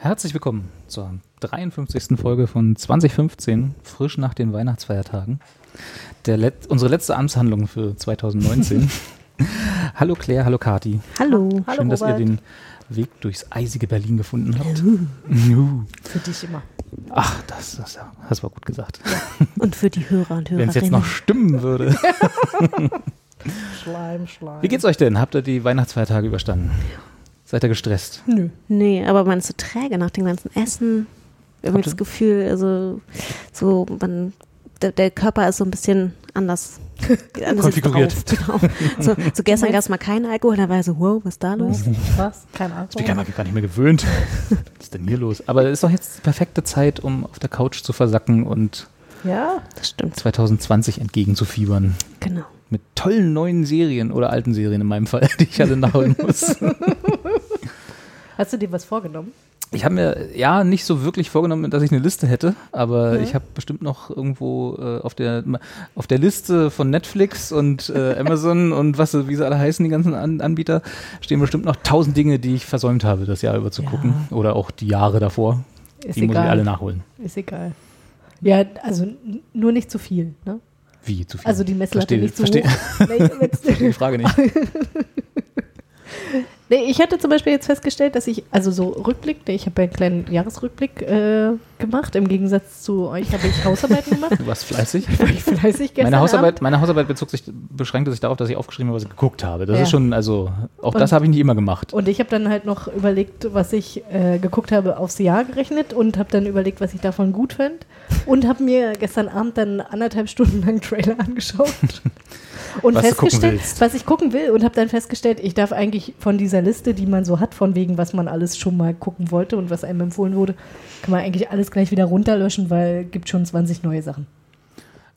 Herzlich willkommen zur 53. Folge von 2015, frisch nach den Weihnachtsfeiertagen. Der Let unsere letzte Amtshandlung für 2019. hallo Claire, hallo Kati. Hallo. Schön, dass ihr den Weg durchs eisige Berlin gefunden habt. Juhu. Für dich immer. Ach, das, das, das war gut gesagt. Und für die Hörer und Hörerinnen. Wenn es jetzt noch stimmen würde. Schleim, Schleim. Wie geht's euch denn? Habt ihr die Weihnachtsfeiertage überstanden? Seid ihr gestresst? Nö. Nee, aber man ist so träge nach dem ganzen Essen. Irgendwie Habt ihr- das Gefühl, also so, man, der, der Körper ist so ein bisschen anders. anders Konfiguriert. Drauf, genau. So, so gestern gab es mal keinen Alkohol, da war so, wow, was ist da los? Was? Keine Ahnung. Ich bin gar nicht mehr gewöhnt. Was ist denn hier los? Aber es ist doch jetzt die perfekte Zeit, um auf der Couch zu versacken und Ja? Das stimmt, 2020 entgegenzufiebern. genau. Mit tollen neuen Serien oder alten Serien in meinem Fall, die ich alle nachholen muss. Hast du dir was vorgenommen? Ich habe mir ja nicht so wirklich vorgenommen, dass ich eine Liste hätte, aber ich habe bestimmt noch irgendwo äh, auf der auf der Liste von Netflix und äh, Amazon und was wie sie alle heißen, die ganzen An Anbieter, stehen bestimmt noch tausend Dinge, die ich versäumt habe, das Jahr über zu Ja. gucken oder auch die Jahre davor. Ist die muss ich egal. alle nachholen. Ist egal. Ja, also nur nicht zu viel. Ne? Wie zu viel? Also die Messlatte Verstehe- nicht zu verstehe- hoch. Verstehe die Frage nicht. Nee, ich hatte zum Beispiel jetzt festgestellt, dass ich, also so Rückblick, nee, ich habe ja einen kleinen Jahresrückblick äh, gemacht. Im Gegensatz zu euch habe ich Hausarbeiten gemacht. Du warst fleißig. War ich fleißig gestern Meine Hausarbeit, Abend. meine Hausarbeit bezog sich, beschränkte sich darauf, dass ich aufgeschrieben habe, was ich geguckt habe. Das Ja. ist schon, also, auch Und- das habe ich nicht immer gemacht. Und ich habe dann halt noch überlegt, was ich äh, geguckt habe, aufs Jahr gerechnet und habe dann überlegt, was ich davon gut fand. Und habe mir gestern Abend dann anderthalb Stunden lang Trailer angeschaut. Und Was festgestellt, was ich gucken will. Und habe dann festgestellt, ich darf eigentlich von dieser Liste, die man so hat, von wegen, was man alles schon mal gucken wollte und was einem empfohlen wurde, kann man eigentlich alles gleich wieder runterlöschen, weil gibt schon 20 neue Sachen.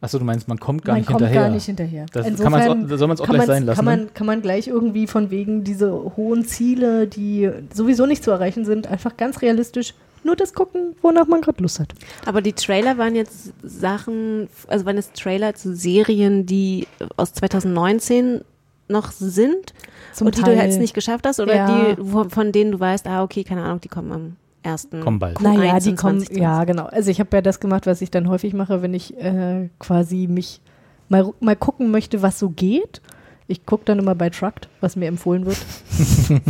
Achso, du meinst, man kommt gar man nicht kommt hinterher. gar nicht hinterher. Das Insofern kann man's auch- soll man's auch kann gleich sein lassen, Kann man, ne? kann man gleich irgendwie von wegen diese hohen Ziele, die sowieso nicht zu erreichen sind, einfach ganz realistisch nur das gucken, wonach man gerade Lust hat. Aber die Trailer waren jetzt Sachen, also waren es Trailer zu Serien, die aus 2019 noch sind Zum und die Teil. du jetzt nicht geschafft hast oder Ja. die, wo- von denen du weißt, ah, okay, keine Ahnung, die kommen am ersten. Kommen bald. Q1 Naja, die kommen, 2020. ja genau. Also ich habe ja das gemacht, was ich dann häufig mache, wenn ich äh, quasi mich mal, mal gucken möchte, was so geht. Ich gucke dann immer bei Trucked, was mir empfohlen wird.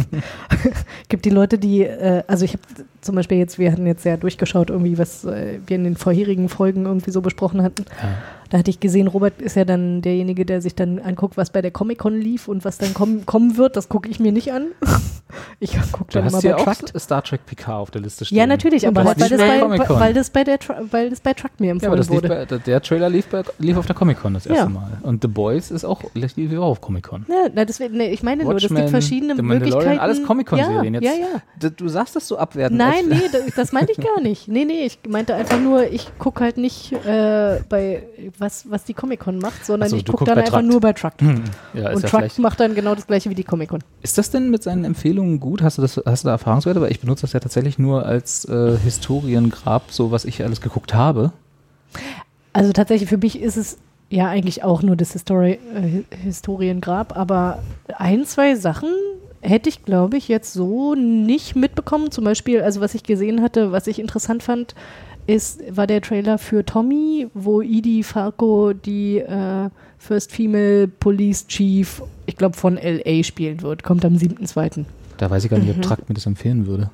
Gibt die Leute, die, äh, also ich habe zum Beispiel jetzt, wir hatten jetzt ja durchgeschaut, irgendwie, was äh, wir in den vorherigen Folgen irgendwie so besprochen hatten. Ja. Da hatte ich gesehen, Robert ist ja dann derjenige, der sich dann anguckt, was bei der Comic-Con lief und was dann kommen, kommen wird. Das gucke ich mir nicht an. Ich gucke dann immer hast bei ja auch Trucked. Star Trek PK auf der Liste stehen. Ja, natürlich, aber Das halt, weil, das bei, weil, das bei der, weil das bei Truck mir Ja, aber empfohlen das lief wurde. bei, der Trailer lief, bei, lief auf der Comic-Con das erste Ja. Mal. Und The Boys ist auch, lief auch auf Comic-Con. Ja, na, das, nee, ich meine nur, es Watchmen, gibt verschiedene The Möglichkeiten. alles Comic-Con-Serien. Ja, Jetzt- ja, ja. Du sagst das so abwertend. Nein, nee, das, das meinte ich gar nicht. Nee, nee, ich meinte einfach nur, ich gucke halt nicht äh, bei, was, was die Comic-Con macht, sondern so, ich gucke dann einfach Trucked. nur bei Truck. Hm, ja, Und ja Truck macht dann genau das gleiche wie die Comic-Con. Ist das denn mit seinen Empfehlungen gut? Hast du, das, hast du da Erfahrungswerte? Weil ich benutze das ja tatsächlich nur als äh, Historiengrab, so was ich alles geguckt habe. Also tatsächlich für mich ist es ja eigentlich auch nur das Histori äh, Historiengrab, aber ein, zwei Sachen hätte ich, glaube ich, jetzt so nicht mitbekommen. Zum Beispiel, also was ich gesehen hatte, was ich interessant fand, ist, war der Trailer für Tommy, wo Edie Falco die äh, First Female Police Chief, ich glaube, von LA spielen wird. Kommt am 7.2. Da weiß ich gar nicht, ob Trakt mir das empfehlen würde.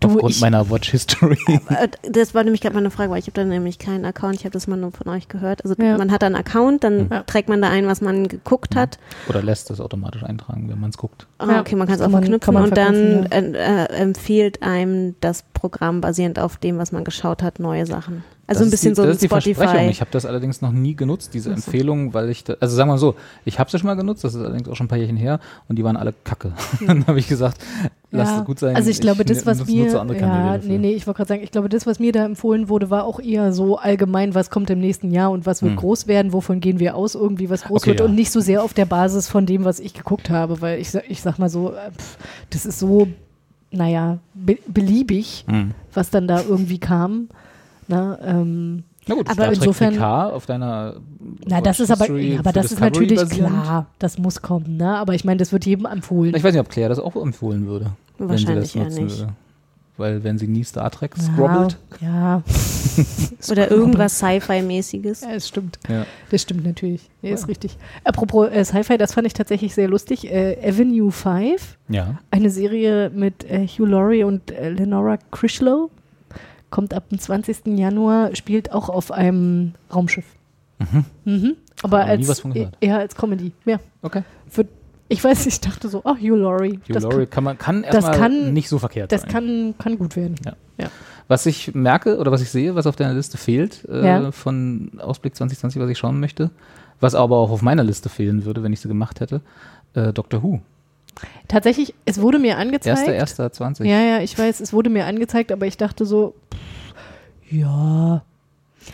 Du, Aufgrund ich- meiner Watch History. Äh, Das war nämlich gerade meine Frage, weil ich habe da nämlich keinen Account, ich habe das mal nur von euch gehört. Also Ja. man hat einen Account, dann Ja. trägt man da ein, was man geguckt hat. Oder lässt das automatisch eintragen, wenn man es guckt. Ah, Ja, okay, man kann es auch verknüpfen kann man und dann äh, äh, empfiehlt einem das Programm basierend auf dem, was man geschaut hat, neue Sachen. Also Das ein bisschen ist die, so ein. Spotify. Ich habe das allerdings noch nie genutzt, diese Empfehlungen, weil ich, da, also sagen wir mal so, ich habe sie schon mal genutzt, das ist allerdings auch schon ein paar Jährchen her und die waren alle kacke. Dann habe ich gesagt, lass Ja. es gut sein. Also ich glaube, das, was mir, ja, nee, nee, ich wollte gerade sagen, ich glaube, das, was mir da empfohlen wurde, war auch eher so allgemein, was kommt im nächsten Jahr und was wird Hm. groß werden, wovon gehen wir aus, irgendwie was groß Okay, wird ja. und nicht so sehr auf der Basis von dem, was ich geguckt habe, weil ich, ich sag mal so, äh, pff, das ist so, naja, be beliebig, Hm. was dann da irgendwie kam. Na, ähm, Na gut, Aber Star Trek insofern- PK auf deiner na, das ist aber, ja, aber das ist Discovery natürlich basierend. klar, das muss kommen, ne? Aber ich meine, das wird jedem empfohlen. Ich weiß nicht, ob Claire das auch empfohlen würde. Wahrscheinlich wenn sie das nutzen nicht. würde. Weil wenn sie nie Star Trek scrobbelt. Ja, Oder irgendwas Sci-Fi-mäßiges. ja, es stimmt. Ja. Das stimmt natürlich. Nee, ist richtig. Apropos äh, Sci-Fi, das fand ich tatsächlich sehr lustig. Äh, Avenue 5, ja. eine Serie mit äh, Hugh Laurie und äh, Lenora Crislow, kommt ab dem 20. Januar, spielt auch auf einem Raumschiff. Mhm. Mhm. Aber noch nie als, was von gehört. eher als Comedy. Ja. Okay. Für, ich weiß, ich dachte so, ach, Hugh Laurie. Hugh das Laurie kann, man, kann das erstmal nicht so verkehrt das sein. kann, kann gut werden. Was ich merke oder was ich sehe, was auf deiner Liste fehlt, äh, Ja. von Ausblick 2020, was ich schauen möchte, was aber auch auf meiner Liste fehlen würde, wenn ich sie gemacht hätte, äh, Doctor Who. Tatsächlich, es wurde mir angezeigt. Erster, erster 20. Ja, ja, ich weiß, es wurde mir angezeigt, aber ich dachte so, ja.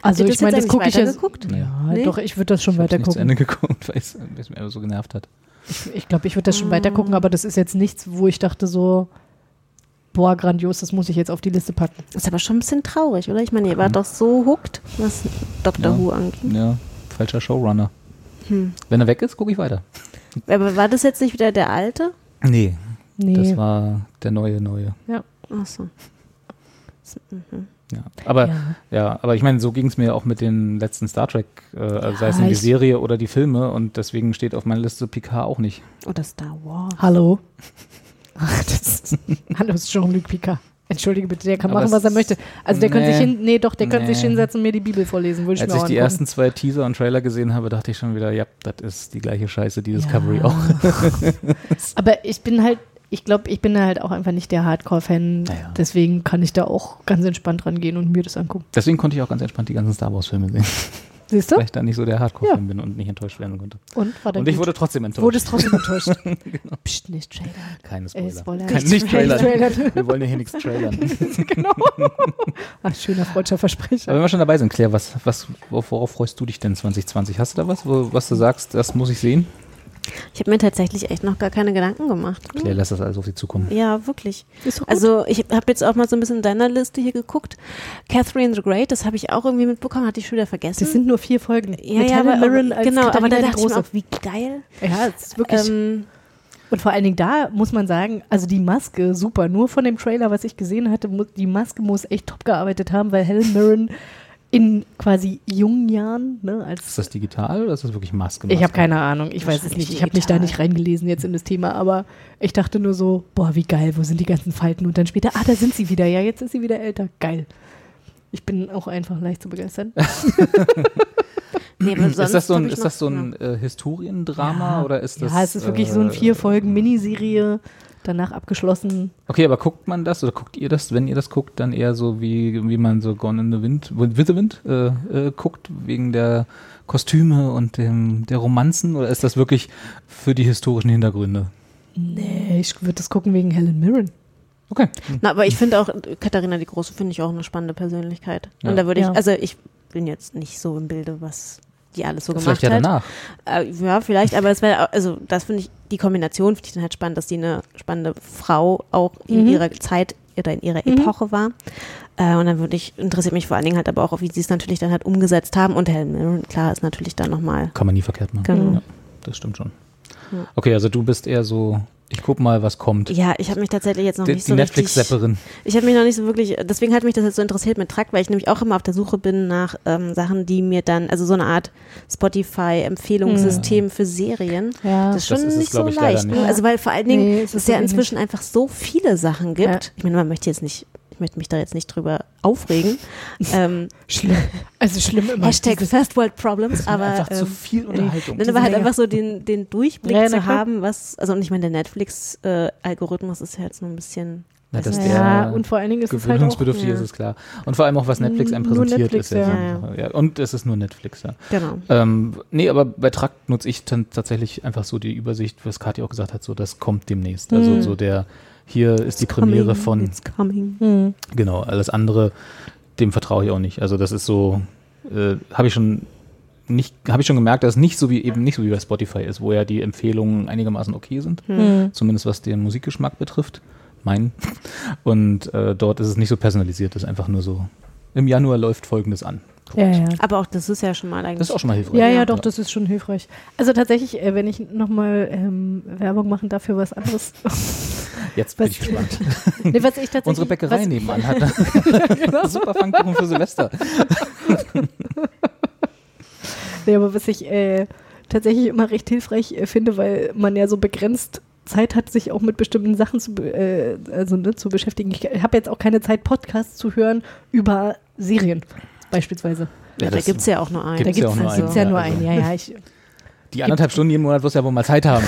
Also ich das meine, jetzt das gucke ich ja. weitergeguckt? Ja, Nee? doch, ich würde das schon ich habe weiter nicht zu gucken. Ende geguckt, weil es mir einfach so genervt hat. Ich, ich glaube, ich würde das schon weiter gucken, aber das ist jetzt nichts, wo ich dachte so, boah, grandios, das muss ich jetzt auf die Liste packen. Das ist aber schon ein bisschen traurig, oder? Ich meine, ihr wart doch so hooked, was Doctor Ja. Who angeht. Ja, falscher Showrunner. Hm. Wenn er weg ist, gucke ich weiter. Aber war das jetzt nicht wieder der alte? Nee, Nee. das war der neue, neue. Achso. Ja. Aber ja. Ja, aber ich meine, so ging es mir auch mit den letzten Star Trek, äh, also sei es in die Serie oder die Filme und deswegen steht auf meiner Liste Picard auch nicht. Oder Star Wars. Hallo. Ach, das ist, hallo, ist Jean-Luc Picard. Entschuldige bitte, der kann Aber machen, was er möchte. Also der könnte Nee. sich hin, nee doch, der könnte sich hinsetzen und mir die Bibel vorlesen, würde ich Als mir ich die angucken. ersten zwei Teaser und Trailer gesehen habe, dachte ich schon wieder, ja, das ist die gleiche Scheiße, die Discovery Ja. auch. Aber ich bin halt, ich glaube, ich bin da halt auch einfach nicht der Hardcore-Fan. Naja. Deswegen kann ich da auch ganz entspannt rangehen und mir das angucken. Deswegen konnte ich auch ganz entspannt die ganzen Star Wars-Filme sehen, Siehst du? weil ich da nicht so der Hardcore-Fan bin und nicht enttäuscht werden konnte. Und war Und ich gut. wurde trotzdem enttäuscht. Wurdest trotzdem enttäuscht. Psst, nicht Trailer. Keine Ey, Spoiler. Spoiler. Kein, nicht Trailer. Wir wollen ja hier nichts trailern. genau. Ach, schöner freudscher Aber Versprecher. wenn wir schon dabei sind, Claire, was, was, worauf freust du dich denn 2020? Hast du da was, wo, was du sagst, das muss ich sehen? Ich habe mir tatsächlich echt noch gar keine Gedanken gemacht. Claire, lass das alles auf sie zukommen. Ja, wirklich. Ist doch gut. Also ich habe jetzt auch mal so ein bisschen in deiner Liste hier geguckt. Catherine the Great, das habe ich auch irgendwie mitbekommen, hatte ich schon wieder vergessen. das sind nur vier Folgen. ja, Mit ja, Helen aber, Mirren als genau, aber da dachte ich mir Große. auch, wie geil. Ja, es ist wirklich. Ähm, und vor allen Dingen da muss man sagen, also die Maske, super. Nur von dem Trailer, was ich gesehen hatte, die Maske muss echt top gearbeitet haben, weil Helen Mirren in quasi jungen Jahren, ne, als Ist das digital oder ist das wirklich Maske? Ich habe keine Ahnung, ich weiß es nicht. Ich habe mich da nicht reingelesen jetzt in das Thema, aber ich dachte nur so, boah, wie geil, wo sind die ganzen Falten? Und dann später, ah, da sind sie wieder. Ja, jetzt ist sie wieder älter. Geil. Ich bin auch einfach leicht zu begeistern. nee, Ist das so ein, ist das so ein äh, Historiendrama Ja. oder ist das? ja, es ist wirklich so eine äh, vier Folgen Miniserie, danach abgeschlossen. Okay, aber guckt man das oder guckt ihr das, wenn ihr das guckt, dann eher so wie, wie man so Gone in the Wind, with the Wind äh, äh, guckt, wegen der Kostüme und dem, der Romanzen oder ist das wirklich für die historischen Hintergründe? Nee, ich würde das gucken wegen Helen Mirren. Okay. Na, aber ich finde auch, Katharina die Große finde ich auch eine spannende Persönlichkeit. Ja. Und da würde ich, Ja. also ich bin jetzt nicht so im Bilde, was die alles so Vielleicht gemacht ja hat. danach. Äh, ja, vielleicht, aber es wäre, also das finde ich, die Kombination finde ich dann halt spannend, dass die eine spannende Frau auch in Mhm. ihrer Zeit oder in ihrer Mhm. Epoche war. Äh, und dann würde ich, interessiert mich vor allen Dingen halt aber auch, wie sie es natürlich dann halt umgesetzt haben. Und Helen Mirren, klar, ist natürlich dann nochmal. Kann man nie verkehrt machen. Genau. Ja, das stimmt schon. Ja. Okay, also du bist eher so, ich guck mal, was kommt. Ja, ich habe mich tatsächlich jetzt noch die nicht die so richtig. Netflix-Sepperin. Ich habe mich noch nicht so wirklich, deswegen hat mich das jetzt so interessiert mit Track, weil ich nämlich auch immer auf der Suche bin nach ähm, Sachen, die mir dann, also so eine Art Spotify-Empfehlungssystem für Serien. Ja. Das ist schon Das ist es, nicht so ich, leider leicht. Nicht. Also weil vor allen Dingen Nee, ist es es ja inzwischen einfach so viele Sachen gibt. Ja. Ich meine, man möchte jetzt nicht, ich möchte mich da jetzt nicht drüber aufregen. ähm, Schlimm. Also schlimm immer. Hashtag First World Problems, aber einfach zu ähm, viel Unterhaltung. Nein, aber halt einfach so den, den Durchblick Ja, zu haben, was, also und ich meine, der Netflix-Algorithmus ist ja jetzt nur ein bisschen Na, dass ja, der und vor allen Dingen ist es halt auch, gewöhnungsbedürftig ja. ist, ist klar. Und vor allem auch, was Netflix einem präsentiert, Netflix, ist ja, ja. ja. Und es ist nur Netflix, ja. Genau. Ähm, nee, aber bei Trakt nutze ich dann tatsächlich einfach so die Übersicht, was Kathi auch gesagt hat, so das kommt demnächst. Also Mhm. so der, hier ist die Premiere Coming, von, It's coming. Hm. genau, alles andere, dem vertraue ich auch nicht. Also das ist so, äh, habe ich schon nicht, habe ich schon gemerkt, dass es nicht so wie eben nicht so wie bei Spotify ist, wo ja die Empfehlungen einigermaßen okay sind, Hm. zumindest was den Musikgeschmack betrifft. Mein. Und äh, dort ist es nicht so personalisiert, es ist einfach nur so. Im Januar läuft folgendes an. Ja, ja. Aber auch das ist ja schon mal eigentlich. Das ist auch schon mal hilfreich. Ja, ja, doch, das ist schon hilfreich. Also tatsächlich, äh, wenn ich nochmal ähm, Werbung machen darf für was anderes. Jetzt bin Was- ich gespannt. nee, was ich Unsere Bäckerei was, nebenan hat super Pfannkuchen für Silvester. Nee, aber was ich äh, tatsächlich immer recht hilfreich äh, finde, weil man ja so begrenzt Zeit hat, sich auch mit bestimmten Sachen zu, äh, also, ne, zu beschäftigen. Ich habe jetzt auch keine Zeit, Podcasts zu hören über Serien beispielsweise. Ja, da gibt es ja auch nur einen. Da Gibt's ja gibt es ja ja, nur also. einen. Ja, ja, ich, Die anderthalb Stunden jeden Monat wirst du ja wohl mal Zeit haben.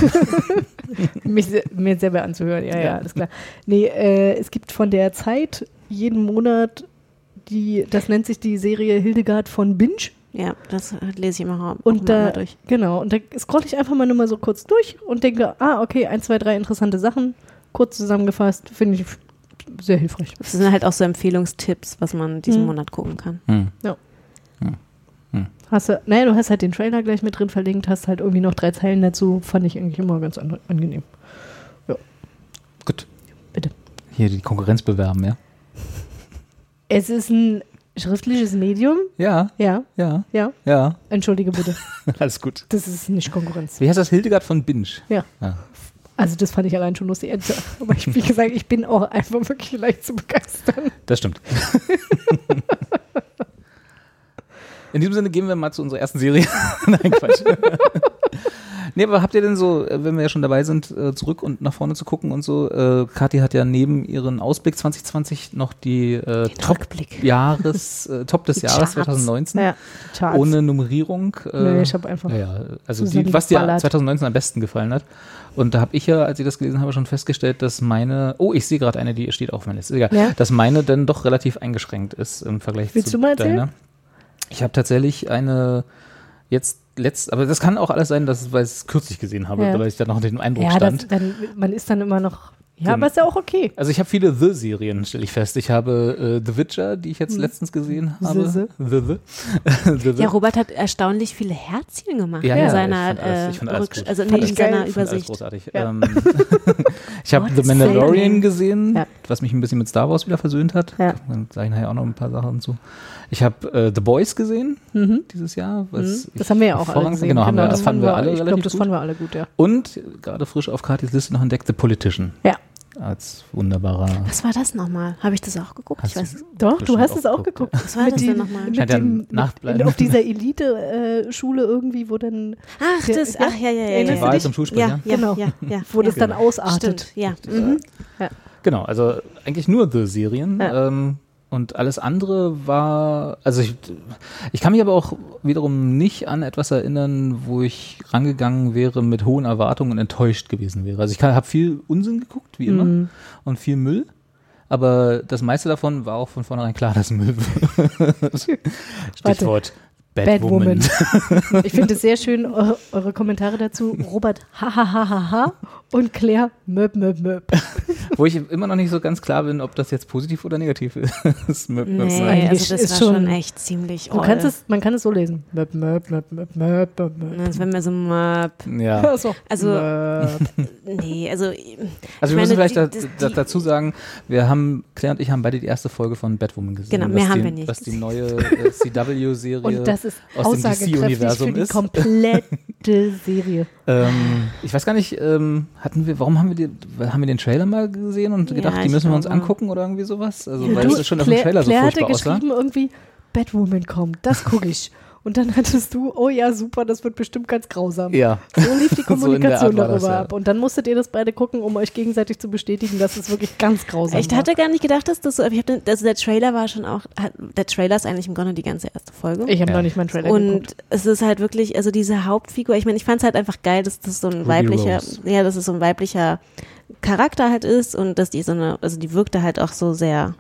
mich mir selber anzuhören. Ja, ja, alles klar. Nee, äh, es gibt von der Zeit jeden Monat die, das nennt sich die Serie Hildegard von Binge. Ja, das lese ich immer, Und da, durch. genau, und da scroll ich einfach mal nur mal so kurz durch und denke, ah, okay, ein, zwei, drei interessante Sachen, kurz zusammengefasst, finde ich sehr hilfreich. Das sind halt auch so Empfehlungstipps, was man diesen Hm. Monat gucken kann. Hm. Hast du, naja, du hast halt den Trailer gleich mit drin verlinkt, hast halt irgendwie noch drei Zeilen dazu, fand ich eigentlich immer ganz an, angenehm. Gut. Bitte. Hier die Konkurrenz bewerben, ja? Es ist ein schriftliches Medium, Ja, ja, ja, ja, ja. entschuldige bitte, Alles gut. das ist nicht Konkurrenz. Wie heißt das? Hildegard von Binge. Ja. Ja. Also das fand ich allein schon lustig. Aber ich, wie gesagt, ich bin auch einfach wirklich leicht zu begeistern. Das stimmt. In diesem Sinne gehen wir mal zu unserer ersten Serie. Nein, Quatsch. nee, aber habt ihr denn so, äh, wenn wir ja schon dabei sind, äh, zurück und nach vorne zu gucken und so, äh, Kathi hat ja neben ihren Ausblick 2020 noch die äh, Top. Jahres, äh, Top des Die Jahres Charts. 2019 Ja, Charts. ohne Nummerierung. Äh, Nee, ich habe einfach. ja, also die, was dir geballert. 2019 am besten gefallen hat. Und da habe ich ja, als ich das gelesen habe, schon festgestellt, dass meine, oh, ich sehe gerade eine, die steht auf meiner Liste, egal, Ja. dass meine dann doch relativ eingeschränkt ist im Vergleich Willst zu du mal erzählen? deiner. Ich habe tatsächlich eine jetzt letzt, aber das kann auch alles sein, dass weil ich es kürzlich gesehen habe, Ja. weil ich da noch den Eindruck Ja, das, stand. dann, man ist dann immer noch. Ja, aber ist ja auch okay. Also ich habe viele The-Serien, stelle ich fest. Ich habe äh, The Witcher, die ich jetzt letztens gesehen habe. The, The, The. The. Ja, Robert hat erstaunlich viele Herzchen gemacht Ja, in ja, seiner ich fand alles- äh, ich fand alles Rücksch- gut. also nee, ich in seiner Übersicht. großartig. Ja. Ähm, ich habe The Mandalorian gesehen, Ja. Was mich ein bisschen mit Star Wars wieder versöhnt hat. Ja. Dann sage ich nachher auch noch ein paar Sachen zu. Ich habe äh, The Boys gesehen Mhm. dieses Jahr. Was Mhm. Das haben wir ja auch alle gesehen. Genau, haben wir, das fanden wir alle Ich glaube, das gut. fanden wir alle gut, ja. Und gerade frisch auf Katis Liste noch entdeckt The Politician Ja. als wunderbarer. Was war das nochmal? Habe ich das auch geguckt? Hast ich weiß. Doch, du hast es auch geguckt. Was war Mit das denn nochmal? Mit dem, mit, auf dieser Elite-Schule irgendwie, wo dann, Ach, das, ja. ach ja, ja, ja. Du Wahl zum Schulsprecher. Ja, ja, Genau. ja, ja. wo ja. das dann ausartet. Stimmt, ja. Genau, also eigentlich nur The-Serien. Ja. Ähm, und alles andere war, also ich, ich kann mich aber auch wiederum nicht an etwas erinnern, wo ich rangegangen wäre mit hohen Erwartungen und enttäuscht gewesen wäre. Also ich habe viel Unsinn geguckt, wie immer, Mhm. und viel Müll. Aber das meiste davon war auch von vornherein klar, dass Müll war. Stichwort Bad, Bad Woman. Woman. Ich finde es sehr schön, eure, eure Kommentare dazu. Robert, hahaha, und Claire, möb, möb, möb. Wo ich immer noch nicht so ganz klar bin, ob das jetzt positiv oder negativ ist. Möp, möp, Nee, also das ist war schon- schon echt ziemlich Du kannst es, man kann es so lesen. Möb, möb, möb, möb, möb, möb, möb. Das wäre mir so Möp. Ja. So. Also- Möb. Nee, also. Also ich wir müssen vielleicht die- da, die- da, die- dazu sagen, wir haben, Claire und ich haben beide die erste Folge von Batwoman gesehen. Genau, mehr haben die, wir nicht Was die neue äh, CW-Serie Und das ist aus dem DC-Universum die ist. komplette Serie. Ähm, ich weiß gar nicht, ähm, hatten wir, warum haben wir, die, haben wir den Trailer mal gesehen und Ja, gedacht, die ich müssen wir uns angucken oder irgendwie sowas? Also, Ja, weil du, es schon auf dem Claire, Trailer so Claire hatte furchtbar aussah. geschrieben irgendwie, Batwoman kommt, das gucke ich. Und dann hattest du, oh ja, super, das wird bestimmt ganz grausam. Ja. So lief die So Kommunikation war darüber das, ja. ab. Und dann musstet ihr das beide gucken, um euch gegenseitig zu bestätigen, dass es wirklich ganz grausam Ich war. hatte gar nicht gedacht, dass das so, hab, den- also der Trailer war schon auch, hat, der Trailer ist eigentlich im Grunde die ganze erste Folge. Ich habe Ja. noch nicht meinen Trailer und geguckt. es ist halt wirklich, also diese Hauptfigur, ich meine, ich fand es halt einfach geil, dass das so ein Ruby weiblicher, Rose. ja, dass es so ein weiblicher Charakter halt ist und dass die so eine, also die wirkte halt auch so sehr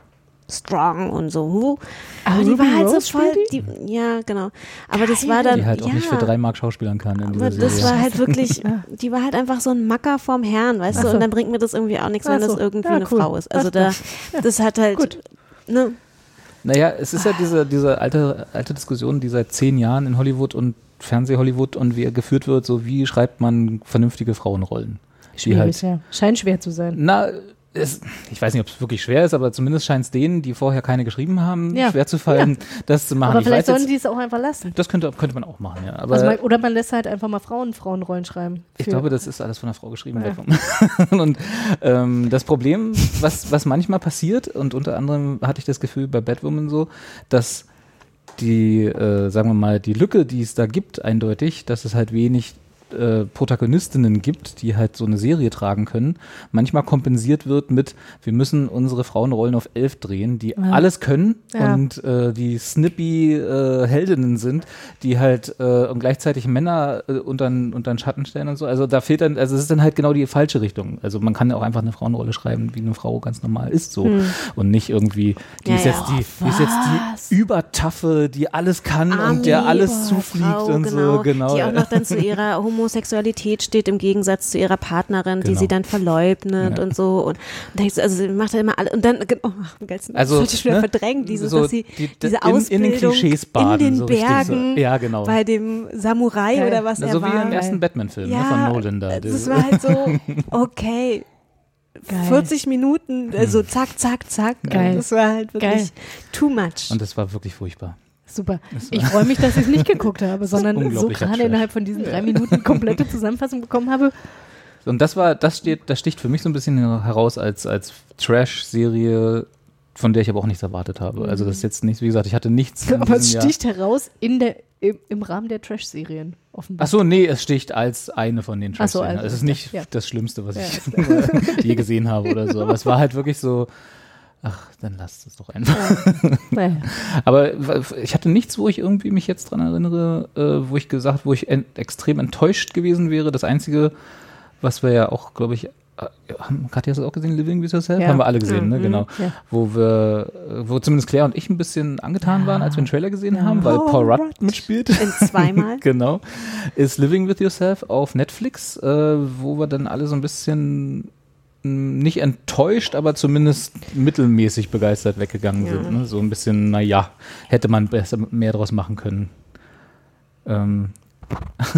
strong und so, aber die war halt Rose so voll, die, ja, genau. Aber das war dann, Die halt auch ja, nicht für drei Mark schauspielern kann in aber das Serie. war halt wirklich, die war halt einfach so ein Macker vorm Herrn, weißt Ach du, so. und dann bringt mir das irgendwie auch nichts, wenn so. das irgendwie Ja, eine cool. Frau ist. Also da, das hat halt, Gut. ne, Naja, es ist ja diese, diese alte, alte Diskussion, die seit zehn Jahren in Hollywood und Fernseh-Hollywood und wie er geführt wird, so wie schreibt man vernünftige Frauenrollen. Schwierig, halt, ja. Scheint schwer zu sein. na, es, ich weiß nicht, ob es wirklich schwer ist, aber zumindest scheint es denen, die vorher keine geschrieben haben, Ja. schwer zu fallen, das zu machen. Aber Ich vielleicht sollen jetzt, die es auch einfach lassen. das könnte, könnte man auch machen, ja. Also man, oder man lässt halt einfach mal Frauen Frauenrollen schreiben. Ich glaube, das ist alles von einer Frau geschrieben. Ja. davon. und ähm, das Problem, was, was manchmal passiert, und unter anderem hatte ich das Gefühl bei Batwoman so, dass die, äh, sagen wir mal, die Lücke, die es da gibt, eindeutig, dass es halt wenig äh, Protagonistinnen gibt, die halt so eine Serie tragen können, manchmal kompensiert wird mit, wir müssen unsere Frauenrollen auf elf drehen, die Ja. alles können Ja. und äh, die snippy äh, Heldinnen sind, die halt äh, und gleichzeitig Männer äh, unter den Schatten stellen und so. Also da fehlt dann, also es ist dann halt genau die falsche Richtung. Also man kann ja auch einfach eine Frauenrolle schreiben, wie eine Frau ganz normal ist so und nicht irgendwie, die Ja, ist jetzt die, die ist jetzt die übertaffe, die alles kann Army, und der alles zufliegt Frau, und so, genau. Die auch noch dann zu ihrer Homosexualität steht im Gegensatz zu ihrer Partnerin, die Genau. sie dann verleugnet Ja. und so. Und, und denkst, du, also sie macht ja immer alle. Und dann, oh, am geilsten, Also, das ich wieder ne, verdrängen, dieses, so dass sie die- diese in- in den Ausbildung Klischees in baden, den so richtig so. Bergen Ja, genau. bei dem Samurai Geil. oder was Na, er so wie war. im ersten Batman-Film ne, von Nolan da. Das war halt so, okay. Geil. 40 Minuten, also zack, zack, zack. Geil. Das war halt wirklich Geil. too much. und das war wirklich furchtbar. Super. Ich freue mich, dass ich es nicht geguckt habe, sondern so gerade innerhalb von diesen drei Minuten komplette Zusammenfassung bekommen habe. Und das war, das steht, das sticht für mich so ein bisschen heraus als, als Trash-Serie, von der ich aber auch nichts erwartet habe. Also das ist jetzt nicht, wie gesagt, ich hatte nichts. in Aber es diesem Jahr. sticht heraus in der, im, im Rahmen der Trash-Serien, offenbar. Ach so, nee, es sticht als eine von den Ach so, Trash-Serien. also, es ist nicht ja. das Schlimmste, was Ja, ich je gesehen habe oder so. Aber es war halt wirklich so, ach, dann lasst es doch einfach. Naja. Aber ich hatte nichts, wo ich irgendwie mich jetzt dran erinnere, äh, wo ich gesagt, wo ich extrem enttäuscht gewesen wäre. Das Einzige, was wir ja auch, glaube ich, äh, haben, Katja hast du das auch gesehen, Living with Yourself? Ja. Haben wir alle gesehen, ne? Mhm. Genau. Ja. Wo wir, äh, wo zumindest Claire und ich ein bisschen angetan waren, als wir den Trailer gesehen haben, weil Paul Paul Rudd Rudd. mitspielt. In zweimal. genau. Ist Living with Yourself auf Netflix, äh, wo wir dann alle so ein bisschen nicht enttäuscht, aber zumindest mittelmäßig begeistert weggegangen Ja. sind. Ne? So ein bisschen, naja, hätte man besser mehr draus machen können. Ähm.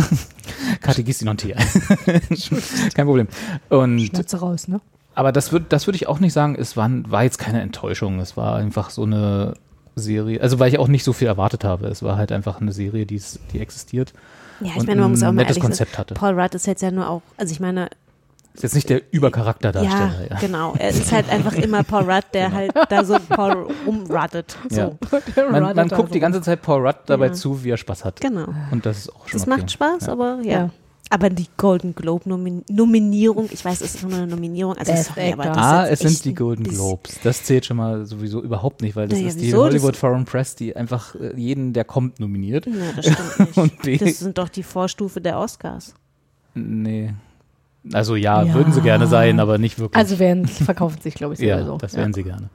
Einen Tee ein. Kein Problem. Und Schnauze raus, ne? aber das würde das würd ich auch nicht sagen, es war, war jetzt keine Enttäuschung. Es war einfach so eine Serie, also weil ich auch nicht so viel erwartet habe. Es war halt einfach eine Serie, die, ist- die existiert. Ja, ich und meine, man muss auch mal ehrlich Konzept sein. hatte. Paul Rudd ist jetzt ja nur auch, also ich meine, Ist jetzt nicht der Übercharakterdarsteller. ja, Ja, genau. Er ist halt einfach immer Paul Rudd, der halt da so Paul rumruddet. So. Ja. Man, man guckt die ganze Zeit Paul Rudd dabei Ja. zu, wie er Spaß hat. Genau. Und das ist auch schon Das okay. macht Spaß, Ja. aber ja. Ja. Aber die Golden Globe Nomin Nominierung, ich weiß, es ist nur eine Nominierung, also Best sorry, aber das Ah, ist es sind die Golden Globes. Das zählt schon mal sowieso überhaupt nicht, weil das Naja, ist die wieso? Das- Hollywood Foreign Press, die einfach äh, jeden, der kommt, nominiert. Ja, das stimmt nicht. Das sind doch die Vorstufe der Oscars. nee. Also ja, Ja. würden sie gerne sein, aber nicht wirklich. Also werden, verkaufen sich, glaube ich, ja, sowieso. das wären sie gerne.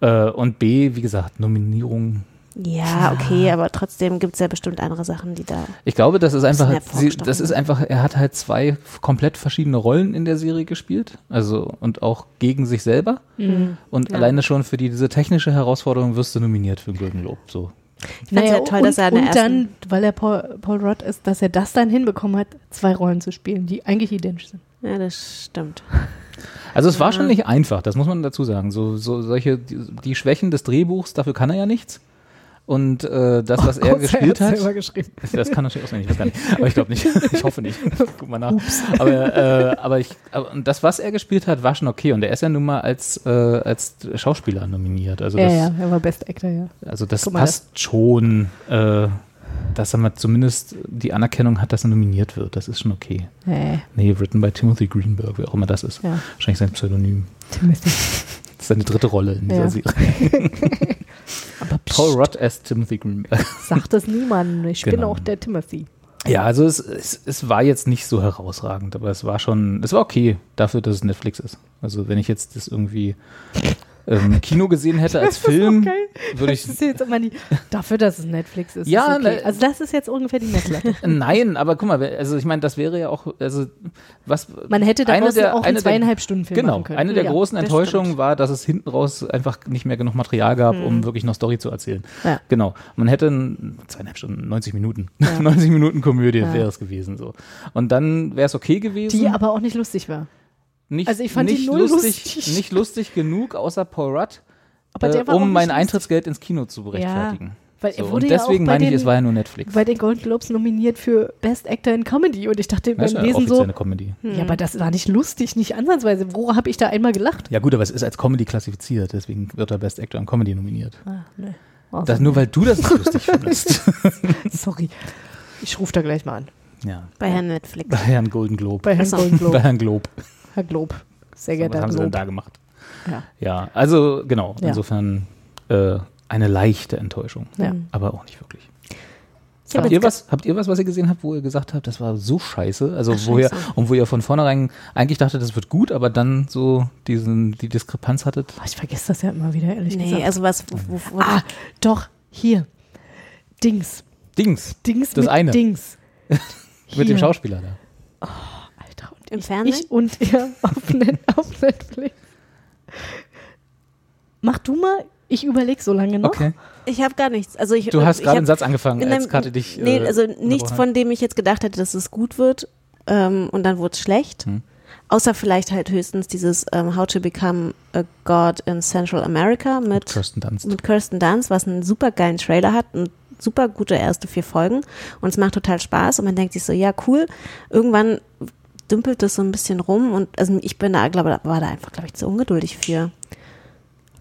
Ja. Äh, und B, wie gesagt, Nominierung. Ja, okay, aber trotzdem gibt es ja bestimmt andere Sachen, die da. Ich glaube, das ist einfach, sie, das ist einfach, er hat halt zwei komplett verschiedene Rollen in der Serie gespielt, also und auch gegen sich selber. Mhm. Und Ja. alleine schon für die, diese technische Herausforderung wirst du nominiert für den Golden Globe. So. Ich fand's ja toll, dass er und dann, weil er Paul, Paul Rudd ist, dass er das dann hinbekommen hat, zwei Rollen zu spielen, die eigentlich identisch sind. Ja, das stimmt. Also es war schon nicht einfach, das muss man dazu sagen. So, so solche die, die Schwächen des Drehbuchs, dafür kann er ja nichts. Und äh, das, was er Außer gespielt hat's hat, das kann natürlich auch sein, ich weiß gar nicht. Aber ich glaube nicht. Ich hoffe nicht. Guck mal nach. Aber, äh, aber ich, aber, und das, was er gespielt hat, war schon okay. Und er ist ja nun mal als, äh, als Schauspieler nominiert. Also Ja, das, ja, er war Best Actor, ja. Also das mal, passt schon. Äh, dass er mal zumindest die Anerkennung hat, dass er nominiert wird. Das ist schon okay. Nee, Nee, written by Timothy Greenberg, wer auch immer das ist. ja. Wahrscheinlich sein Pseudonym. Timothy. Das ist seine dritte Rolle in dieser Ja. Serie. Aber Paul Rudd as Timothy Greenberg. sagt das niemandem. Ich bin Genau. auch der Timothy. Ja, also es, es, es war jetzt nicht so herausragend, aber es war schon, es war okay dafür, dass es Netflix ist. Also wenn ich jetzt das irgendwie ähm, Kino gesehen hätte als Film, würde ich Das ist jetzt immer die, dafür, dass es Netflix ist. Ja, ist okay. ne- Also das ist jetzt ungefähr die Messlatte. Nein, aber guck mal, also ich meine, das wäre ja auch, also was Man hätte daraus der- auch eine einen zweieinhalb Stunden Film Genau, machen können. eine der Ja, großen das Enttäuschungen stimmt. war, dass es hinten raus einfach nicht mehr genug Material gab, um wirklich noch Story zu erzählen. Ja. Genau. Man hätte ein- zweieinhalb Stunden, 90 Minuten, Ja. 90 Minuten Komödie wäre es gewesen so. Und dann wäre es okay gewesen. Die aber auch nicht lustig war. Nicht, also ich fand nicht null lustig, lustig. nicht lustig genug, außer Paul Rudd, Aber äh, um mein lustig. Eintrittsgeld ins Kino zu rechtfertigen. Weil er So, wurde und ja deswegen bei meine ich, den- es war ja nur Netflix. Bei den Golden Globes nominiert für Best Actor in Comedy und ich dachte beim ja Lesen so, eine Comedy. ja, aber das war nicht lustig, nicht ansatzweise. Wo habe ich da einmal gelacht? Ja gut, aber es ist als Comedy klassifiziert, deswegen wird er Best Actor in Comedy nominiert. Ah, nee. Oh, Das nur, weil du das nicht lustig findest. sorry. Ich rufe da gleich mal an. Ja. Bei Herrn Netflix. Bei Herrn Golden Globe. Bei Herrn. Golden Bei Globe. Herrn Globe. Herr Globe. Sehr So, geehrter was haben sie denn da gemacht? Ja. Ja, also genau, Ja. insofern äh, eine leichte Enttäuschung. Ja. Aber auch nicht wirklich. Ich hab Habt ihr, was, habt ihr was, was ihr gesehen habt, wo ihr gesagt habt, das war so scheiße? Also Ach, wo ihr, scheiße. und wo ihr von vornherein eigentlich dachtet, das wird gut, aber dann so diesen, die Diskrepanz hattet? Oh, ich vergesse das ja immer wieder, ehrlich Nee, gesagt. also was, wo, wo, ah, doch, hier. Dings. Dings. Dings Das mit eine. Dings. Mit dem. Schauspieler da. Und Im ich, Fernsehen? Ich und er auf, Net, auf Netflix. Mach du mal, ich überlege so lange noch. Okay. ich habe gar nichts. Also ich, Du hast gerade einen Satz angefangen, in als einem- Karte dich. Nee, äh, also nichts, von dem ich jetzt gedacht hätte, dass es gut wird. Ähm, und dann wurde es schlecht. Hm. Außer vielleicht halt höchstens dieses ähm, How to Become a God in Central America hat. mit, Kirsten Dunst. mit Kirsten Dunst, was einen super geilen Trailer hat und super gute erste vier Folgen. Und es macht total Spaß und man denkt sich so, ja, cool. Irgendwann dümpelt das so ein bisschen rum und also ich bin da, glaube war da einfach, glaube ich, zu ungeduldig für.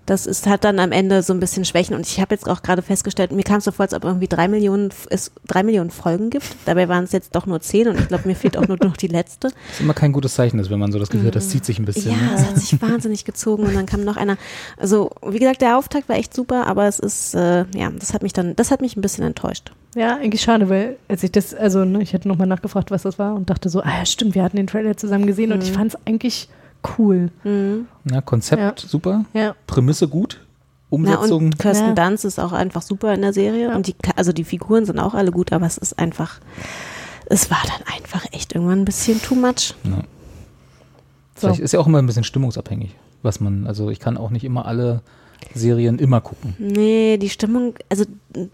Das ist, hat dann am Ende so ein bisschen Schwächen und ich habe jetzt auch gerade festgestellt, mir kam es so vor, als ob irgendwie drei Millionen, es drei Millionen Folgen gibt. Dabei waren es jetzt doch nur zehn und ich glaube, mir fehlt auch nur noch die letzte. ist immer kein gutes Zeichen, ist, wenn man so das Gefühl hat, das zieht sich ein bisschen. Ja, ne? es hat sich wahnsinnig gezogen und dann kam noch einer. Also, wie gesagt, der Auftakt war echt super, aber es ist, äh, ja, das hat mich dann, das hat mich ein bisschen enttäuscht. Ja, eigentlich schade, weil als ich das, also ne, ich hätte nochmal nachgefragt, was das war und dachte so, ah ja, stimmt, wir hatten den Trailer zusammen gesehen und ich fand es eigentlich cool. Mhm. Na, Konzept Ja. super, Ja. Prämisse gut, Na, Umsetzung. und Kirsten Ja. Dunst ist auch einfach super in der Serie Ja. und die, also die Figuren sind auch alle gut, aber es ist einfach, es war dann einfach echt irgendwann ein bisschen too much. ja. So. Vielleicht ist ja auch immer ein bisschen stimmungsabhängig, was man, also ich kann auch nicht immer alle Serien immer gucken. Nee, die Stimmung, also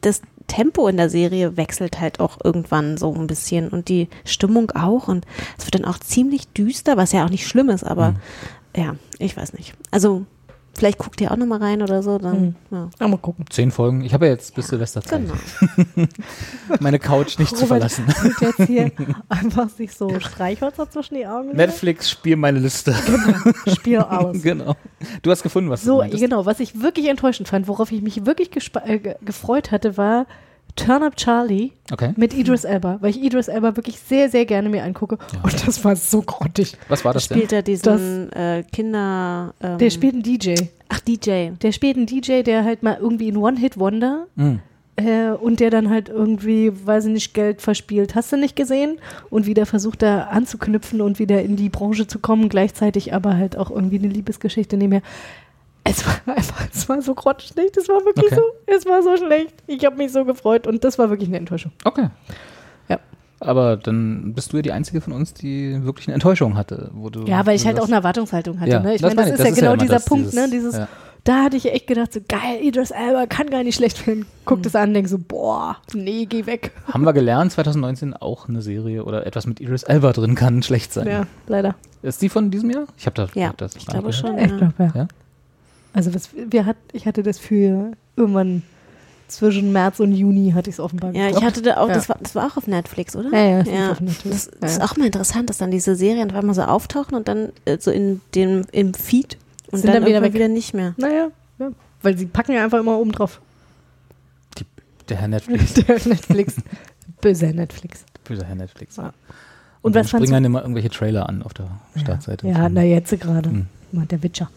das Tempo in der Serie wechselt halt auch irgendwann so ein bisschen und die Stimmung auch und es wird dann auch ziemlich düster, was ja auch nicht schlimm ist, aber Mhm. ja, ich weiß nicht. Also vielleicht guckt ihr auch nochmal rein oder so, dann, ja. Ah, mal gucken. Zehn Folgen. Ich habe ja jetzt bis Silvester Zeit, Genau. meine Couch nicht zu Robert verlassen. tut jetzt hier einfach sich so Streichhölzer zwischen die Augen. Netflix, spiel meine Liste. Spiel aus. genau. Du hast gefunden, was du So, genau, was ich wirklich enttäuschend fand, worauf ich mich wirklich äh, ge- gefreut hatte, war Turn Up Charlie Okay. mit Idris Elba, weil ich Idris Elba wirklich sehr, sehr gerne mir angucke. Und das war so grottig. Was war das denn? Spielt er diesen äh, Kinder. Ähm, Der spielt einen DJ. Ach, DJ. Der spielt einen DJ, der halt mal irgendwie ein One-Hit-Wonder Mhm. äh, und der dann halt irgendwie, weiß ich nicht, Geld verspielt. Hast du nicht gesehen? Und wieder versucht da anzuknüpfen und wieder in die Branche zu kommen, gleichzeitig aber halt auch irgendwie eine Liebesgeschichte nebenher. Es war einfach, es war so grottenschlecht, es war wirklich Okay. so, es war so schlecht. Ich habe mich so gefreut und das war wirklich eine Enttäuschung. Okay. Ja. Aber dann bist du ja die Einzige von uns, die wirklich eine Enttäuschung hatte. Wo du, Ja, weil ich halt auch eine Erwartungshaltung hatte. Ja, ne? Ich das meine, das, meine ich. ist ja genau dieser das, Punkt, dieses- ne? Dieses, ja. Da hatte ich echt gedacht, so geil, Idris Elba kann gar nicht schlecht werden. Guckt es an, denkt so, boah, nee, geh weg. Haben wir gelernt, 2019 auch eine Serie oder etwas mit Idris Elba drin kann schlecht sein. Ja, leider. Ist die von diesem Jahr? Ich habe da Ja, hab das ich glaube gehört. schon. Ich glaube, ja. Ja? Also was, wir hat, ich hatte das für irgendwann zwischen März und Juni hatte ich es offenbar Ja, ich hatte da auch, Ja. das, war, das war auch auf Netflix, oder? Ja, ja, das ja. ist auf Netflix. Das, Ja, das ist ja. auch mal interessant, dass dann diese Serien auf einmal so auftauchen und dann äh, so in dem, im Feed und Sind dann, dann wieder weg. wieder nicht mehr. Naja, ja. weil sie packen ja einfach immer oben drauf. Der Herr Netflix. Der Netflix. Böser Netflix. Böser Herr Netflix. Ja. Und, Und dann was fandst springen dann immer irgendwelche Trailer an auf der Startseite. Ja, na jetzt gerade. Hm. Mal Der Witcher.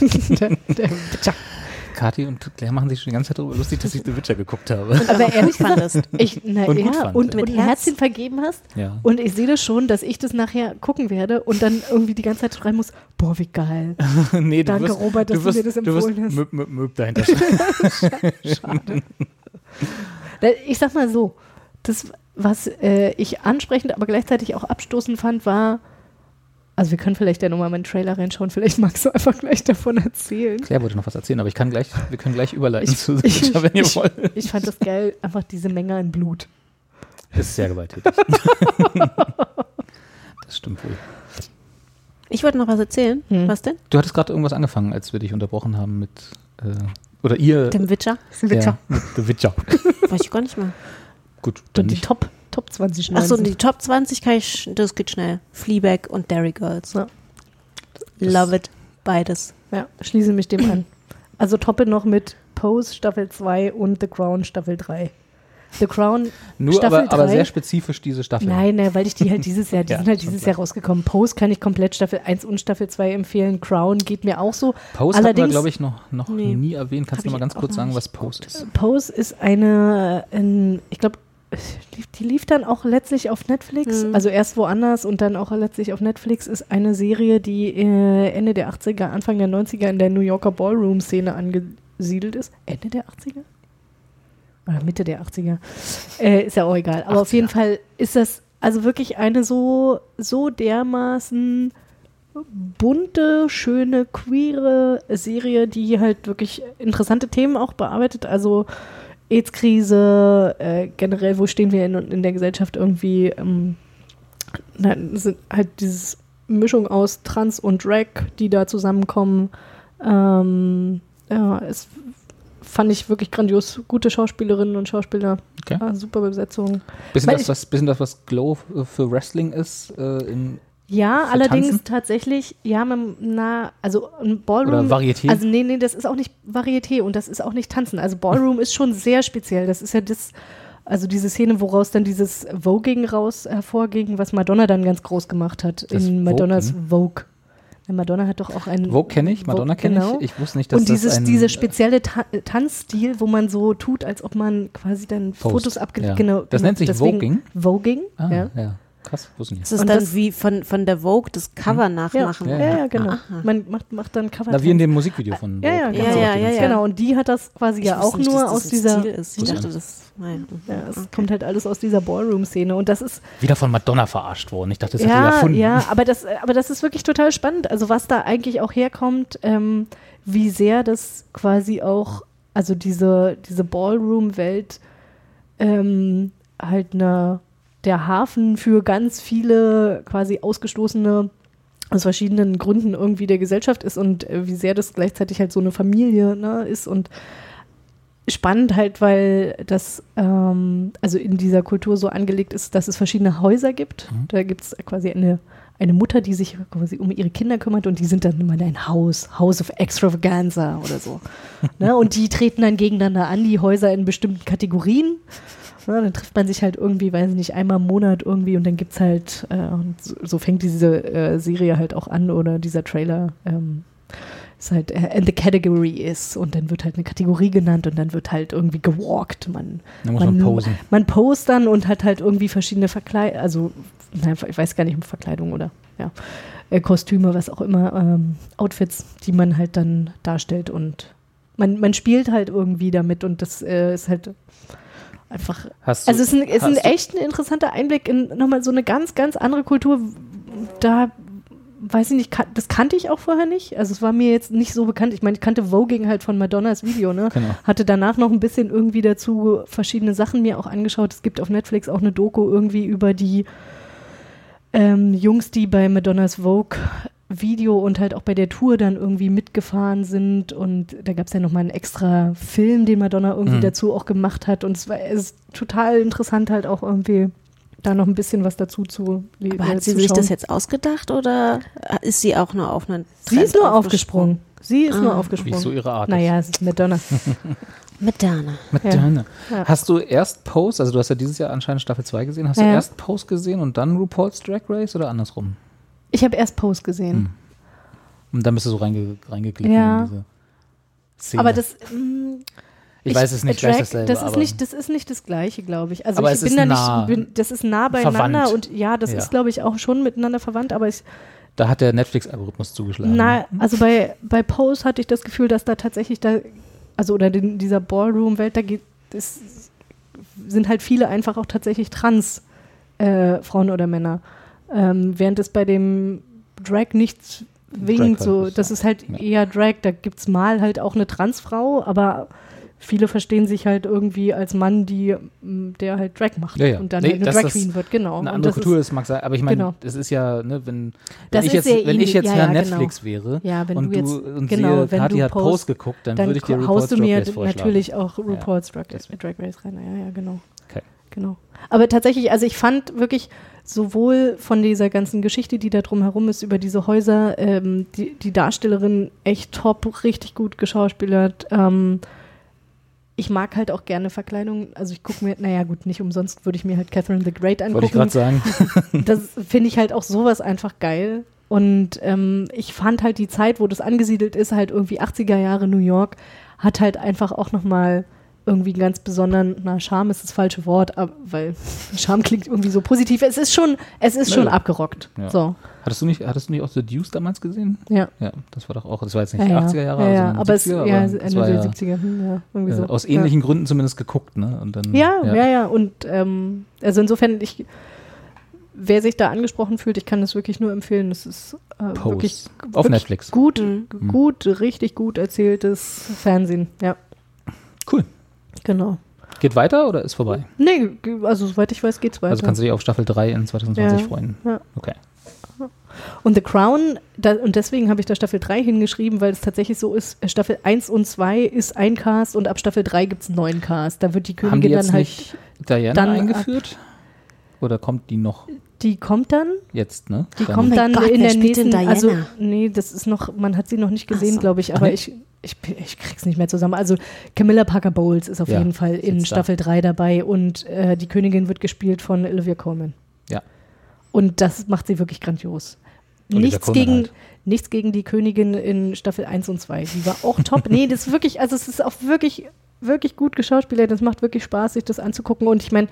der, der Witcher. Kathi und Claire machen sich schon die ganze Zeit darüber lustig, dass ich The Witcher geguckt habe. Aber ehrlich fandest. ich, na, Und ja, gut fand, und mit Mit Herzchen Herz. vergeben hast. Ja. Und ich sehe das schon, dass ich das nachher gucken werde und dann irgendwie die ganze Zeit schreiben muss, boah, wie geil. nee, du Danke, wirst, Robert, dass du du wirst, mir das du wirst empfohlen hast. Möb, Möb, Möb dahinter stehen. Da- Ich sag mal so, das, was äh, ich ansprechend, aber gleichzeitig auch abstoßend fand, war, also wir können vielleicht ja nochmal meinen Trailer reinschauen, vielleicht magst du einfach gleich davon erzählen. Claire wollte noch was erzählen, aber ich kann gleich, wir können gleich überleiten Ich- zu ich- Witcher, wenn ihr ich- wollt. Ich fand das geil, einfach diese Menge an Blut. Ist sehr gewalttätig. das stimmt wohl. Ich wollte noch was erzählen. Hm. Was denn? Du hattest gerade irgendwas angefangen, als wir dich unterbrochen haben mit, äh, oder ihr, Dem Witcher? ja, mit The Witcher. Weiß ich gar nicht mehr. Gut, dann Und die nicht. Top, Top 20 Achso, die Top 20 kann ich, das geht schnell. Fleabag und Derry Girls. Ja. Love it. Beides. Ja, schließe mich dem an. Also toppe noch mit Pose Staffel 2 und The Crown Staffel 3. The Crown, Nur Staffel aber, aber drei? sehr spezifisch diese Staffel. nein, ne, weil ich die halt dieses Jahr, die Ja, sind halt dieses klar. Jahr rausgekommen. Pose kann ich komplett Staffel 1 und Staffel 2 empfehlen. Crown geht mir auch so. Pose hatten wir, Allerdings- glaube ich, noch, noch Nee. nie erwähnt. Kannst du mal ganz kurz sagen, was Pose ist? Pose ist eine, ein, ich glaube, die lief dann auch letztlich auf Netflix, Mhm. also erst woanders und dann auch letztlich auf Netflix, ist eine Serie, die äh, Ende der 80er, Anfang der 90er in der New Yorker Ballroom-Szene angesiedelt ist. Ende der 80er? Oder Mitte der 80er? Äh, ist ja auch egal. Aber auf 80er. jeden Fall ist das also wirklich eine so, so dermaßen bunte, schöne, queere Serie, die halt wirklich interessante Themen auch bearbeitet. Also AIDS-Krise, äh, generell, wo stehen wir in, in der Gesellschaft irgendwie? Ähm, na, sind halt diese Mischung aus Trans und Drag, die da zusammenkommen. Ähm, ja, es fand ich wirklich grandios. Gute Schauspielerinnen und Schauspieler. Okay. Ah, super Besetzung. Bisschen Weil das, was, bisschen das, was Glow für Wrestling ist. Äh, in, Ja, allerdings Tanzen? tatsächlich, ja, man, na, also ein Ballroom. Oder Varieté? Also nee, nee, das ist auch nicht Varieté und das ist auch nicht Tanzen. Also Ballroom ist schon sehr speziell. Das ist ja das, also diese Szene, woraus dann dieses Voging raus hervorging, was Madonna dann ganz groß gemacht hat Das in Madonnas Voguing? Vogue. Ja, Madonna hat doch auch einen. Vogue kenne ich, Madonna kenne genau. ich. Ich wusste nicht, dass Und dieses, das ein, dieser spezielle Ta Tanzstil, wo man so tut, als ob man quasi dann Post, Fotos abgelegt ja. genau. Das genau, nennt sich deswegen Voging? Voging, Ah, ja. ja. Krass, wusste ich nicht. Das ist Und dann das- wie von, von der Vogue das Cover Ja, nachmachen. ja, ja, genau. Aha. Man macht, macht dann Cover. Na, wie in dem Musikvideo von Ja, ja, Vogue. genau. Ja, ja, ja, ja. Genau, und die hat das quasi Ich ja auch nicht, nur aus dieser. Stil ist. Ich dachte, das. Nein. Ja, es Okay. kommt halt alles aus dieser Ballroom-Szene. Und das ist, Wieder von Madonna verarscht worden. Ich dachte, das hat die ja, erfunden. ja, aber das, aber das ist wirklich total spannend. Also was da eigentlich auch herkommt, ähm, wie sehr das quasi auch, also diese, diese Ballroom-Welt ähm, halt eine, der Hafen für ganz viele quasi ausgestoßene aus verschiedenen Gründen irgendwie der Gesellschaft ist und äh, wie sehr das gleichzeitig halt so eine Familie ne, ist und spannend halt, weil das ähm, also in dieser Kultur so angelegt ist, dass es verschiedene Häuser gibt. Mhm. Da gibt es quasi eine, eine Mutter, die sich quasi um ihre Kinder kümmert und die sind dann immer in ein Haus, House of Extravaganza oder so. ne? Und die treten dann gegeneinander an, die Häuser in bestimmten Kategorien. Ne? Dann trifft man sich halt irgendwie, weiß ich nicht, einmal im Monat irgendwie und dann gibt es halt, äh, und so, so fängt diese äh, Serie halt auch an oder dieser Trailer. Ähm, ist halt äh, and the category is und dann wird halt eine Kategorie genannt und dann wird halt irgendwie gewalkt. Man, Da muss man posen. man post dann und hat halt irgendwie verschiedene Verkleidungen, also nein, ich weiß gar nicht um Verkleidung oder ja, äh, Kostüme, was auch immer, ähm, Outfits, die man halt dann darstellt und man, man spielt halt irgendwie damit und das äh, ist halt einfach Hast du, also es ist ein, ist ein echt ein interessanter Einblick in nochmal so eine ganz, ganz andere Kultur. Da weiß ich nicht, das kannte ich auch vorher nicht. Also es war mir jetzt nicht so bekannt. Ich meine, ich kannte Voging halt von Madonnas Video, ne? Genau. Hatte danach noch ein bisschen irgendwie dazu verschiedene Sachen mir auch angeschaut. Es gibt auf Netflix auch eine Doku irgendwie über die ähm, Jungs, die bei Madonnas Vogue Video und halt auch bei der Tour dann irgendwie mitgefahren sind und da gab es ja nochmal einen extra Film, den Madonna irgendwie Mhm. dazu auch gemacht hat und es war es ist total interessant halt auch irgendwie da noch ein bisschen was dazu zu le- Aber äh, hat sie zu sich das jetzt ausgedacht oder ist sie auch nur auf einen Sie Trend ist nur aufgesprungen. Sie ist nur Ah. Wie aufgesprungen. so ihre Art naja, es ist Madonna. Madonna. Madonna. Ja. Hast du erst Pose, also du hast ja dieses Jahr anscheinend Staffel 2 gesehen, hast du Ja. erst Pose gesehen und dann RuPaul's Drag Race oder andersrum? Ich habe erst Pose gesehen. Und dann bist du so reinge reingeglitten Ja. in diese Szene. Aber das. mm, ich, weiß es nicht, Drag, dasselbe, das ist nicht, das ist nicht das Gleiche, glaube ich. Also Aber ich bin da nah nicht, bin, das ist nah beieinander verwandt. und ja, das Ja. ist, glaube ich, auch schon miteinander verwandt, aber ich, da hat der Netflix-Algorithmus zugeschlagen. na, also bei, bei Pose hatte ich das Gefühl, dass da tatsächlich da, also oder in dieser Ballroom-Welt, da geht, es sind halt viele einfach auch tatsächlich trans äh, Frauen oder Männer. Ähm, während es bei dem Drag nichts winkt, halt so, ist, das ist halt Ja. eher Drag, da gibt es mal halt auch eine Transfrau, aber viele verstehen sich halt irgendwie als Mann, die, m, der halt Drag macht Ja, ja. und dann Nee, halt eine Drag das Queen wird, genau. Eine andere das Kultur ist, mag sein, aber ich meine, Genau. es ist ja, ne, wenn, wenn Das ich jetzt, wenn ich jetzt Ja, Herr genau. Netflix wäre Ja, wenn und du jetzt- und genau, sehe, wenn Kathi du hat Pose- Pose geguckt, dann, dann würde ich dir RuPaul's du Drag mir Race vorschlagen. natürlich auch RuPaul's Drag. Drag Race rein. Ja, ja, genau. Okay. Genau. Aber tatsächlich, also ich fand wirklich sowohl von dieser ganzen Geschichte, die da drumherum ist, über diese Häuser, ähm, die, die Darstellerin echt top, richtig gut geschauspielert. Ähm, ich mag halt auch gerne Verkleidungen. Also ich gucke mir, naja gut, nicht umsonst würde ich mir halt Catherine the Great Wollte ich angucken gerade sagen. das finde ich halt auch sowas einfach geil. Und ähm, ich fand halt die Zeit, wo das angesiedelt ist, halt irgendwie 80er Jahre New York, hat halt einfach auch nochmal irgendwie einen ganz besonderen, na, Charme ist das falsche Wort, aber, weil Charme klingt irgendwie so positiv. Es ist schon, es ist schon abgerockt. Ja. So, Hattest du nicht, hattest du nicht auch The Deuce damals gesehen? ja. Ja, das war doch auch, das war jetzt Ja, nicht ja. 80er Jahre, ja, ja. sondern aber es 70er, ja, aber Ende war der ja, 70er, hm, ja, irgendwie äh, so. aus ja. ähnlichen Gründen zumindest geguckt, ne? Und dann, Ja, ja, ja. Und ähm, also insofern, ich, wer sich da angesprochen fühlt, ich kann das wirklich nur empfehlen. Das ist äh, wirklich Auf wirklich Netflix. Gut, Mhm. gut, richtig gut erzähltes Fernsehen. Ja, Cool. Genau. Geht weiter oder ist vorbei? Nee, also soweit ich weiß, geht's weiter. Also kannst du dich auf Staffel 3 in 2020 Ja. freuen. Ja. Okay. Und The Crown, da, und deswegen habe ich da Staffel 3 hingeschrieben, weil es tatsächlich so ist, äh, Staffel 1 und 2 ist ein Cast und ab Staffel 3 gibt es einen neuen Cast. Da wird die Haben die Königin jetzt dann halt, nicht Diana dann ab- eingeführt? Oder kommt die noch die kommt dann, jetzt, ne? die Dann- kommt mein dann Gott, in der nächsten, also Diana? nee, das ist noch, man hat sie noch nicht gesehen, so. glaube ich, aber ich, ich, ich krieg's nicht mehr zusammen. Also Camilla Parker Bowles ist auf Ja, jeden Fall in sitzt da. Staffel 3 dabei und äh, die Königin wird gespielt von Olivia Colman. Ja. Und das macht sie wirklich grandios. Olivia Nichts gegen, halt. nichts gegen die Königin in Staffel 1 und 2. Die war auch top. nee, das ist wirklich, also es ist auch wirklich, wirklich gut geschauspielert. Das macht wirklich Spaß, sich das anzugucken. Und ich meine,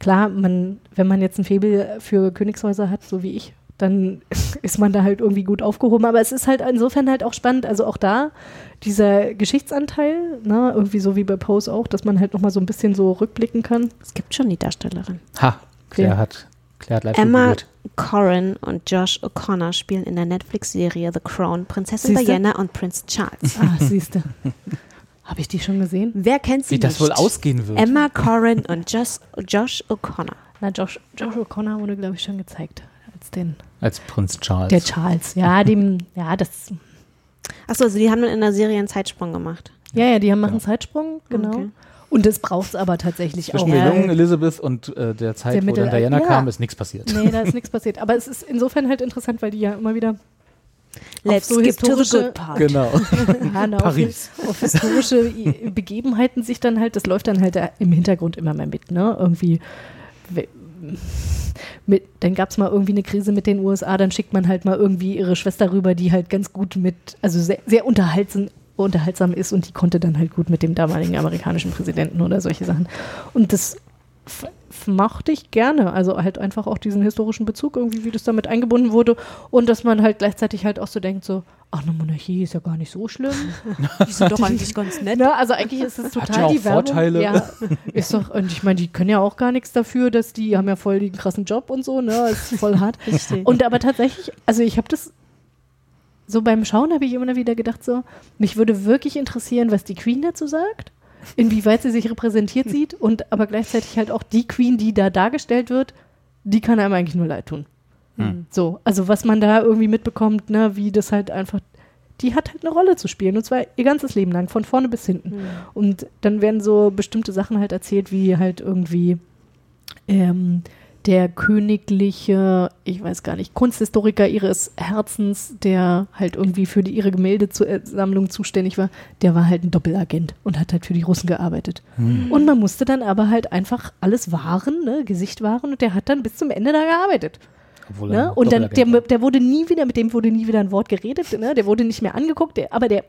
klar, man, wenn man jetzt ein Faible für Königshäuser hat, so wie ich, dann ist man da halt irgendwie gut aufgehoben. Aber es ist halt insofern halt auch spannend. Also auch da dieser Geschichtsanteil, ne, irgendwie so wie bei Pose auch, dass man halt nochmal so ein bisschen so rückblicken kann. Es gibt schon die Darstellerin. Ha, Claire Wer? hat, Claire hat live Emma. Corrin und Josh O'Connor spielen in der Netflix-Serie The Crown Prinzessin Siehste? Diana und Prinz Charles. Ah, siehste. Habe ich die schon gesehen? Wer kennt sie Wie das nicht? wohl ausgehen wird. Emma Corrin und Josh, Josh O'Connor. Na, Josh, Josh O'Connor wurde, glaube ich, schon gezeigt. Als den. Als Prinz Charles. Der Charles. Ja, dem, ja, das. Achso, also die haben in der Serie einen Zeitsprung gemacht. Ja, ja, die haben machen Ja. Zeitsprung, genau. Okay. Und das braucht es aber tatsächlich Zwischen auch. der jungen Elizabeth und äh, der Zeit, Der wo dann Diana ja. kam, ist nichts passiert. Nee, da ist nichts passiert. Aber es ist insofern halt interessant, weil die ja immer wieder Let's so skip to the historische- good part. Genau. ja, na, Paris. Auf, auf historische Begebenheiten sich dann halt, das läuft dann halt da im Hintergrund immer mal mit, ne? Irgendwie. Mit, dann gab es mal irgendwie eine Krise mit den USA, dann schickt man halt mal irgendwie ihre Schwester rüber, die halt ganz gut mit, also sehr, sehr unterhaltsam, unterhaltsam ist und die konnte dann halt gut mit dem damaligen amerikanischen Präsidenten oder solche Sachen. Und das mochte ich gerne. Also halt einfach auch diesen historischen Bezug irgendwie, wie das damit eingebunden wurde und dass man halt gleichzeitig halt auch so denkt, so, ach, eine Monarchie ist ja gar nicht so schlimm. Die sind doch eigentlich ganz nett. Ne? Also eigentlich ist es total ja auch die Werbung. Vorteile. Ja, ist doch, und ich meine, die können ja auch gar nichts dafür, dass die haben ja voll den krassen Job und so, ne? Ist voll hart. Richtig. Und aber tatsächlich, also ich habe das so beim Schauen habe ich immer wieder gedacht, so, mich würde wirklich interessieren, was die Queen dazu sagt, inwieweit sie sich repräsentiert sieht und aber gleichzeitig halt auch die Queen, die da dargestellt wird, die kann einem eigentlich nur leid tun. Hm. So, also was man da irgendwie mitbekommt, ne, wie das halt einfach, die hat halt eine Rolle zu spielen und zwar ihr ganzes Leben lang, von vorne bis hinten. Und dann werden so bestimmte Sachen halt erzählt, wie halt irgendwie ähm, der königliche, ich weiß gar nicht, Kunsthistoriker ihres Herzens, der halt irgendwie für die, ihre Gemäldesammlung zuständig war, der war halt ein Doppelagent und hat halt für die Russen gearbeitet. Und man musste dann aber halt einfach alles wahren, ne, Gesicht wahren und der hat dann bis zum Ende da gearbeitet. Obwohl Ne? Und dann, der, der wurde nie wieder, mit dem wurde nie wieder ein Wort geredet, ne? der wurde nicht mehr angeguckt, der, aber der,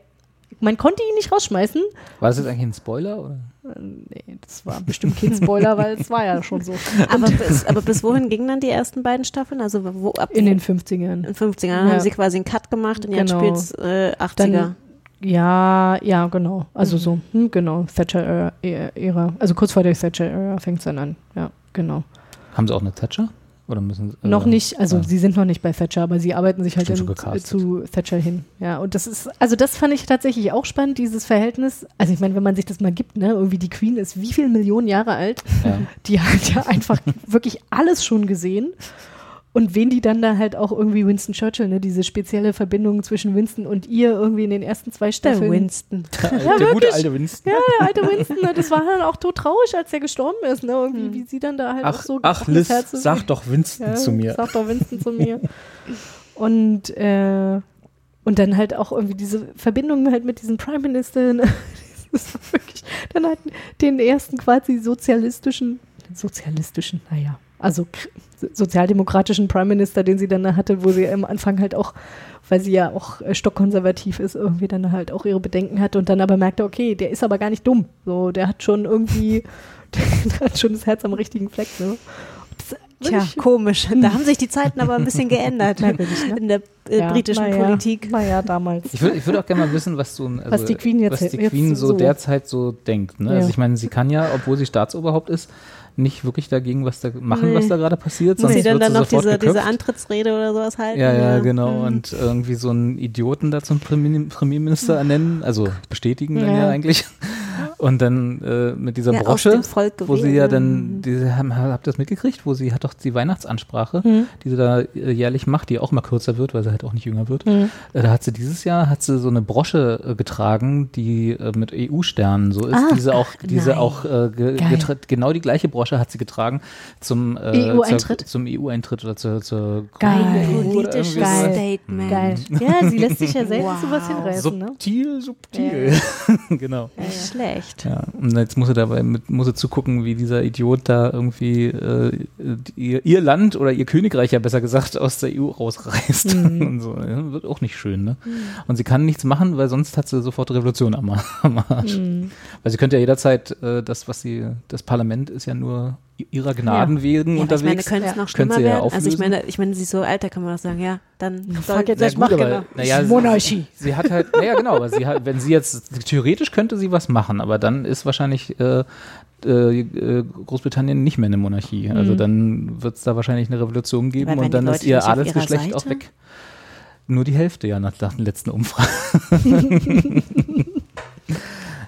man konnte ihn nicht rausschmeißen. War das jetzt eigentlich ein Spoiler? Oder? Nee, das war bestimmt kein Spoiler, weil es war ja schon so. Aber bis, aber bis wohin gingen dann die ersten beiden Staffeln? Also wo ab In den 50ern. in 50ern Dann Ja. haben sie quasi einen Cut gemacht und jetzt Genau. spielt's äh, 80er. Dann, ja, ja, genau. Also so, hm, genau, Thatcher-Ära. Also kurz vor der Thatcher-Ära fängt es dann an. Ja, genau. Haben sie auch eine Thatcher? Oder müssen sie, noch äh, nicht, also ja. sie sind noch nicht bei Thatcher, aber sie arbeiten sich halt in, zu Thatcher hin. Ja, und das ist, also das fand ich tatsächlich auch spannend, dieses Verhältnis. Also ich meine, wenn man sich das mal gibt, ne, irgendwie die Queen ist wie viele Millionen Jahre alt, Ja. die hat ja einfach wirklich alles schon gesehen. Und wen die dann da halt auch irgendwie Winston Churchill, ne, diese spezielle Verbindung zwischen Winston und ihr irgendwie in den ersten zwei Der Staffeln. Winston. der wirklich. gute alte Winston. Ja, der alte Winston, ne, das war dann auch tot traurig, als er gestorben ist, ne, irgendwie, wie sie dann da halt auch Ach, so ach Liz, Herz ist. sag doch Winston Ja, zu mir. Sag doch Winston zu mir. Und, äh, und dann halt auch irgendwie diese Verbindung halt mit diesem Prime Minister. Ne? Das ist wirklich, dann halt den ersten quasi sozialistischen, sozialistischen, naja, also sozialdemokratischen Prime Minister, den sie dann da hatte, wo sie am Anfang halt auch, weil sie ja auch äh, stockkonservativ ist, irgendwie dann halt auch ihre Bedenken hatte und dann aber merkte, okay, der ist aber gar nicht dumm. So, der hat schon irgendwie, der hat schon das Herz am richtigen Fleck. Ne? Das, Tja, komisch. Da haben sich die Zeiten aber ein bisschen geändert Merkwürdig, ne? in der äh, Ja, britischen naja, Politik. Naja, damals. Ich würde ich würd auch gerne mal wissen, was so ein, also, Was die Queen jetzt- was die jetzt Queen so, so- derzeit so denkt. Ne? Ja. Also ich meine, sie kann ja, obwohl sie Staatsoberhaupt ist, nicht wirklich dagegen was da machen, Nee. was da gerade passiert. Muss Sonst sie dann, dann noch diese, diese. Antrittsrede oder sowas halten? Ja, ja, genau. Mhm. Und irgendwie so einen Idioten da zum Premi- Premierminister ernennen, also bestätigen dann Ja. ja eigentlich. Und dann äh, mit dieser Ja, Brosche, wo sie ja ja. dann, diese, haben, habt ihr das mitgekriegt, wo sie hat doch die Weihnachtsansprache, Mhm. die sie da äh, jährlich macht, die auch mal kürzer wird, weil sie halt auch nicht jünger wird. Mhm. Äh, Da hat sie dieses Jahr hat sie so eine Brosche äh, getragen, die äh, mit EU-Sternen so ist. Ah, diese auch, diese nein. auch äh, ge genau die gleiche Brosche hat sie getragen zum EU-Eintritt? zum EU-Eintritt oder zur, zur Geil. Politisches so. Statement. Geil. Ja, sie lässt sich ja selten Wow. zu was hinreißen, ne? Subtil, subtil. genau. Nicht schlecht. Ja, und jetzt muss sie dabei mit, muss sie zugucken, wie dieser Idiot da irgendwie äh, ihr, ihr Land oder ihr Königreich ja besser gesagt aus der EU rausreißt. Mhm. Und so. Ja, wird auch nicht schön, ne? Und sie kann nichts machen, weil sonst hat sie sofort Revolution am, am Arsch. Mhm. Weil sie könnte ja jederzeit äh, das, was sie, das Parlament ist ja nur ihrer Gnaden wegen Ja, aber ich meine, unterwegs. könnte es Ja. noch schlimmer ja werden? Also ich meine, ich meine, sie ist so alt, da kann man doch sagen, ja, dann soll, fuck it, Na das macht aber, genau. naja, Monarchie. Sie, sie hat halt, naja genau, aber sie hat, wenn sie jetzt, theoretisch könnte sie was machen, aber dann ist wahrscheinlich äh, äh, äh, Großbritannien nicht mehr eine Monarchie. Also dann wird es da wahrscheinlich eine Revolution geben und dann ist ihr Adelsgeschlecht auch weg. Nur die Hälfte, ja, nach, nach den letzten Umfragen.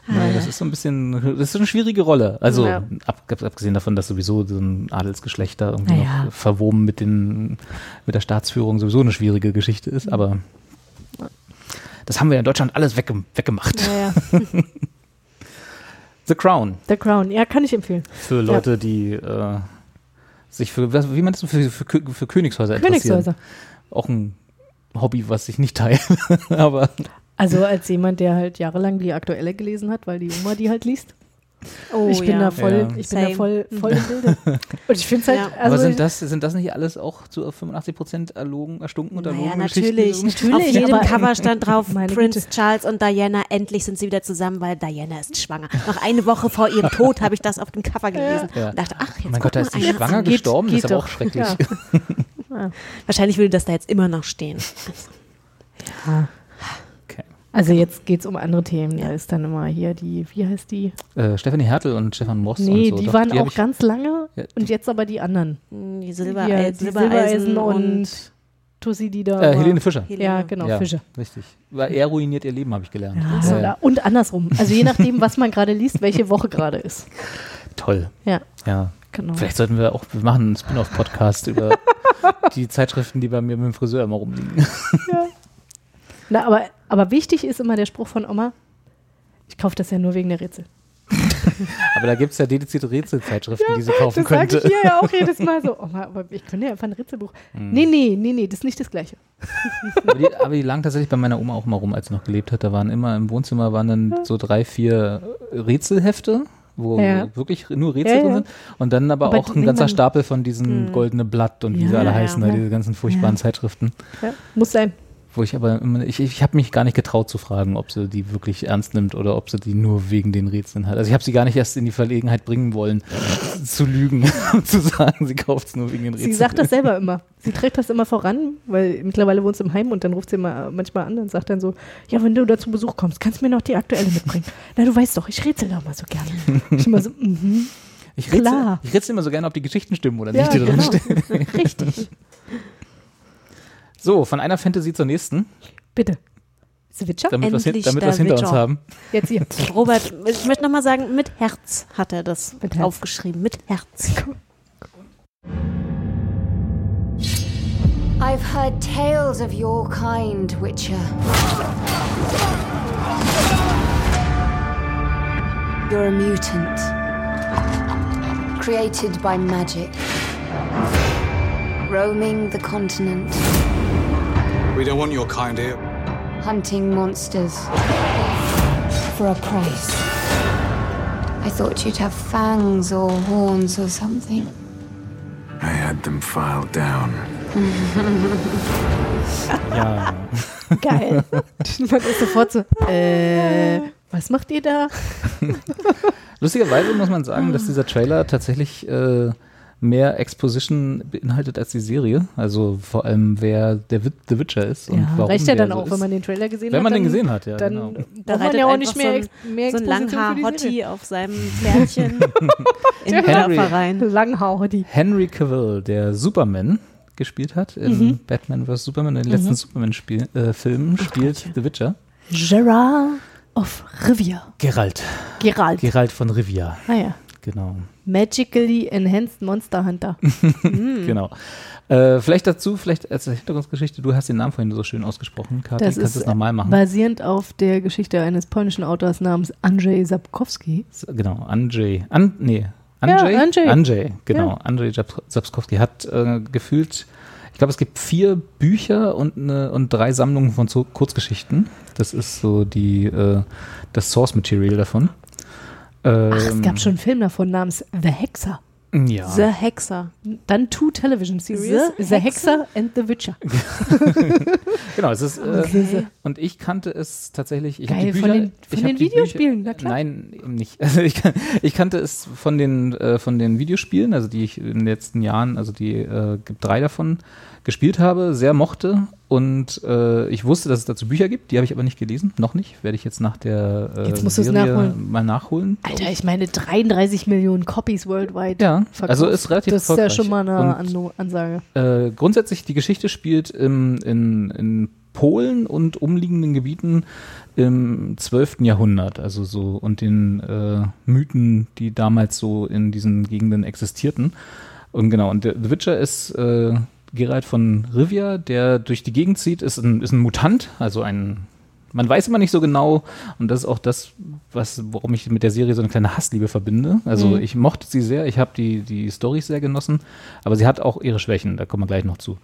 Nein, das ist so ein bisschen, das ist so eine schwierige Rolle. Also Ja. ab, abgesehen davon, dass sowieso so ein Adelsgeschlecht da irgendwie noch verwoben mit den, mit der Staatsführung sowieso eine schwierige Geschichte ist, aber das haben wir in Deutschland alles wegge weggemacht. Ja, ja. The Crown. The Crown, ja, kann ich empfehlen. Für Leute, die äh, sich für, wie das so für, für, für Königshäuser interessieren. Königshäuser. Auch ein Hobby, was ich nicht teile. aber Also als jemand, der halt jahrelang die aktuelle gelesen hat, weil die Oma die halt liest. Oh, ich bin ja. da voll, Ja. ich bin da Same. voll, voll im Bilde. Und ich finde es halt, Ja. also aber sind das, sind das nicht alles auch zu 85 Prozent erlogen, erstunken und Naja, erlogene Geschichten? natürlich. Natürlich, Auf jedem Cover stand drauf, Prince. Charles und Diana, endlich sind sie wieder zusammen, weil Diana ist schwanger. Noch eine Woche vor ihrem Tod habe ich das auf dem Cover gelesen Ja. und dachte, ach, jetzt mein Gott, da ist die einer schwanger an. Geht- gestorben, das geht ist aber auch schrecklich. Ja. Wahrscheinlich würde das da jetzt immer noch stehen. Okay. Also jetzt geht es um andere Themen. Da ist dann immer hier die, wie heißt die? Äh, Stefanie Hertel und Stefan Moss Nee, und so. die Doch, waren hab auch ich- ganz lange Ja, und jetzt aber die anderen. Die, Hier, Silberei die Silbereisen und, Tussi, die da. Äh. Helene Fischer. Ja, genau, ja, Fischer. Richtig. Weil er ruiniert ihr Leben, habe ich gelernt. Ja, Ja, ja. Und andersrum. Also je nachdem, was man gerade liest, welche Woche gerade ist. Toll. Ja, Ja. genau. Vielleicht sollten wir auch, wir machen einen Spin-off-Podcast über die Zeitschriften, die bei mir mit dem Friseur immer rumliegen. Na, aber, aber wichtig ist immer der Spruch von Oma, ich kaufe das ja nur wegen der Rätsel. Aber da gibt es ja dedizierte Rätselzeitschriften, die sie kaufen Das sage könnte. ich hier ja auch jedes Mal so. Oh, aber ich könnte ja einfach ein Rätselbuch. Hm. Nee, nee, nee, nee, das ist nicht das Gleiche. aber, die, aber die lagen tatsächlich bei meiner Oma auch mal rum, als sie noch gelebt hat. Da waren immer im Wohnzimmer waren dann so drei, vier Rätselhefte, wo Ja. wirklich nur Rätsel Ja, drin ja. sind. Und dann aber, Aber auch ein ganzer Stapel von diesen goldene Blatt und wie Ja, sie alle ja, heißen, ja. diese ganzen furchtbaren Ja. Zeitschriften. Ja, muss sein. Wo ich aber immer, ich, ich habe mich gar nicht getraut zu fragen, ob sie die wirklich ernst nimmt oder ob sie die nur wegen den Rätseln hat. Also ich habe sie gar nicht erst in die Verlegenheit bringen wollen, zu lügen und zu sagen, sie kauft es nur wegen den Rätseln. Sie sagt das selber immer. Sie trägt das immer voran, weil mittlerweile wohnt sie im Heim und dann ruft sie immer manchmal an und sagt dann so, ja, wenn du da zu Besuch kommst, kannst du mir noch die aktuelle mitbringen. Na, du weißt doch, ich rätsel doch mal so gerne. Ich immer so, mhm. ich rätsel, klar. ich rätsel immer so gerne, ob die Geschichten stimmen oder Ja, nicht, die drin genau. Richtig. So, von einer Fantasy zur nächsten, Bitte. Switcher? damit wir es hin, Endlich damit der wir's hinter uns Witcher. haben. Jetzt hier. Robert, ich möchte nochmal sagen, mit Herz hat er das Mit Herz. aufgeschrieben. Mit Herz. I've heard tales of your kind, Witcher. You're a mutant. Created by magic. Roaming the continent, We don't want your kind here. hunting monsters. For a price. I thought you'd have fangs or horns or something. I had them filed down. Ja. Geil. Man ist sofort so, äh, was macht ihr da? Lustigerweise muss man sagen, dass dieser Trailer tatsächlich äh, mehr Exposition beinhaltet als die Serie. Also vor allem, wer der The Witcher ist und Ja, warum reicht ja dann so auch, ist. wenn man den Trailer gesehen Wenn hat. man den dann, gesehen hat, ja, Dann genau. braucht man ja auch nicht mehr, mehr so ein Exposition für die Serie. Langhaar-Hottie auf seinem Pferdchen in den Henry. Rein. Langhaar, die. Henry Cavill, der Superman gespielt hat in Mhm. Batman vs. Superman, in den letzten Superman-Filmen, äh, Filmen, spielt The Witcher. Gerard of Rivia. Geralt. Geralt. Geralt von Rivia, ah ja. Genau. Magically Enhanced Monster Hunter. Hm. Genau. Äh, vielleicht dazu, vielleicht als Hintergrundgeschichte, du hast den Namen vorhin so schön ausgesprochen, Kathi, Das kannst du es nochmal machen? basierend auf der Geschichte eines polnischen Autors namens Andrzej Sapkowski. Genau, Andrzej. An, nee, Andrzej? Ja, Andrzej. Andrzej, genau. Ja. Andrzej Sapkowski hat äh, gefühlt, ich glaube, es gibt vier Bücher und, eine, und drei Sammlungen von so Kurzgeschichten. Das ist so die, äh, das Source Material davon. Ach, es Ähm, gab schon einen Film davon namens The Hexer. Ja. The Hexer. Dann two Television Series. The The, Hexer and The Witcher. Genau, es ist, äh, Okay. und ich kannte es tatsächlich. Ich Geil, die von Bücher, den- von ich hab den Videospielen, na Bücher, klar. Nein, eben nicht. Also ich, ich kannte es von den, äh, von den Videospielen, also die ich in den letzten Jahren, also die äh, gibt drei davon, gespielt habe, sehr mochte. Und äh, ich wusste, dass es dazu Bücher gibt, die habe ich aber nicht gelesen, noch nicht. Werde ich jetzt nach der äh, Jetzt musst Serie nachholen. mal nachholen. Alter, ich meine 33 Millionen Copies worldwide. Ja, verkauft. also ist relativ Das ist ja schon mal eine Und- Ansage. Äh, grundsätzlich, die Geschichte spielt im, in, in Polen und umliegenden Gebieten im 12. Jahrhundert, also so und den äh, Mythen, die damals so in diesen Gegenden existierten. Und genau, und The Witcher ist äh, Geralt von Rivia, der durch die Gegend zieht, ist ein, ist ein Mutant, also ein man weiß immer nicht so genau, und das ist auch das, was, warum ich mit der Serie so eine kleine Hassliebe verbinde. Also Mhm. ich mochte sie sehr, ich habe die, die Storys sehr genossen, aber sie hat auch ihre Schwächen, da kommen wir gleich noch zu.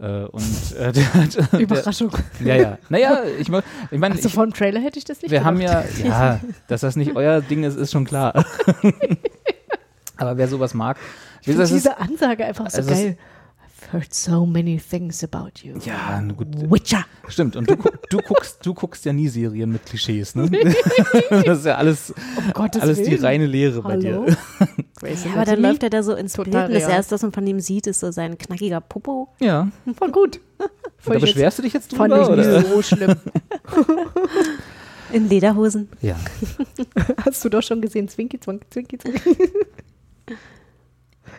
Äh, und äh, der hat, Überraschung. Der, ja, ja. Naja, ich, ich meine, Also vom Trailer hätte ich das nicht wir haben gedacht. ja, ja, dass das nicht euer Ding ist, ist schon klar. aber wer sowas mag, Ich finde das ist, diese Ansage einfach so also geil. I've heard so many things about you. ja, gut, Witcher. stimmt. Und du, du guckst, du guckst ja nie Serien mit Klischees, ne? das ist ja alles, Um Gottes alles die reine Lehre bei Hallo? dir. Grey's Ja, aber dann läuft er da so ins Bild Total und das. Erste, was man von ihm sieht, ist so sein knackiger Popo. Ja. Voll gut. Da Voll beschwerst du dich jetzt jetzt- Fand drüber? ich Oder? nicht so schlimm. In Lederhosen. Ja. Hast du doch schon gesehen, Zwinki, Zwinki, Zwinki, Zwinki.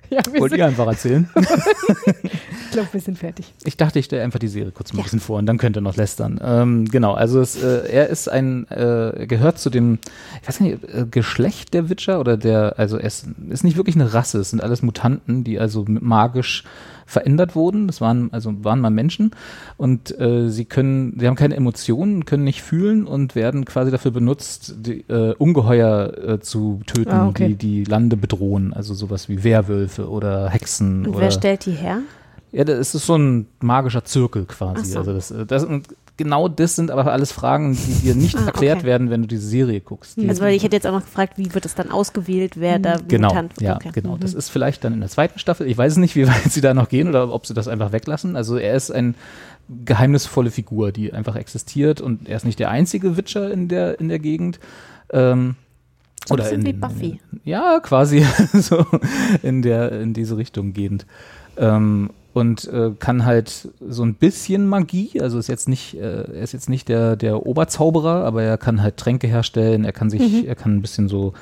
Ja, Wollt ihr einfach erzählen? Ich glaube, wir sind fertig. Ich dachte, ich stelle einfach die Serie kurz mal ein bisschen vor und dann könnt ihr noch lästern. Ähm, genau, also es, äh, er ist ein, äh, gehört zu dem, ich weiß nicht, äh, Geschlecht der Witcher oder der, also ist, ist nicht wirklich eine Rasse, es sind alles Mutanten, die also magisch verändert wurden. Das waren also waren mal Menschen und äh, sie können, sie haben keine Emotionen, können nicht fühlen und werden quasi dafür benutzt, die, äh, Ungeheuer äh, zu töten, Ah, okay. die die Lande bedrohen. Also sowas wie Werwölfe oder Hexen Und oder wer stellt die her? Ja, das ist so ein magischer Zirkel quasi. So. Also das, das und genau das sind aber alles Fragen, die dir nicht Ah, erklärt okay. werden, wenn du diese Serie guckst. Die, Also weil ich hätte jetzt auch noch gefragt, wie wird es dann ausgewählt, wer da genau, Mutant ja, okay. genau. Das ist vielleicht dann in der zweiten Staffel. Ich weiß es nicht, wie weit sie da noch gehen oder ob sie das einfach weglassen. Also er ist ein geheimnisvolle Figur, die einfach existiert und er ist nicht der einzige Witcher in der in der Gegend. Ähm, So oder in, wie Buffy. ja, quasi so in der in diese Richtung gehend. Ähm, und äh, kann halt so ein bisschen Magie, also ist jetzt nicht, äh, er ist jetzt nicht der, der Oberzauberer, aber er kann halt Tränke herstellen, er kann sich, er kann ein bisschen so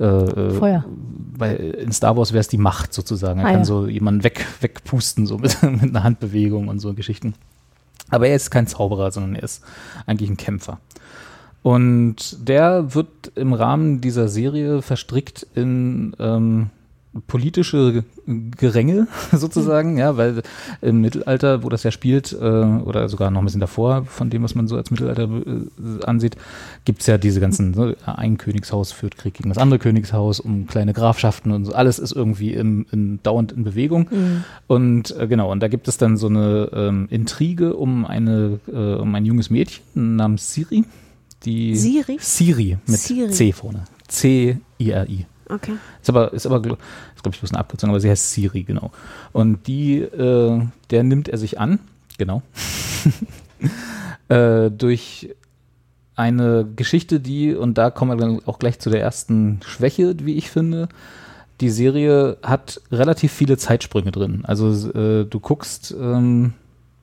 äh, äh, Feuer. bei, in Star Wars wäre es die Macht sozusagen. Er Ah, kann ja. so jemanden weg, wegpusten, so mit, mit einer Handbewegung und so Geschichten. Aber er ist kein Zauberer, sondern er ist eigentlich ein Kämpfer. Und der wird im Rahmen dieser Serie verstrickt in ähm, politische Geränge sozusagen, ja, weil im Mittelalter, wo das ja spielt, äh, oder sogar noch ein bisschen davor, von dem, was man so als Mittelalter äh, ansieht, gibt's ja diese ganzen, ne, ein Königshaus führt Krieg gegen das andere Königshaus, um kleine Grafschaften und so, alles ist irgendwie im, in, dauernd in Bewegung. Und äh, genau, und da gibt es dann so eine ähm, Intrige um eine, äh, um ein junges Mädchen namens Siri. Die Siri? Siri mit Siri. C vorne. C-I-R-I. Okay. Ist aber, ist aber, ist glaube ich bloß eine Abkürzung, aber sie heißt Siri, genau. Und die, äh, der nimmt er sich an, genau, äh, durch eine Geschichte, die, und da kommen wir dann auch gleich zu der ersten Schwäche, wie ich finde, die Serie hat relativ viele Zeitsprünge drin. Also äh, du guckst, ähm,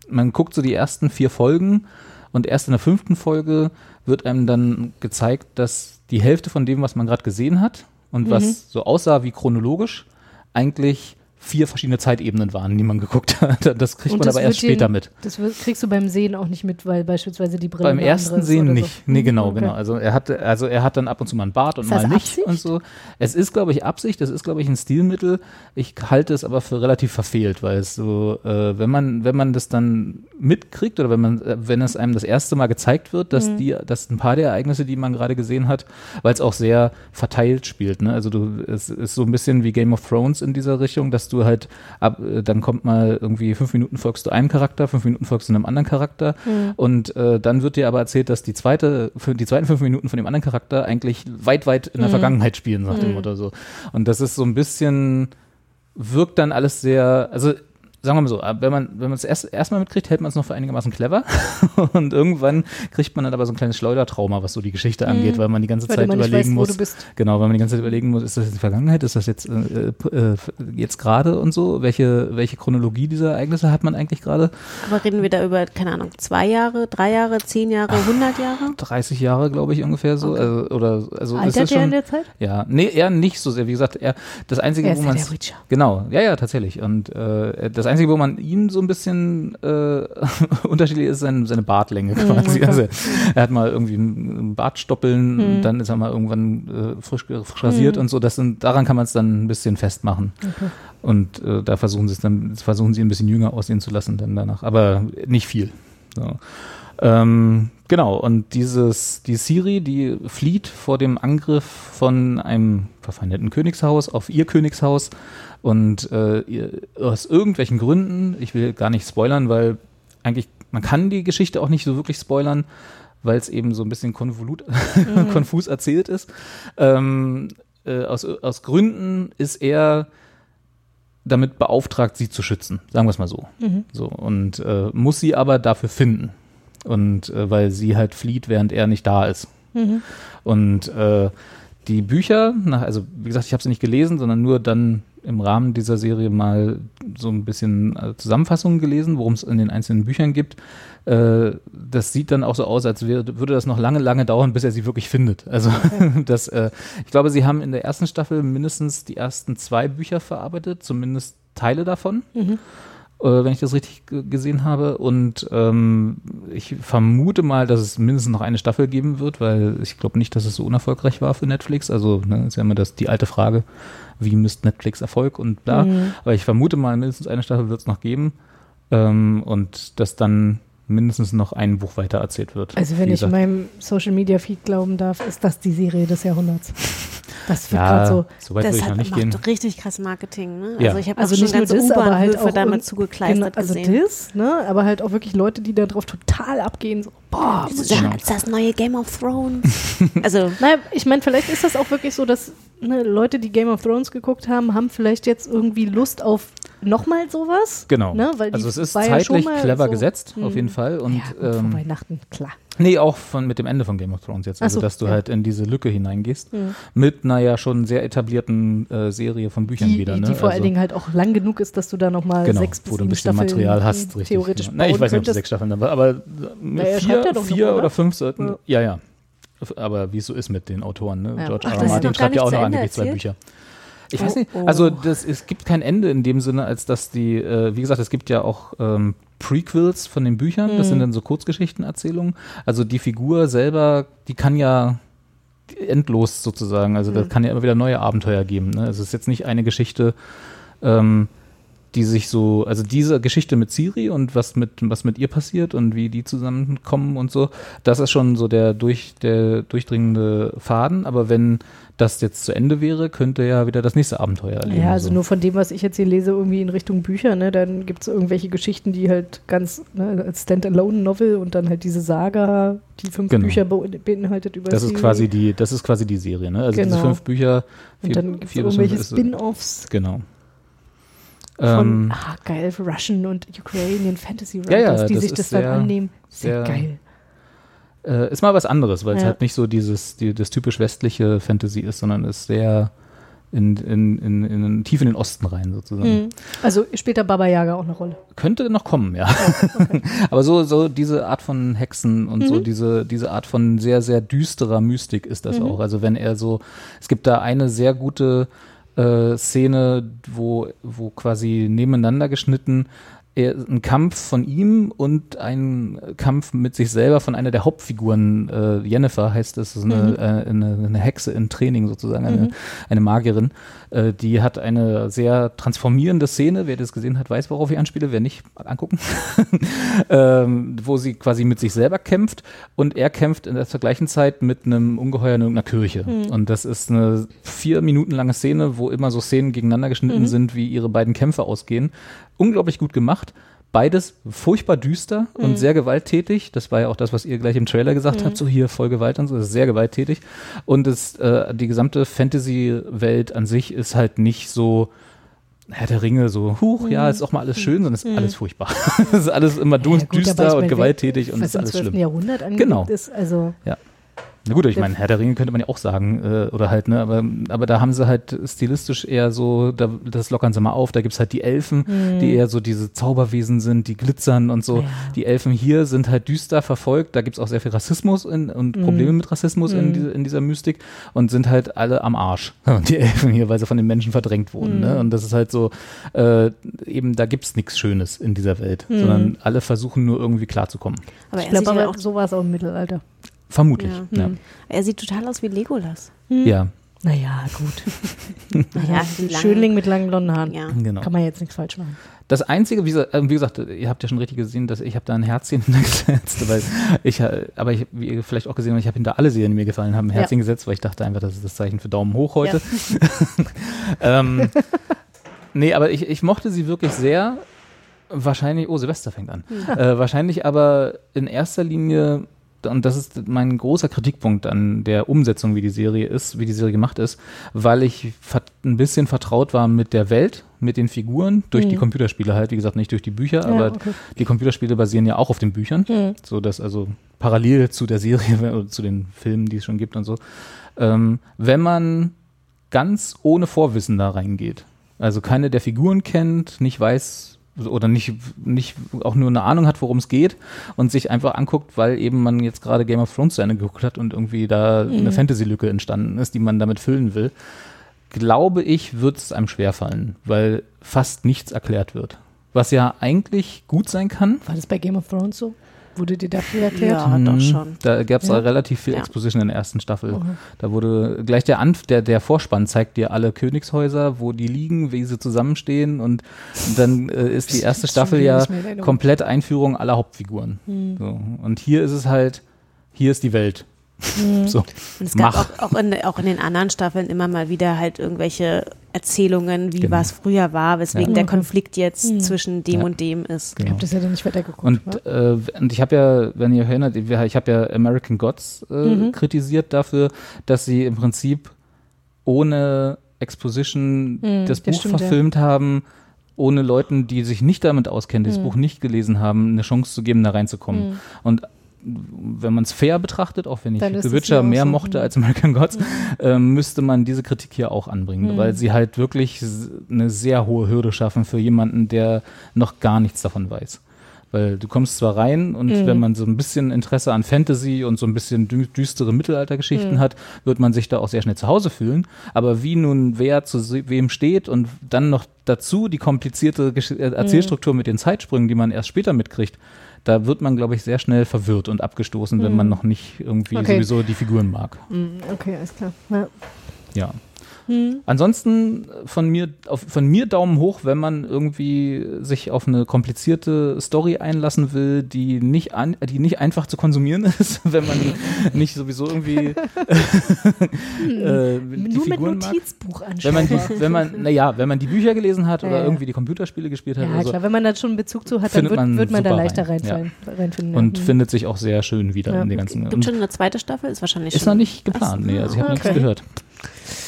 man guckt so die ersten vier Folgen und erst in der fünften Folge wird einem dann gezeigt, dass die Hälfte von dem, was man gerade gesehen hat und was so aussah wie chronologisch, eigentlich vier verschiedene Zeitebenen waren, die man geguckt hat. Das kriegt Und man das aber erst später mit. Das kriegst du beim Sehen auch nicht mit, weil beispielsweise die Brille Beim ersten Sehen oder nicht. So. Nee, Mhm, genau, okay. genau. Also er hat, also er hat dann ab und zu mal einen Bart und mal nicht Absicht? und so. Es ist, glaube ich, Absicht, das ist, glaube ich, ein Stilmittel. Ich halte es aber für relativ verfehlt, weil es so, äh, wenn man, wenn man das dann mitkriegt oder wenn man, äh, wenn es einem das erste Mal gezeigt wird, Mhm. dass die, dass ein paar der Ereignisse, die man gerade gesehen hat, weil es auch sehr verteilt spielt, ne? Also du, es ist so ein bisschen wie Game of Thrones in dieser Richtung, dass du halt ab, äh, dann kommt mal irgendwie fünf Minuten folgst du einem Charakter, fünf Minuten folgst du einem anderen Charakter. Und äh, dann wird dir aber erzählt, dass die zweite, die zweiten fünf Minuten von dem anderen Charakter eigentlich weit, weit in der Vergangenheit spielen, nach dem Motto so. Und das ist so ein bisschen, wirkt dann alles sehr, also sagen wir mal so, wenn man wenn man es erst erstmal mitkriegt, hält man es noch für einigermaßen clever und irgendwann kriegt man dann aber so ein kleines Schleudertrauma, was so die Geschichte angeht, weil man die ganze Weil Zeit überlegen weißt, wo muss. du bist. Genau, weil man die ganze Zeit überlegen muss, ist das jetzt die Vergangenheit, ist das jetzt äh, äh, jetzt gerade und so, welche welche Chronologie dieser Ereignisse hat man eigentlich gerade? Aber reden wir da über, keine Ahnung, zwei Jahre, drei Jahre, zehn Jahre, hundert Jahre? 30 Jahre, glaube ich, ungefähr so. Also, oder also Altert ist der schon, in der Zeit? Ja, nee, eher nicht so sehr. Wie gesagt, er das einzige, Er ist wo man genau, ja, ja, tatsächlich. Und äh, das einzige, wo man ihn so ein bisschen äh, unterschiedlich ist, seine, seine Bartlänge quasi. okay. Also er hat mal irgendwie einen Bartstoppeln, dann ist er mal irgendwann äh, frisch, frisch rasiert und so. Das sind, daran kann man es dann ein bisschen festmachen. Und äh, da versuchen sie es dann, versuchen sie ein bisschen jünger aussehen zu lassen dann danach, aber nicht viel. So. Ähm, genau, und dieses, die Siri, die flieht vor dem Angriff von einem verfeindeten Königshaus auf ihr Königshaus und äh, aus irgendwelchen Gründen, ich will gar nicht spoilern, weil eigentlich, man kann die Geschichte auch nicht so wirklich spoilern, weil es eben so ein bisschen konvolut, konfus erzählt ist. Ähm, äh, aus, aus Gründen ist er damit beauftragt, sie zu schützen, sagen wir es mal so. So und äh, muss sie aber dafür finden und äh, weil sie halt flieht, während er nicht da ist. Und äh, die Bücher, nach, also wie gesagt, ich habe sie nicht gelesen, sondern nur dann im Rahmen dieser Serie mal so ein bisschen äh, Zusammenfassungen gelesen, worum es in den einzelnen Büchern gibt. Äh, das sieht dann auch so aus, als wäre, würde das noch lange, lange dauern, bis er sie wirklich findet. Also das, äh, ich glaube, sie haben in der ersten Staffel mindestens die ersten zwei Bücher verarbeitet, zumindest Teile davon. äh, wenn ich das richtig gesehen habe. Und ähm, ich vermute mal, dass es mindestens noch eine Staffel geben wird, weil ich glaube nicht, dass es so unerfolgreich war für Netflix. Also ne, ist ja immer das, die alte Frage, wie misst Netflix Erfolg und bla. Mhm. Aber ich vermute mal, mindestens eine Staffel wird es noch geben. Ähm, und dass dann mindestens noch ein Buch weiter erzählt wird. Also wenn ich meinem Social Media Feed glauben darf, ist das die Serie des Jahrhunderts. Das wird ja, gerade so. so weit das hat, nicht macht gehen. richtig krass Marketing. Ne? Ja. Also ich habe Also auch schon ganze das, aber halt auch damit zugekleistert also gesehen. das, ne? Aber halt auch wirklich Leute, die da drauf total abgehen. So, boah, Das ist, ja, ist das neue Game of Thrones. also Naja, ich meine, vielleicht ist das auch wirklich so, dass ne, Leute, die Game of Thrones geguckt haben, haben vielleicht jetzt irgendwie Lust auf nochmal sowas. Genau. Ne? Also es ist ja zeitlich mal clever so- gesetzt, Hm. auf jeden Fall. Und ja, ähm, Weihnachten, klar. nee, auch von mit dem Ende von Game of Thrones jetzt. Also so, dass du ja. halt in diese Lücke hineingehst. Hm. Mit einer ja schon sehr etablierten äh, Serie von Büchern Die, wieder. die, Ne? die vor allen also, Dingen halt auch lang genug ist, dass du da nochmal genau, sechs bis wo du ein bisschen Staffeln Material hast, richtig. theoretisch genau. Na, ich weiß nicht, ob es sechs Staffeln da war, aber äh, Na, schreibt vier, ja doch noch, vier oder? oder fünf sollten. Ja. Ja, ja. Aber wie es so ist mit den Autoren, ne? Ja. George Ach, R. R. Martin schreibt ja auch noch angeblich zwei? Bücher. Ich Oh, weiß nicht, oh. also das, es gibt kein Ende in dem Sinne, als dass die, äh, wie gesagt, es gibt ja auch ähm, Prequels von den Büchern, das sind Mhm. dann so Kurzgeschichtenerzählungen. Also die Figur selber, die kann ja endlos sozusagen, also da Mhm. kann ja immer wieder neue Abenteuer geben. Ne? Es ist jetzt nicht eine Geschichte, ähm, die sich so, also diese Geschichte mit Siri und was mit, was mit ihr passiert und wie die zusammenkommen und so, das ist schon so der durch, der durchdringende Faden, aber wenn das jetzt zu Ende wäre, könnte ja wieder das nächste Abenteuer erleben. Ja, also so. nur von dem, was ich jetzt hier lese, irgendwie in Richtung Bücher, ne, dann gibt es irgendwelche Geschichten, die halt ganz ne, als Standalone-Novel und dann halt diese Saga, die fünf Genau. Bücher be beinhaltet über das ist Siri. quasi die, das ist quasi die Serie, ne? Also diese Genau. fünf Bücher, Und vier, dann gibt es irgendwelche ist Spin-Offs Genau. Von, Ähm, ah, geil, Russian und Ukrainian Fantasy Ja, ja, Writers, die sich das dann sehr- annehmen. Sehr, sehr- geil. äh, ist mal was anderes, weil es Ja. halt nicht so dieses, die, das typisch westliche Fantasy ist, sondern ist sehr in, in, in, in tief in den Osten rein sozusagen. Mhm. Also später Baba Yaga auch eine Rolle. Könnte noch kommen, ja. Aber so, so diese Art von Hexen und so Mhm. diese, diese Art von sehr, sehr düsterer Mystik ist das Mhm. auch. Also wenn er so, es gibt da eine sehr gute äh, Szene, wo, wo quasi nebeneinander geschnitten ein Kampf von ihm und ein Kampf mit sich selber von einer der Hauptfiguren, äh, Jennifer heißt es, ist eine, Mhm. äh, eine, eine Hexe in Training sozusagen, eine, Mhm. eine Magierin. Äh, die hat eine sehr transformierende Szene, wer das gesehen hat, weiß, worauf ich anspiele, wer nicht, mal angucken, ähm, wo sie quasi mit sich selber kämpft und er kämpft in der gleichen Zeit mit einem Ungeheuer in irgendeiner Kirche. Mhm. Und das ist eine vier Minuten lange Szene, wo immer so Szenen gegeneinander geschnitten Mhm. sind, wie ihre beiden Kämpfe ausgehen. Unglaublich gut gemacht. Beides furchtbar düster Mhm. und sehr gewalttätig. Das war ja auch das, was ihr gleich im Trailer gesagt Mhm. habt, so hier voll Gewalt und so. Das ist sehr gewalttätig. Und es, äh, die gesamte Fantasy-Welt an sich ist halt nicht so Herr der Ringe, so, huch, ja, ist auch mal alles schön, sondern es ist Mhm. alles furchtbar. Es ist alles immer Ja, gut, düster und gewalttätig und ist alles 12. schlimm. Jahrhundert Genau. ist, also Na gut, ich meine, Herr der Ringe könnte man ja auch sagen, äh, oder halt, ne, aber, aber da haben sie halt stilistisch eher so, da, das lockern sie mal auf, da gibt's halt die Elfen, Mhm. die eher so diese Zauberwesen sind, die glitzern und so. Ja. Die Elfen hier sind halt düster verfolgt, da gibt's auch sehr viel Rassismus in, und Mhm. Probleme mit Rassismus in, Mhm. diese, in dieser Mystik und sind halt alle am Arsch. Die Elfen hier, weil sie von den Menschen verdrängt wurden. Mhm. Ne? Und das ist halt so, äh, eben, da gibt's nichts Schönes in dieser Welt, Mhm. sondern alle versuchen nur irgendwie klarzukommen. Aber ich er glaube aber, auch, so war es auch im Mittelalter. Vermutlich. Ja. Ja. Mhm. er sieht total aus wie Legolas. Hm. ja. Naja, gut. Naja, Schönling mit langen blonden Haaren. Ja. Genau. Kann man jetzt nichts falsch machen. Das Einzige, wie, gesagt- äh, wie gesagt, ihr habt ja schon richtig gesehen, dass ich habe da ein Herzchen hintergesetzt, weil ich, äh, aber ich, wie ihr vielleicht auch gesehen habt, ich habe hinter alle Serien, die mir gefallen haben, ein Ja. Herzchen gesetzt, weil ich dachte einfach, das ist das Zeichen für Daumen hoch heute. ähm, nee, aber ich, ich mochte sie wirklich sehr. Wahrscheinlich, oh, Silvester fängt an. Äh, wahrscheinlich aber in erster Linie, und das ist mein großer Kritikpunkt an der Umsetzung, wie die Serie ist, wie die Serie gemacht ist, weil ich ein bisschen vertraut war mit der Welt, mit den Figuren, durch die Mhm. Computerspiele halt, wie gesagt, nicht durch die Bücher, Ja, aber okay. die Computerspiele basieren ja auch auf den Büchern, Mhm. so dass also parallel zu der Serie oder zu den Filmen, die es schon gibt und so. Ähm, wenn man ganz ohne Vorwissen da reingeht, also keine der Figuren kennt, nicht weiß oder nicht, nicht auch nur eine Ahnung hat, worum es geht und sich einfach anguckt, weil eben man jetzt gerade Game of Thrones zu Ende geguckt hat und irgendwie da eine Mhm. Fantasy-Lücke entstanden ist, die man damit füllen will, glaube ich, wird es einem schwerfallen, weil fast nichts erklärt wird. was ja eigentlich gut sein kann. War das bei Game of Thrones so? Wurde dir dafür erklärt? Ja, doch Mhm. schon. Da gab es Ja? relativ viel Ja. Exposition in der ersten Staffel. Mhm. Da wurde gleich der, Anf der, der Vorspann zeigt dir alle Königshäuser, wo die liegen, wie sie zusammenstehen und dann äh, ist die erste Staffel ja komplett Einführung aller Hauptfiguren. Mhm. So. Und hier ist es halt, hier ist die Welt. Mhm. So. Und es gab Mach. auch, auch, in, auch in den anderen Staffeln immer mal wieder halt irgendwelche Erzählungen, wie Genau. was früher war, weswegen Ja. der. Konflikt jetzt Mhm. zwischen dem Ja. und dem ist. Ich Genau. habe das ja dann nicht weitergeguckt. Und, äh, und ich habe ja, wenn ihr erinnert, ich habe ja American Gods äh, Mhm. kritisiert dafür, dass sie im Prinzip ohne Exposition Mhm, das das Buch stimmt, ja. verfilmt haben, ohne Leuten, die sich nicht damit auskennen, die das Mhm. Buch nicht gelesen haben, eine Chance zu geben, da reinzukommen. Mhm. Und wenn man es fair betrachtet, auch wenn ich The Witcher mehr mochte mhm. als American Gods, ähm, müsste man diese Kritik hier auch anbringen, Mhm. weil sie halt wirklich eine sehr hohe Hürde schaffen für jemanden, der noch gar nichts davon weiß. Weil du kommst zwar rein und Mhm. wenn man so ein bisschen Interesse an Fantasy und so ein bisschen dü düstere Mittelaltergeschichten Mhm. hat, wird man sich da auch sehr schnell zu Hause fühlen. Aber wie nun wer zu wem steht und dann noch dazu die komplizierte Gesch äh, Erzählstruktur mit den Zeitsprüngen, die man erst später mitkriegt, da wird man, glaube ich, sehr schnell verwirrt und abgestoßen, wenn Mhm. man noch nicht irgendwie Okay. sowieso die Figuren mag. Mhm, Okay, alles klar. Ja. Ja. Mhm. Ansonsten von mir, auf, von mir Daumen hoch, wenn man irgendwie sich auf eine komplizierte Story einlassen will, die nicht, an, die nicht einfach zu konsumieren ist, wenn man nicht sowieso irgendwie äh, die Nur mit Figuren mag. Notizbuch anschauen. Wenn man, die, wenn man, naja, wenn man die Bücher gelesen hat Ja, oder ja. irgendwie die Computerspiele gespielt hat ja, oder so klar, wenn man da schon einen Bezug zu hat, dann wird, man wird man da leichter rein, reinfallen, reinfinden. und ja. findet sich auch sehr schön wieder Ja. in den ganzen. Gibt schon eine zweite Staffel? Ist wahrscheinlich ist schon. noch nicht geplant, nee, also ich habe Okay. nichts gehört.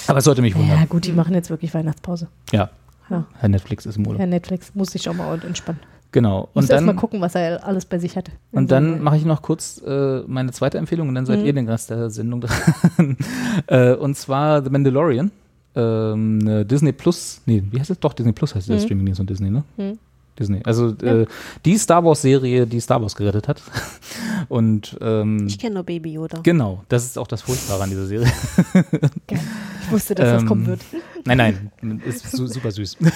Aber es sollte mich ja, wundern. gut, die machen jetzt wirklich Weihnachtspause. Ja, Ja. Herr Netflix ist im Urlaub. Herr Netflix muss sich auch mal entspannen. Genau. Muss Und erst mal dann, gucken, was er alles bei sich hat. und dann mache ich noch kurz äh, meine zweite Empfehlung und dann seid Mhm. ihr den Rest der Sendung dran. äh, und zwar The Mandalorian. Ähm, eine Disney Plus, nee, wie heißt es? Doch, Disney Plus heißt der Mhm. Streamingdienst von Disney, ne? Mhm. Disney. Also Ja. äh, die Star Wars-Serie, die Star Wars gerettet hat. Und ähm, Ich kenne nur Baby Yoda. genau, das ist auch das Furchtbare an dieser Serie. Ich wusste, dass das Ähm, kommen wird. Nein, nein, ist su super süß.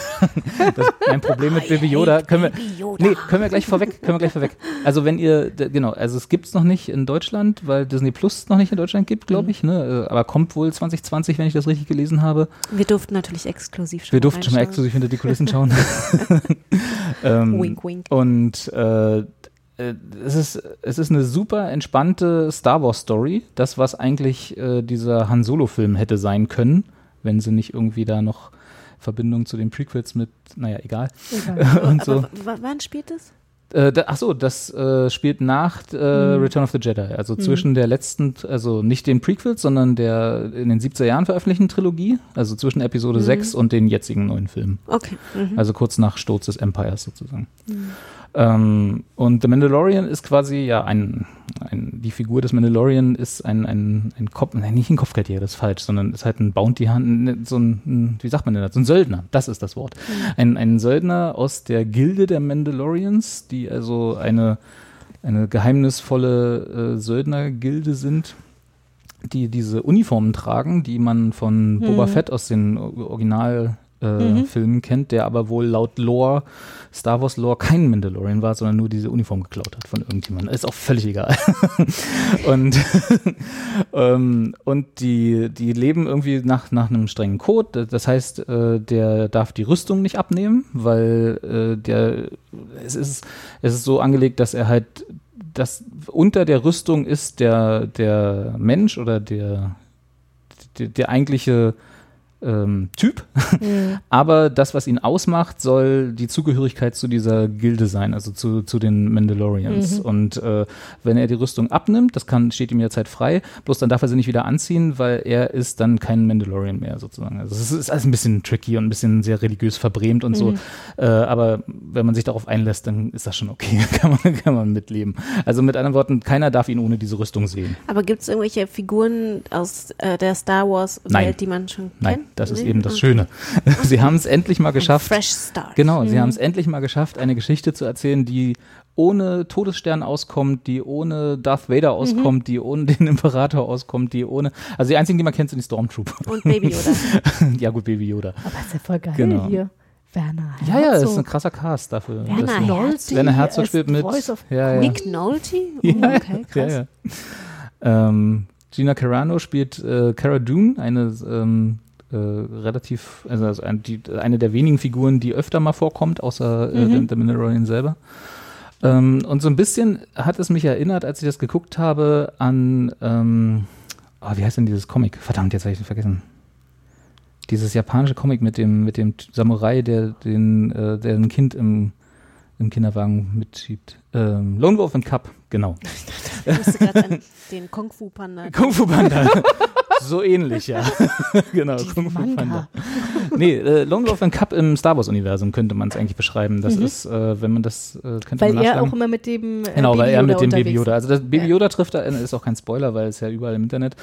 Das, mein Problem mit Baby Yoda können wir, Baby Yoda. nee, können wir gleich vorweg, können wir gleich vorweg. Also wenn ihr, genau, also es gibt's noch nicht in Deutschland, weil Disney Plus noch nicht in Deutschland gibt, glaube ich, ne, äh, aber kommt wohl 2020, wenn ich das richtig gelesen habe. Wir durften natürlich exklusiv schon Wir durften schon mal exklusiv hinter die Kulissen schauen. ähm, Wink, wink. Und äh, es ist, es ist eine super entspannte Star Wars Story. Das, was eigentlich äh, dieser Han Solo-Film hätte sein können, wenn sie nicht irgendwie da noch Verbindung zu den Prequels mit, naja, egal. Egal. Und Aber so. w- wann spielt es? Äh, da, ach so, das äh, spielt nach äh, Mhm. Return of the Jedi, also zwischen der letzten, also nicht den Prequels, sondern der in den 70er Jahren veröffentlichten Trilogie, also zwischen Episode 6 und den jetzigen neuen Filmen. Okay. Mhm. Also kurz nach Sturz des Empires sozusagen. Ähm, und The Mandalorian ist quasi ja ein, ein die Figur des Mandalorian ist ein, ein, ein Kopf, nein, nicht ein Kopfgeldjäger, das ist falsch, sondern ist halt ein Bounty Hunt, so ein, ein, wie sagt man denn das, so ein Söldner, das ist das Wort. Ein, ein Söldner aus der Gilde der Mandalorians, die also eine, eine geheimnisvolle äh, Söldnergilde sind, die diese Uniformen tragen, die man von Boba Fett aus den Original äh, Filmen kennt, der aber wohl laut Lore, Star Wars Lore, kein Mandalorian war, sondern nur diese Uniform geklaut hat von irgendjemandem. Ist auch völlig egal. und ähm, und die, die leben irgendwie nach, nach einem strengen Code. Das heißt, äh, der darf die Rüstung nicht abnehmen, weil äh, der es ist, es ist so angelegt, dass er halt das unter der Rüstung ist der, der Mensch oder der, der, der eigentliche ähm, Typ. Aber das, was ihn ausmacht, soll die Zugehörigkeit zu dieser Gilde sein, also zu, zu den Mandalorians. Und äh, wenn er die Rüstung abnimmt, das kann, steht ihm jederzeit frei, bloß dann darf er sie nicht wieder anziehen, weil er ist dann kein Mandalorian mehr sozusagen. Also es ist alles ein bisschen tricky und ein bisschen sehr religiös verbrämt und so. Äh, aber wenn man sich darauf einlässt, dann ist das schon okay. kann, man, kann man mitleben. Also mit anderen Worten, keiner darf ihn ohne diese Rüstung sehen. Aber gibt es irgendwelche Figuren aus äh, der Star Wars-Welt, die man schon Nein, kennt? Das ist eben das Ah. Schöne. Sie haben es endlich mal geschafft. Fresh Start. Genau, sie haben es endlich mal geschafft, eine Geschichte zu erzählen, die ohne Todesstern auskommt, die ohne Darth Vader auskommt, die ohne den Imperator auskommt, die ohne. Also die einzigen, die man kennt, sind die Stormtrooper. Und Baby Yoda. ja, gut, Baby Yoda. Aber ist ja voll geil Genau. hier. Werner Ja, ja, ist Herzog. ein krasser Cast dafür. Werner Herzog. Werner Herzog spielt mit. Voice of Ja, ja. Nick Nolte? Oh, Ja, okay, krass. Ja. Ähm, Gina Carano spielt äh, Cara Dune, eine ähm, äh, relativ, also, also ein, die, eine der wenigen Figuren, die öfter mal vorkommt, außer äh, Mhm. The Mandalorian selber. Ähm, und so ein bisschen hat es mich erinnert, als ich das geguckt habe, an, ähm, oh, wie heißt denn dieses Comic? Verdammt, jetzt habe ich es vergessen. Dieses japanische Comic mit dem, mit dem Samurai, der den, äh, der ein Kind im, im Kinderwagen mitschiebt. Ähm, Lone Wolf and Cup, genau. Ich musste gerade an den Kung Fu Panda. Kung Fu Panda. so ähnlich, ja. genau, Kung Fu Panda. Nee, äh, Lone Wolf and Cup im Star Wars-Universum könnte man es eigentlich beschreiben. Das ist, äh, wenn man das, äh, könnte Mhm. Weil man er auch immer mit dem äh, Genau, Baby weil er mit dem Baby Yoda, also das Baby Ja. Yoda trifft er, ist auch kein Spoiler, weil es ja überall im Internet,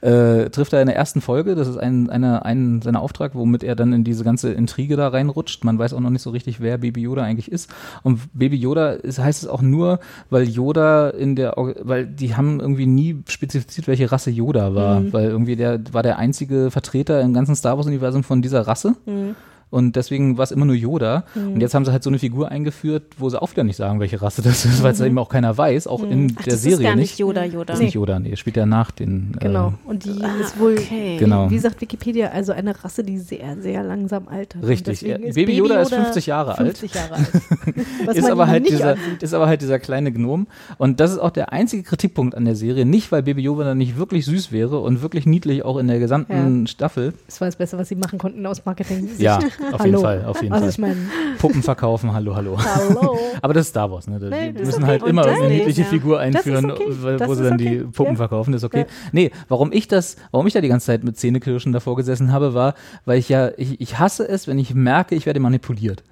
äh, trifft er in der ersten Folge, das ist ein, eine, ein seiner Auftrag, womit er dann in diese ganze Intrige da reinrutscht. Man weiß auch noch nicht so richtig, wer Baby Yoda eigentlich ist. Und Baby Yoda ist, heißt es auch nur, weil Yoda in der, weil die haben irgendwie nie spezifiziert, welche Rasse Yoda war, Mhm. weil irgendwie der war der einzige Vertreter im ganzen Star Wars Universum von dieser Rasse. klasse. Mm. Und deswegen war es immer nur Yoda. Und jetzt haben sie halt so eine Figur eingeführt, wo sie auch wieder nicht sagen, welche Rasse das ist, weil es eben auch keiner weiß, auch in Mhm. Ach, der das Serie ist gar nicht. nicht Yoda, Yoda. Das ist nicht Yoda, nee, spielt ja nach den. Genau. Äh, Und die Ah, ist wohl, okay. Genau. wie sagt Wikipedia, also eine Rasse, die sehr, sehr langsam altert. Richtig. Ja, Baby Yoda ist 50 Jahre alt. 50 Jahre alt. Ist aber, halt nicht dieser, ansieht. ist aber halt dieser kleine Gnom. Und das ist auch der einzige Kritikpunkt an der Serie. Nicht, weil Baby Yoda nicht wirklich süß wäre und wirklich niedlich auch in der gesamten Staffel. Das war das Beste, was sie machen konnten aus Marketing. Ja, auf Hallo. jeden Fall. Auf jeden also Fall. ich meine, Puppen verkaufen, hallo, hallo. hallo. Aber das ist Star Wars, ne? Die Nee, die müssen okay. halt immer eine niedliche ja. Figur einführen, okay. wo sie dann die okay. Puppen Ja. verkaufen, das ist okay. Ja. Nee, warum ich das, warum ich da die ganze Zeit mit Zähnekirschen davor gesessen habe, war, weil ich ja, ich, ich hasse es, wenn ich merke, ich werde manipuliert.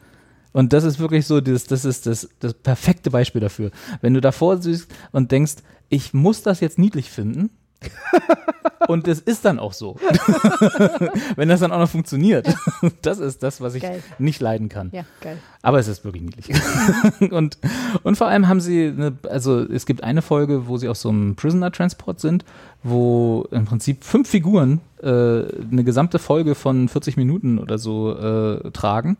Und das ist wirklich so, das, das ist das, das perfekte Beispiel dafür. Wenn du davor siehst und denkst, ich muss das jetzt niedlich finden. und das ist dann auch so. Wenn das dann auch noch funktioniert. Das ist das, was ich Geil. nicht leiden kann. Ja, geil. Aber es ist wirklich niedlich. und, und vor allem haben sie, eine, also es gibt eine Folge, wo sie auf so einem Prisoner-Transport sind, wo im Prinzip fünf Figuren äh, eine gesamte Folge von 40 Minuten oder so äh, tragen.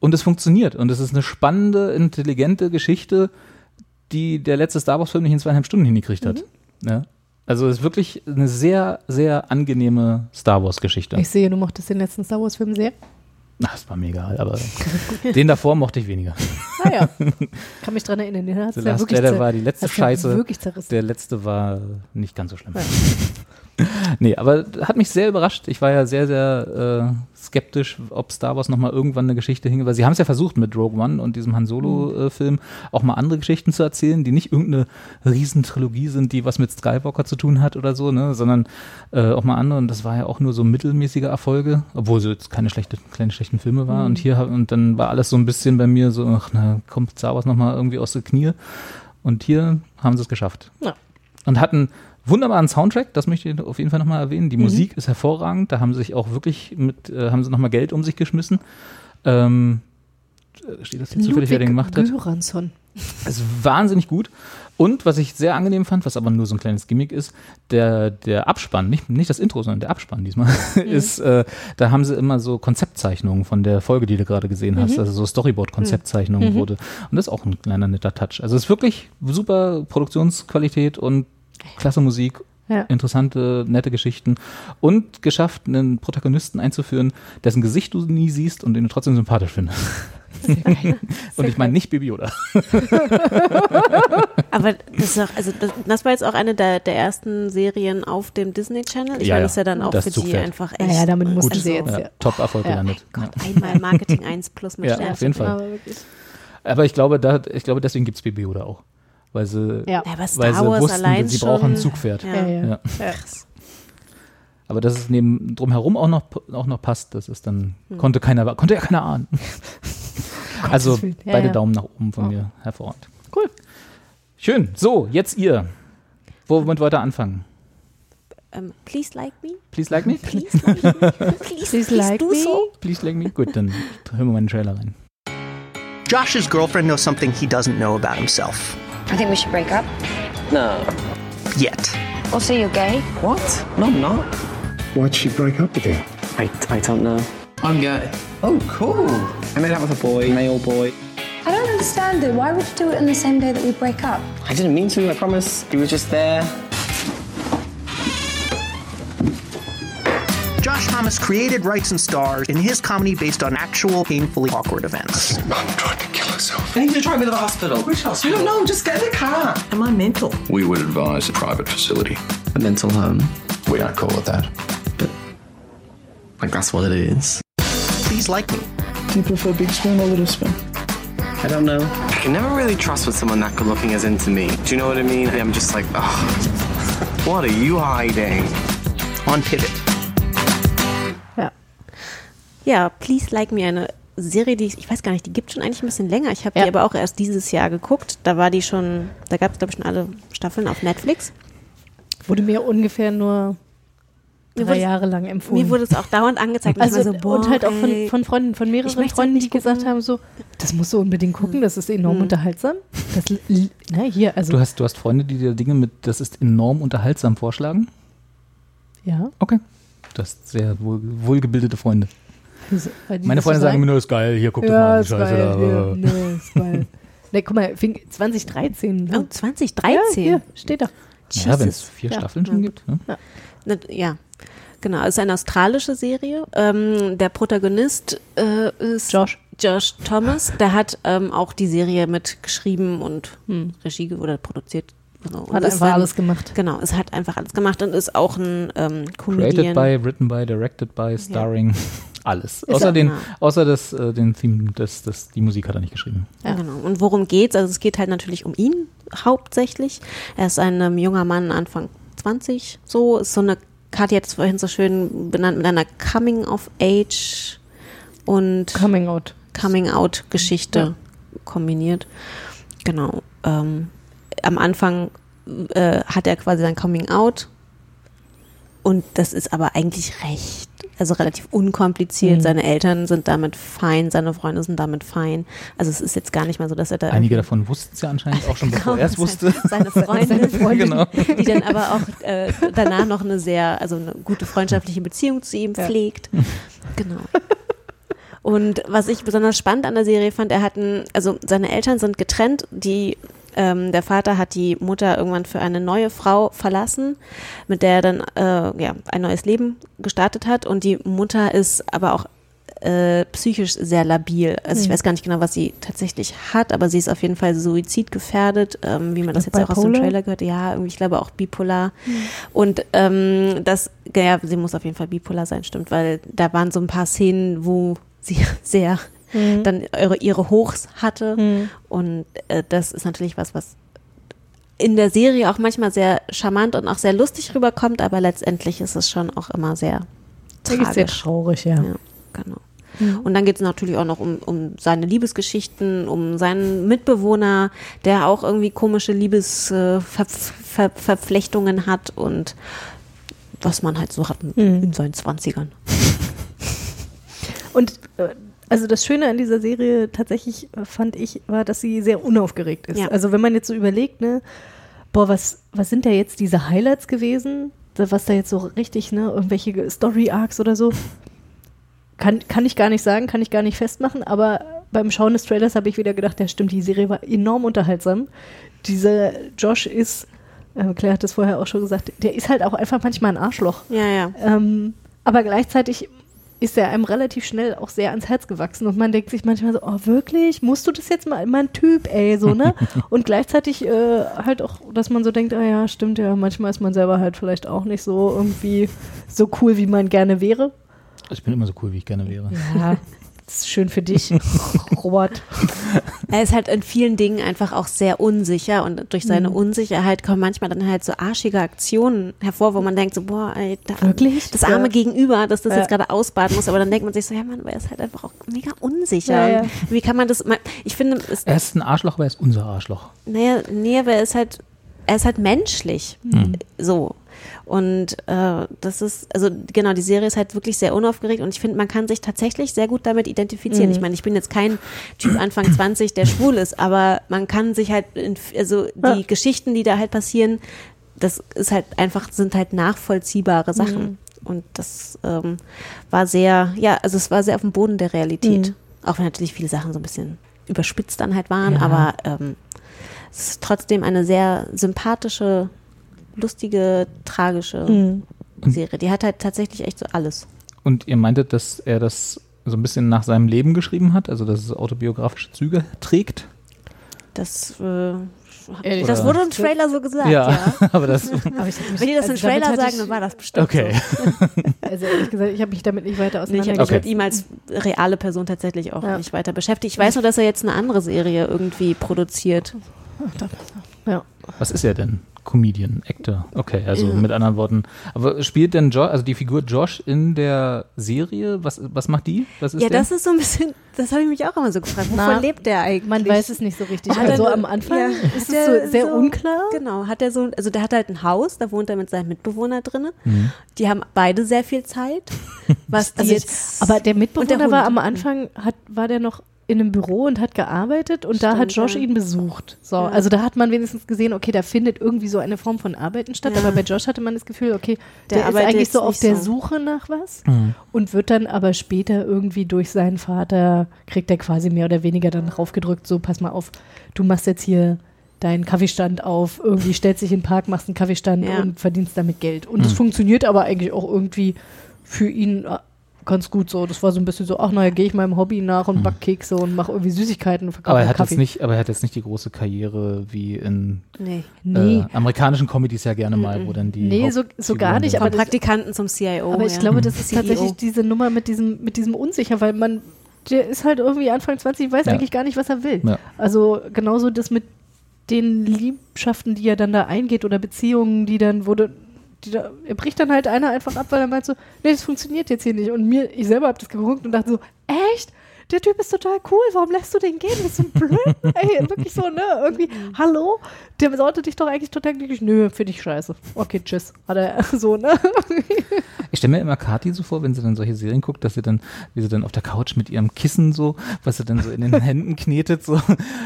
Und es funktioniert. Und es ist eine spannende, intelligente Geschichte, die der letzte Star Wars-Film nicht in zweieinhalb Stunden hingekriegt hat. Ja? Also es ist wirklich eine sehr, sehr angenehme Star Wars-Geschichte. Ich sehe, du mochtest den letzten Star Wars-Film sehr. Ach, das war mir egal, aber den davor mochte ich weniger. Ah ja. Kann mich dran erinnern. Den hat's The ja Last wirklich war die letzte ja Scheiße. wirklich zerrissen. Der letzte war nicht ganz so schlimm. nee, aber hat mich sehr überrascht. Ich war ja sehr, sehr äh, skeptisch, ob Star Wars nochmal irgendwann eine Geschichte hinge, weil sie haben es ja versucht mit Rogue One und diesem Han Solo-Film auch mal andere Geschichten zu erzählen, die nicht irgendeine Riesentrilogie sind, die was mit Skywalker zu tun hat oder so, ne, sondern äh, auch mal andere. Und das war ja auch nur so mittelmäßige Erfolge, obwohl es jetzt keine schlechte, keine schlechten Filme war. Und hier und dann war alles so ein bisschen bei mir so, ach, na, kommt Star Wars nochmal irgendwie aus der Knie. Und hier haben sie es geschafft. Ja. Und hatten wunderbaren Soundtrack, das möchte ich auf jeden Fall nochmal erwähnen. Die Musik ist hervorragend, da haben sie sich auch wirklich mit, äh, haben sie nochmal Geld um sich geschmissen. Ähm, äh, steht das hier zufällig, wer den gemacht hat? Göransson. ist wahnsinnig gut. Und was ich sehr angenehm fand, was aber nur so ein kleines Gimmick ist, der, der Abspann, nicht, nicht das Intro, sondern der Abspann diesmal, ist, äh, da haben sie immer so Konzeptzeichnungen von der Folge, die du gerade gesehen hast, also so Storyboard-Konzeptzeichnungen wurde. Und das ist auch ein kleiner netter Touch. Also es ist wirklich super Produktionsqualität und klasse Musik, Ja. interessante, nette Geschichten und geschafft, einen Protagonisten einzuführen, dessen Gesicht du nie siehst und den du trotzdem sympathisch findest. und ich meine nicht Baby Yoda. Aber das, ist auch, also das, das war jetzt auch eine der, der ersten Serien auf dem Disney Channel. Ich Ja, meine, das ist ja dann auch für die Zugpferd. einfach echt. Ja, ja, damit mussten also, sie jetzt. Ja, Ja. Top-Erfolg Ja. gelandet. Gott, einmal Marketing 1 plus mit Ja, auf jeden Fall. Aber wirklich. Aber ich glaube, da, ich glaube deswegen gibt es Baby Yoda auch. Weil sie, Ja. Weil sie Wars wussten, sie schon. brauchen ein Zugpferd. Ja. Ja, ja. Ja. Ja. Aber dass es neben drumherum auch noch, auch noch passt, das ist dann, konnte keiner, konnte ja keiner ahnen. also beide ja. Daumen nach oben von mir. Hervorragend. Cool. Schön. So, jetzt ihr. Womit wollt ihr anfangen? Ähm, please like me. Please like me? Please like me. Please, Please like do me. so. Please like me? Gut, dann hören wir mal den Trailer rein. Josh's girlfriend knows something he doesn't know about himself. I think we should break up. No. Yet. Also, you're gay? What? No, I'm not. Why'd she break up with you? I, I don't know. I'm gay. Oh, cool. I made out with a boy, male boy. I don't understand it. Why would you do it on the same day that we break up? I didn't mean to, I promise. He was just there. Josh Thomas created, Rights and stars in his comedy based on actual painfully awkward events. Mum tried to kill herself. I need to drive me to the hospital. Which hospital? You don't know, just get in the car. Am I mental? We would advise a private facility. A mental home. We don't call it that. But like, that's what it is. Please like me. Do you prefer big spoon or little spoon? I don't know. I can never really trust when someone that good looking is into me. Do you know what I mean? I'm just like, ugh. What are you hiding? On Pivot. Ja. Please Like Me, eine Serie, die ich, ich weiß gar nicht, die gibt schon eigentlich ein bisschen länger. Ich habe Ja. die aber auch erst dieses Jahr geguckt. Da war die schon, da gab es glaube ich schon alle Staffeln auf Netflix. Wurde mir ungefähr nur drei wurde- Jahre lang empfohlen. Mir wurde es auch dauernd angezeigt. Und ich also, war so, boah, und halt auch von, von Freunden, von mehreren Freunden, die nicht gesagt gucken. haben, so, das musst du unbedingt gucken, das ist enorm Hm. unterhaltsam. Das, na, hier, also, Du hast, du hast Freunde, die dir Dinge mit, das ist enorm unterhaltsam vorschlagen? ja. Okay. Du hast sehr wohl, wohlgebildete Freunde. Meine Freunde sagen immer nur, ist geil, hier guck doch ja, mal die ist Scheiße geil, da. hier, nee, ist geil. Ne, guck mal, fing 2013. Oh, Ne? 2013. Ja, hier, steht da. Ja, wenn es Jesus. vier Ja. Staffeln schon Ja, gibt. Ne? Ja, genau. Es ist eine australische Serie. Ähm, der Protagonist äh, ist Josh. Josh Thomas. Der hat ähm, auch die Serie mitgeschrieben und Regie ge- oder produziert. Genau. Hat einfach dann- alles gemacht. Genau, es hat einfach alles gemacht und ist auch ein ähm, Comedian. Created by, written by, directed by, starring, alles. Außer, er- den, ja. außer das, äh, den Theme, das, das, die Musik hat er nicht geschrieben. Ja. Genau. Und worum geht's? Also es geht halt natürlich um ihn hauptsächlich. Er ist ein ähm, junger Mann, Anfang 20, so. Ist so eine, Kathi hat es vorhin so schön benannt, mit einer Coming of Age und Coming out. Coming-out-Geschichte kombiniert. Genau. Ähm, am Anfang äh, hat er quasi sein Coming-out und das ist aber eigentlich recht, also relativ unkompliziert. Mhm. Seine Eltern sind damit fein, seine Freunde sind damit fein. Also es ist jetzt gar nicht mal so, dass er da Einige davon wussten es ja anscheinend auch schon, bevor er es wusste. Seine Freundin, Seine Freundin. genau. die dann aber auch äh, danach noch eine sehr, also eine gute freundschaftliche Beziehung zu ihm Ja. pflegt. Genau. Und was ich besonders spannend an der Serie fand, er hatten, also seine Eltern sind getrennt, die ähm, der Vater hat die Mutter irgendwann für eine neue Frau verlassen, mit der er dann äh, ja, ein neues Leben gestartet hat. Und die Mutter ist aber auch äh, psychisch sehr labil. Also ich Mhm. weiß gar nicht genau, was sie tatsächlich hat, aber sie ist auf jeden Fall suizidgefährdet, ähm, wie man das jetzt auch aus dem? Trailer gehört. Ja, irgendwie, ich glaube auch bipolar. Und ähm, das, ja, sie muss auf jeden Fall bipolar sein, stimmt, weil da waren so ein paar Szenen, wo sie sehr Mhm. dann ihre, ihre Hochs hatte. Mhm. Und äh, das ist natürlich was, was in der Serie auch manchmal sehr charmant und auch sehr lustig rüberkommt, aber letztendlich ist es schon auch immer sehr Wirklich sehr tragisch. traurig, ja. Ja, genau. Und dann geht es natürlich auch noch um, um seine Liebesgeschichten, um seinen Mitbewohner, der auch irgendwie komische Liebesverflechtungen äh, Ver hat und was man halt so hat in, in seinen Zwanzigern. Und äh, also das Schöne an dieser Serie tatsächlich äh, fand ich, war, dass sie sehr unaufgeregt ist. Ja. Also wenn man jetzt so überlegt, ne, boah, was, was sind da jetzt diese Highlights gewesen? Was da jetzt so richtig, ne, irgendwelche Story-Arcs oder so? Kann, kann ich gar nicht sagen, kann ich gar nicht festmachen, aber beim Schauen des Trailers habe ich wieder gedacht, ja stimmt, die Serie war enorm unterhaltsam. Dieser Josh ist, äh, Claire hat es vorher auch schon gesagt, der ist halt auch einfach manchmal ein Arschloch. Ja, ja. Ähm, aber gleichzeitig ist er einem relativ schnell auch sehr ans Herz gewachsen und man denkt sich manchmal so, oh wirklich, musst du das jetzt mal, mein Typ, ey, so, ne? und gleichzeitig äh, halt auch, dass man so denkt, ah ja, stimmt ja, manchmal ist man selber halt vielleicht auch nicht so irgendwie so cool, wie man gerne wäre. Ich bin immer so cool, wie ich gerne wäre. Ja, das ist schön für dich, Robert. Er ist halt in vielen Dingen einfach auch sehr unsicher und durch seine Mhm. Unsicherheit kommen manchmal dann halt so arschige Aktionen hervor, wo man denkt so, boah, ey, da, Wirklich? das arme Ja. Gegenüber, dass das Ja. jetzt gerade ausbaden muss, aber dann denkt man sich so, ja Mann, aber er ist halt einfach auch mega unsicher. Ja, Wie kann man das, man, ich finde, es, Er ist ein Arschloch, aber er ist unser Arschloch. naja, nee, aber er ist halt, er ist halt menschlich. Mhm. So. Und äh, das ist, also genau, die Serie ist halt wirklich sehr unaufgeregt und ich finde, man kann sich tatsächlich sehr gut damit identifizieren. Mhm. Ich meine, ich bin jetzt kein Typ Anfang 20, der schwul ist, aber man kann sich halt, in, also die Ja. Geschichten, die da halt passieren, das ist halt einfach, sind halt nachvollziehbare Sachen. Mhm. Und das ähm, war sehr, ja, also es war sehr auf dem Boden der Realität. Mhm. Auch wenn natürlich viele Sachen so ein bisschen überspitzt dann halt waren, Ja. aber ähm, es ist trotzdem eine sehr sympathische, lustige, tragische Mhm. Serie. Die hat halt tatsächlich echt so alles. Und ihr meintet, dass er das so ein bisschen nach seinem Leben geschrieben hat, also dass es autobiografische Züge trägt? Das, äh, Ehrlich das wurde im Trailer so gesagt, ja. aber das. Aber mich- Wenn die das also im Trailer sagen, ich- dann war das bestimmt Okay. so. Also ehrlich gesagt, ich habe mich damit nicht weiter Nee, ich habe mich auseinandergesetzt. mit ihm als reale Person tatsächlich auch Ja. nicht weiter beschäftigt. Ich weiß nur, dass er jetzt eine andere Serie irgendwie produziert. Ja. Was ist er denn? Comedian, Actor. Okay, also Ja. mit anderen Worten. Aber spielt denn Josh, also die Figur Josh in der Serie, was, was macht die? Was ist ja, der? das ist so ein bisschen, das habe ich mich auch immer so gefragt. Wovon Na, lebt der eigentlich? Man weiß es nicht so richtig. Hat er Also nur- am Anfang ja, ist es der so sehr unklar. Genau, hat er so, also der hat halt ein Haus, da wohnt er mit seinem Mitbewohner drinne. Mhm. Die haben beide sehr viel Zeit. Was die Also ich, jetzt, aber der Mitbewohner Und der war am Anfang, hat, war der noch in einem Büro und hat gearbeitet und da hat Stimmt, Josh ja. ihn besucht. So, Ja. also da hat man wenigstens gesehen, okay, da findet irgendwie so eine Form von Arbeiten statt, Ja. aber bei Josh hatte man das Gefühl, okay, Der der, ist eigentlich so auf der so. Suche nach was Mhm. und wird dann aber später irgendwie durch seinen Vater, kriegt er quasi mehr oder weniger dann raufgedrückt, so pass mal auf, du machst jetzt hier deinen Kaffeestand auf, irgendwie stellst dich in den Park, machst einen Kaffeestand Ja. und verdienst damit Geld. Und das Mhm. funktioniert aber eigentlich auch irgendwie für ihn äh, ganz gut so. Das war so ein bisschen so, ach naja, gehe ich meinem Hobby nach und back Kekse und mache irgendwie Süßigkeiten und verkaufe aber er hat Kaffee. jetzt nicht, aber er hat jetzt nicht die große Karriere wie in nee. nee, äh, amerikanischen Comedies ja gerne mal, wo dann die nee, so, so gar nicht. Aber Praktikanten zum CIO. aber ich ja. glaube, das ist CEO. tatsächlich diese Nummer mit diesem, mit diesem Unsicher, weil man, der ist halt irgendwie Anfang 20, weiß Ja. eigentlich gar nicht, was er will. Ja. Also genauso das mit den Liebschaften, die er dann da eingeht oder Beziehungen, die dann wurde, die da, er bricht dann halt einer einfach ab, weil er meint so, nee, das funktioniert jetzt hier nicht. Und mir, ich selber habe das geguckt und dachte so, echt? Der Typ ist total cool, warum lässt du den gehen? Das ist so blöd. Ey, wirklich so, ne? Irgendwie, hallo? Der sollte dich doch eigentlich total glücklich. Nö, finde ich scheiße. Okay, tschüss. Hat er so, ne? Ich stelle mir immer Kathi so vor, wenn sie dann solche Serien guckt, dass sie dann, wie sie dann auf der Couch mit ihrem Kissen so, was sie dann so in den Händen knetet, so,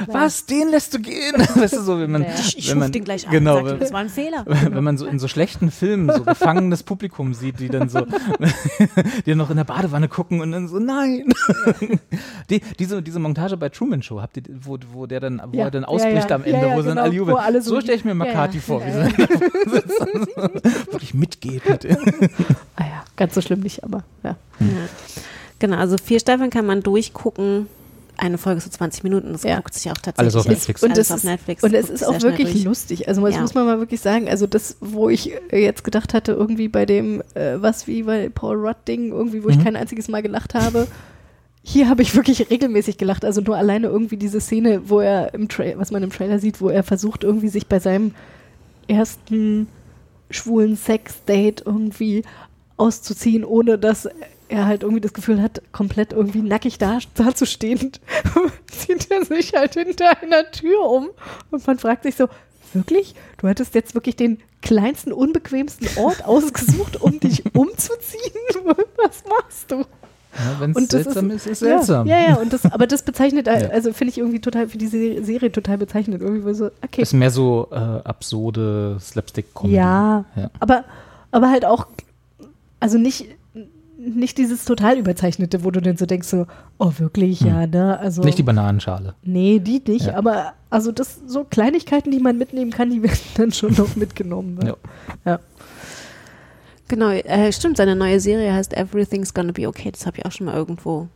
was, den lässt du gehen? Weißt du, so, wenn man, Ja. Ich, ich wenn man, den gleich an genau, wenn, ihm, das war ein Fehler. wenn man so in so schlechten Filmen so gefangenes Publikum sieht, die dann so, die dann noch in der Badewanne gucken und dann so, nein. Die, diese, diese Montage bei Truman Show, habt ihr, wo, wo der dann, wo Ja. er dann ausbricht ja. am Ende, Ja, ja, wo sie dann genau, alle jubeln. wo alle so- So stelle ich mir ja. vor, wie Ja, sie dann wirklich mitgeht mit Ah ja, ganz so schlimm nicht, aber ja. Ja. Genau, also vier Staffeln kann man durchgucken. Eine Folge ist so 20 Minuten, das Ja. guckt sich auch tatsächlich. Alles auf Netflix. Und alles es auf ist, Netflix. und es ist auch wirklich durch. lustig. Also das Ja. muss man mal wirklich sagen. Also das, wo ich äh, jetzt gedacht hatte, irgendwie bei dem, äh, was wie bei Paul Rudd Ding, irgendwie, wo ich Mhm. kein einziges Mal gelacht habe. Hier habe ich wirklich regelmäßig gelacht. Also nur alleine irgendwie diese Szene, wo er im Tra was man im Trailer sieht, wo er versucht irgendwie sich bei seinem ersten schwulen Sex-Date irgendwie auszuziehen, ohne dass er halt irgendwie das Gefühl hat, komplett irgendwie nackig da, dazustehen. Zieht er sich halt hinter einer Tür um und man fragt sich so, wirklich? Du hättest jetzt wirklich den kleinsten, unbequemsten Ort ausgesucht, um dich umzuziehen? Was machst du? Ja, Wenn es seltsam ist, ist, ja, seltsam. Ja, ja, und das, aber das bezeichnet, Ja. also finde ich irgendwie total, für diese Serie total bezeichnet. Irgendwie so, okay. Ist mehr so äh, absurde Slapstick-Comedy. Ja, Ja. Aber, aber halt auch, also nicht, nicht dieses total überzeichnete, wo du dann so denkst, so, oh wirklich, Hm. ja, ne? Also, Nicht die Bananenschale. Nee, die nicht, Ja. aber also das so Kleinigkeiten, die man mitnehmen kann, die werden dann schon noch mitgenommen. Ne? Ja. Ja. Genau, äh, stimmt, seine neue Serie heißt Everything's Gonna Be Okay. Das habe ich auch schon mal irgendwo.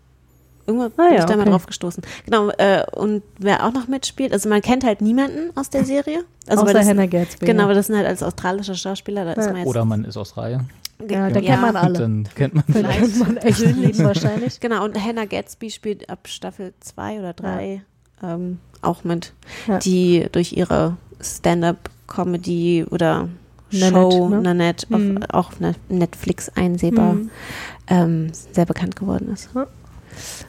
Irgendwann bin Ah, ja, ich da mal okay. drauf gestoßen. Genau, äh, und wer auch noch mitspielt, also man kennt halt niemanden aus der Serie. Also Außer das, Hannah Gadsby. Genau, ja. aber das sind halt als australische Schauspieler, da ist Ja. man jetzt. Oder man ist aus Reihe. Ja, da kennt man alle. dann kennt man kennt man echt Leben wahrscheinlich. Genau, und Hannah Gadsby spielt ab Staffel 2 oder 3 ähm, auch mit, Ja. die durch ihre Stand-up-Comedy oder Nanette, Show ne? Nanette auf, Mhm. auch auf Ne- Netflix einsehbar Mhm. ähm, sehr bekannt geworden ist. Ja.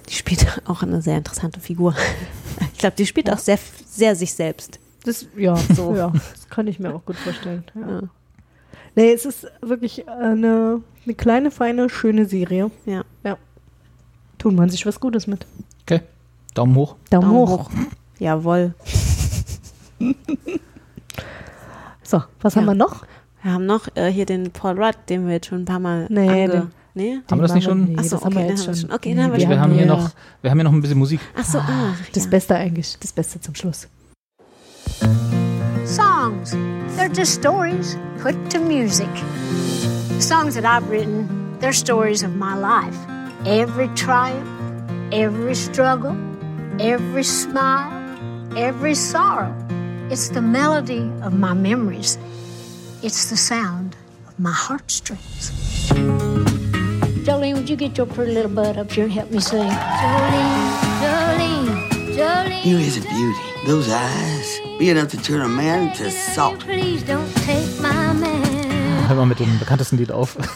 Die spielt auch eine sehr interessante Figur. Ich glaube, die spielt auch sehr, sehr sich selbst. Das, ja, So. ja, das kann ich mir auch gut vorstellen. Ja. Ja. Nee, es ist wirklich eine, eine kleine, feine, schöne Serie. Ja. ja. Tun man sich was Gutes mit. Okay. Daumen hoch. Daumen, Daumen hoch. hoch. Jawohl. So, was haben Ja. wir noch? Wir haben noch äh, hier den Paul Rudd, den wir jetzt schon ein paar Mal Nee, ange... den- nee? Haben wir das nicht schon? Nee, Ach so, das haben okay, wir jetzt haben wir schon. schon. Okay, den haben wir schon. Wir haben hier ja. noch, wir haben hier noch ein bisschen Musik. Ach so, ah, Das ja. Beste eigentlich, das Beste zum Schluss. Songs. They're just stories put to music. The songs that I've written, they're stories of my life. Every triumph, every struggle, every smile, every sorrow. It's the melody of my memories. It's the sound of my heartstrings. Jolene, would you get your pretty little butt up here and help me sing? Jolene, Jolene, Jolene. Here is a beauty. Those eyes, be enough to turn a man to salt. Please don't take my man. Hör mal mit dem bekanntesten Lied auf.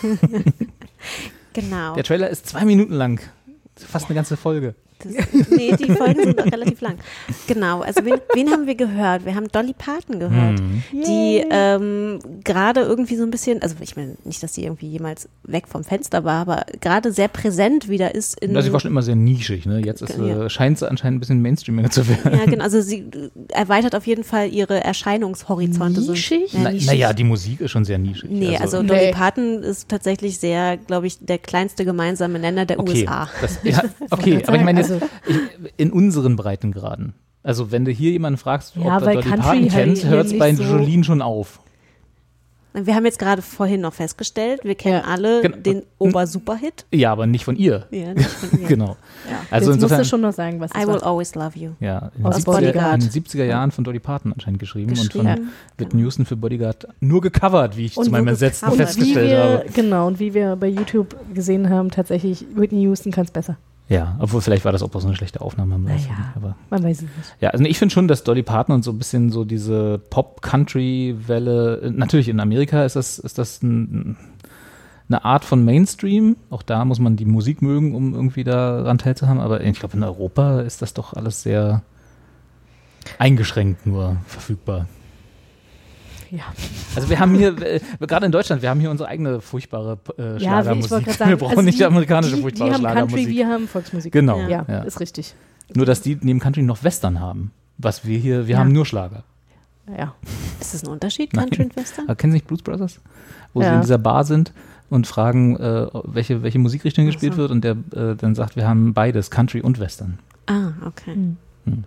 Genau. Der Trailer ist zwei Minuten lang. Fast eine ganze Folge. Das, nee, die Folgen sind relativ lang. Genau, also wen, wen haben wir gehört? Wir haben Dolly Parton gehört, Mhm. die ähm, gerade irgendwie so ein bisschen, also ich meine nicht, dass sie irgendwie jemals weg vom Fenster war, aber gerade sehr präsent wieder ist in Also sie war schon immer sehr nischig, ne? Jetzt ist, Ja. äh, scheint sie anscheinend ein bisschen mainstreamiger zu werden. ja, genau. Also sie erweitert auf jeden Fall ihre Erscheinungshorizonte. Nischig? So, ja, Na, nischig. naja, die Musik ist schon sehr nischig. Nee, also, Dolly Parton ist tatsächlich sehr, glaube ich, der kleinste gemeinsame Nenner der okay, USA. Das, ja, okay, aber ich meine, jetzt, ich, in unseren Breitengraden. Also wenn du hier jemanden fragst, Ja, ob er Dolly Parton kennt, hört es bei so- Jolene schon auf. Wir haben jetzt gerade vorhin noch festgestellt, wir kennen alle Genau. den Ober-Super-Hit. Ja, aber nicht von ihr. Ja, nicht von ihr. genau. Ja. Also Jetzt insofern, musst du schon noch sagen, was I es will war. always love you. ja, in, Aus den 70er, Bodyguard. in den 70er Jahren von Dolly Parton anscheinend geschrieben, und Geschrieben, von ja. Whitney Houston für Bodyguard nur gecovert, wie ich Und zu meinem Entsetzen. Und festgestellt wir, habe. genau, und wie wir bei YouTube gesehen haben, tatsächlich, Whitney Houston kann es besser. Ja, obwohl vielleicht war das auch bloß eine schlechte Aufnahme. man weiß ja Naja. aber Man weiß es nicht. Ja, also ich finde schon, dass Dolly Parton und so ein bisschen so diese Pop-Country-Welle, äh, natürlich in Amerika ist das, ist das ein, eine Art von Mainstream. Auch da muss man die Musik mögen, um irgendwie daran teilzuhaben. Aber ich glaube, in Europa ist das doch alles sehr eingeschränkt nur verfügbar. Ja. Also wir haben hier, äh, gerade in Deutschland, wir haben hier unsere eigene furchtbare äh, Ja, Schlagermusik. wollte gerade sagen, wir brauchen also nicht die- amerikanische die, furchtbare Die haben Country, Schlagermusik. wir haben Volksmusik. Genau, Ja, ja. ist richtig. Nur, dass die neben Country noch Western haben. Was wir hier, wir Ja. haben nur Schlager. Ja. Ist das ein Unterschied, Nein. Country und Western? Aber kennen Sie nicht Blues Brothers? Wo sie Ja. in dieser Bar sind und fragen, äh, welche, welche Musikrichtung gespielt so. wird und der äh, dann sagt, wir haben beides, Country und Western. Ah, okay. Hm.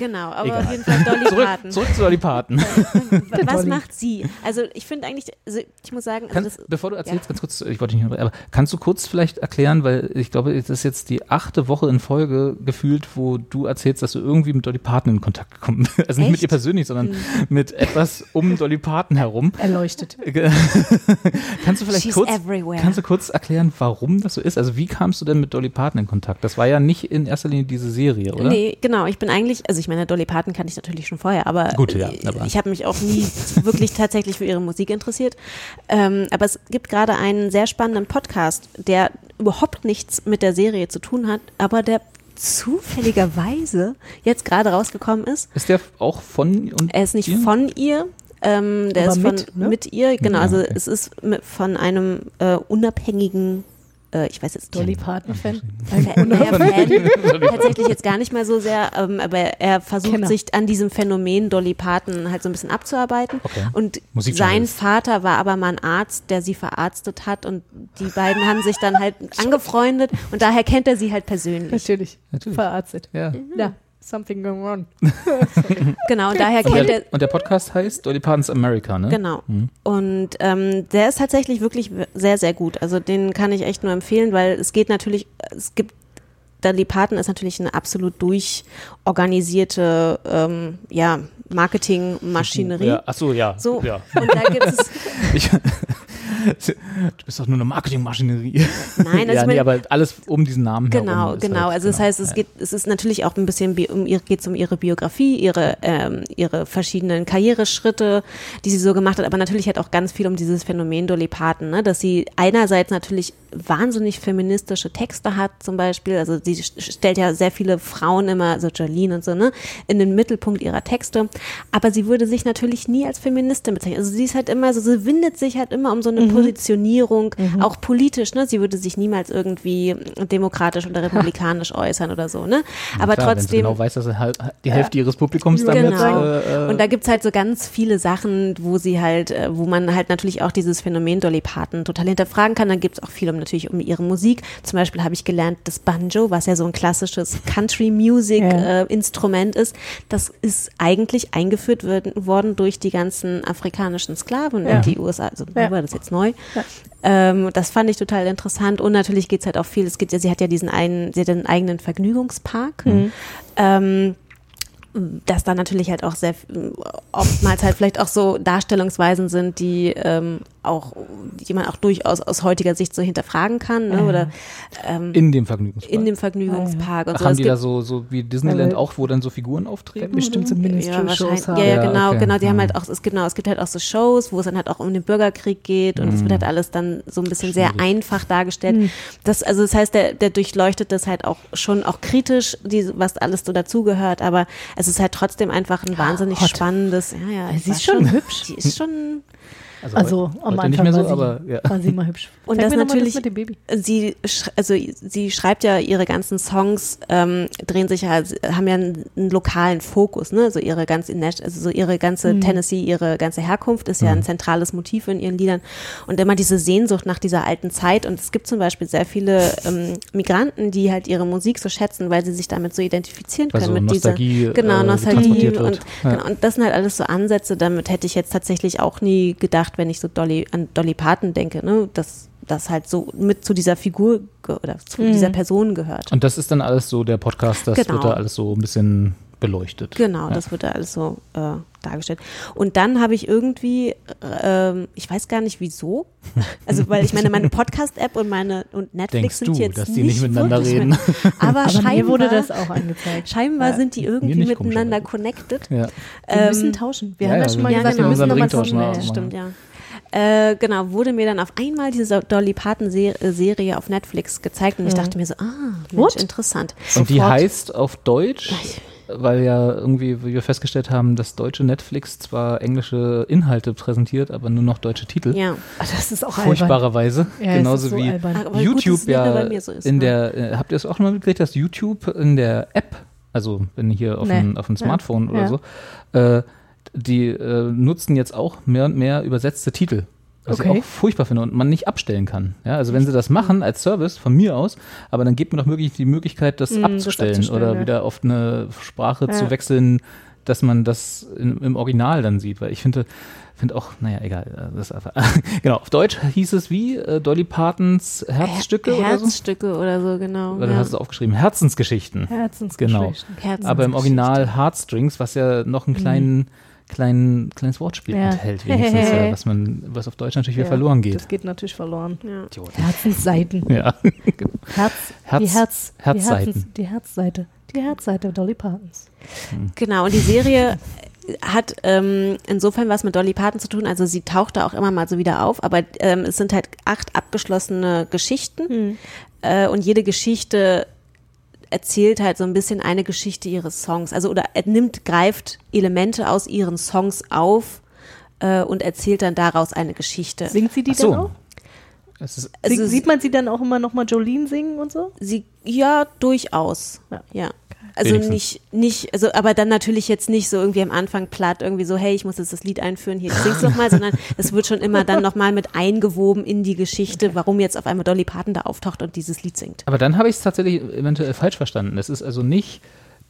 Genau, aber Egal. auf jeden Fall Dolly Zurück, Parton. zurück zu Dolly Parton. Was Dolly. macht sie? Also ich finde eigentlich, also ich muss sagen, also Kann, das, bevor du erzählst, ganz kurz, ich wollte nicht aber kannst du kurz vielleicht erklären, weil ich glaube, es ist jetzt die achte Woche in Folge gefühlt, wo du erzählst, dass du irgendwie mit Dolly Parton in Kontakt gekommen bist. Also nicht mit ihr persönlich, sondern mit etwas um Dolly Parton herum. Erleuchtet. kannst du vielleicht She's kurz, everywhere. kannst du kurz erklären, warum das so ist? Also wie kamst du denn mit Dolly Parton in Kontakt? Das war ja nicht in erster Linie diese Serie, oder? Nee, genau. Ich bin eigentlich, also ich meine, Dolly Parton kann ich natürlich schon vorher, aber, Gut, ja, aber- ich habe mich auch nie wirklich tatsächlich für ihre Musik interessiert. Ähm, aber es gibt gerade einen sehr spannenden Podcast, der überhaupt nichts mit der Serie zu tun hat, aber der zufälligerweise jetzt gerade rausgekommen ist. Ist der auch von und Er ist nicht ihr? von ihr. Ähm, der Aber ist von mit, ne? mit ihr, genau. Ja, Also okay. es ist mit, von einem äh, unabhängigen, äh, ich weiß jetzt Dolly Parton-Fan. Fan, naja, Fan tatsächlich jetzt gar nicht mal so sehr, ähm, aber er versucht Kenner. sich an diesem Phänomen Dolly Parton halt so ein bisschen abzuarbeiten. Okay. Und sein. Vater war aber mal ein Arzt, der sie verarztet hat und die beiden haben sich dann halt angefreundet und daher kennt er sie halt persönlich. Natürlich. Natürlich. Verarztet. Ja. Ja, something going on. Genau, und daher Und kennt der, er und der Podcast heißt Dolly Parton's America, ne? Genau. Mhm. Und ähm, der ist tatsächlich wirklich sehr, sehr gut. Also den kann ich echt nur empfehlen, weil es geht natürlich, es gibt, Dolly Parton ist natürlich eine absolut durchorganisierte ähm, ja, Marketingmaschinerie. Ja, ach so, ja. So, ja. und da gibt es, du bist doch nur eine Marketingmaschinerie. Nein, also ja, nee, aber alles um diesen Namen Genau, herum. genau. Halt, Also das genau. heißt, es geht, es ist natürlich auch ein bisschen bi- um ihr, geht es um ihre Biografie, ihre, ähm, ihre verschiedenen Karriereschritte, die sie so gemacht hat, aber natürlich halt auch ganz viel um dieses Phänomen Dolly Parton, ne? dass sie einerseits natürlich wahnsinnig feministische Texte hat, zum Beispiel. Also sie st- stellt ja sehr viele Frauen immer, also Jolene und so, ne, in den Mittelpunkt ihrer Texte. Aber sie würde sich natürlich nie als Feministin bezeichnen. Also sie ist halt immer so, sie windet sich halt immer um so eine Positionierung, auch politisch, ne? Sie würde sich niemals irgendwie demokratisch oder republikanisch äußern oder so, ne? Aber Klar, trotzdem. genau weiß, dass halt die Hälfte ihres Publikums damit. Genau. Äh, äh, und da gibt's halt so ganz viele Sachen, wo sie halt, äh, wo man halt natürlich auch dieses Phänomen Dolly Parton total hinterfragen kann. Dann gibt's auch viel um natürlich um ihre Musik. Zum Beispiel habe ich gelernt, das Banjo, was ja so ein klassisches Country-Music-Instrument ist, das ist eigentlich eingeführt worden durch die ganzen afrikanischen Sklaven Ja. in die USA. Also Ja. war das jetzt neu. Ähm, das fand ich total interessant. Und natürlich geht's halt auch viel. Es gibt ja, sie hat ja diesen einen, sie hat einen eigenen Vergnügungspark. Mhm. Ähm, dass da natürlich halt auch sehr oftmals halt vielleicht auch so Darstellungsweisen sind, die ähm, auch, die man auch durchaus aus heutiger Sicht so hinterfragen kann, ne? Ja. Oder ähm, in dem Vergnügungspark. in dem Vergnügungspark und Ach, so. haben Es die gibt- da so, so wie Disneyland Ja, auch, wo dann so Figuren auftreten? Bestimmt so ja, haben. Ja, ja, Ja, genau, okay. genau. Die haben Mhm. halt auch, es genau, es gibt halt auch so Shows, wo es dann halt auch um den Bürgerkrieg geht und es wird halt alles dann so ein bisschen sehr Schwierig. einfach dargestellt. Das, also das heißt, der, der durchleuchtet das halt auch schon auch kritisch, die, was alles so dazugehört, aber es ist halt trotzdem einfach ein wahnsinnig hot. spannendes, ja, ja. Sie ist schon hübsch. Die ist schon, Also heute- am heute Anfang nicht mehr so, war, sie, aber ja. war sie mal hübsch. Und Zeig das natürlich- mit dem Baby. sie, also sie schreibt ja ihre ganzen Songs, ähm, drehen sich ja, haben ja einen, einen lokalen Fokus, ne? Also ihre ganze, also so ihre ganze Mhm. Tennessee, ihre ganze Herkunft ist ja ein zentrales Motiv in ihren Liedern und immer diese Sehnsucht nach dieser alten Zeit. Und es gibt zum Beispiel sehr viele ähm, Migranten, die halt ihre Musik so schätzen, weil sie sich damit so identifizieren Weil können so mit Nostalgie, dieser genau äh, Nostalgie und Ja. genau, und das sind halt alles so Ansätze. Damit hätte ich jetzt tatsächlich auch nie gedacht, wenn ich so Dolly an Dolly Parton denke, ne? Dass das halt so mit zu dieser Figur oder zu Mhm. dieser Person gehört. Und das ist dann alles so der Podcast, das Genau. wird da alles so ein bisschen beleuchtet. Genau, Ja. das wird da alles so äh, dargestellt. Und dann habe ich irgendwie, ähm, ich weiß gar nicht wieso, also weil ich meine, meine Podcast-App und meine und Netflix Denkst sind du, jetzt dass die nicht miteinander wirklich reden? Mit, aber, Aber scheinbar mir wurde das auch angezeigt. Scheinbar Ja. sind die irgendwie miteinander connected. Ja. Wir müssen tauschen. Wir ja, haben ja schon mal gesagt, wir genau. müssen nochmal tauschen. Ja, stimmt, ja. Äh, genau, wurde mir dann auf einmal diese Dolly Parton Se äh, Serie auf Netflix gezeigt und ich dachte mir so, ah, Mensch, What? interessant. Und die Sofort. heißt auf Deutsch, weil ja irgendwie wie wir festgestellt haben, dass deutsche Netflix zwar englische Inhalte präsentiert, aber nur noch deutsche Titel. Ja. Ah, Das ist auch. Furchtbarerweise. Ja, Genauso so wie albern. YouTube ja so ist, in ne? der, äh, habt ihr es auch mal mitgekriegt, dass YouTube in der App, also wenn hier auf, Nee. ein, auf ein Ja. Smartphone oder Ja. so, äh, die äh, nutzen jetzt auch mehr und mehr übersetzte Titel. Was Okay. ich auch furchtbar finde und man nicht abstellen kann. Ja, also wenn sie das machen als Service von mir aus, aber dann gebt mir doch möglich die Möglichkeit, das Mm, das abzustellen abzustellen, oder ja. wieder auf eine Sprache Ja. zu wechseln, dass man das in, im Original dann sieht. Weil ich finde, finde auch, naja, egal. äh, Das ist einfach, genau, auf Deutsch hieß es wie äh, Dolly Partons Herzstücke oder so. Herzstücke oder so, genau. Oder ja. hast du es aufgeschrieben? Herzensgeschichten. Herzensgeschichten. Genau. Herzensgeschichte. Aber im Original Heartstrings, was ja noch einen kleinen, kleinen, kleines Wortspiel Ja. enthält, wenigstens, äh, was man, was auf Deutsch natürlich wieder Ja, verloren geht. Das geht natürlich verloren. Ja. Herzensseiten. Ja. Herz, Herz- die Herz, die Herzseiten. Herzens, die Herzseite. Die Herzseite Dolly Partons. Genau, und die Serie hat ähm, insofern was mit Dolly Parton zu tun. Also sie taucht da auch immer mal so wieder auf, aber ähm, es sind halt acht abgeschlossene Geschichten äh, und jede Geschichte erzählt halt so ein bisschen eine Geschichte ihres Songs. Also oder er nimmt, greift Elemente aus ihren Songs auf äh, und erzählt dann daraus eine Geschichte. Singt sie die Ach so. denn auch? Ist, Also sieht man sie dann auch immer nochmal Jolene singen und so? Sie, ja, durchaus. Ja. Ja. Also Wenigstens. nicht, nicht, also aber dann natürlich jetzt nicht so irgendwie am Anfang platt, irgendwie so, hey, ich muss jetzt das Lied einführen, hier sing's noch mal, sondern es wird schon immer dann nochmal mit eingewoben in die Geschichte, warum jetzt auf einmal Dolly Parton da auftaucht und dieses Lied singt. aber dann habe ich es tatsächlich eventuell falsch verstanden. Es ist also nicht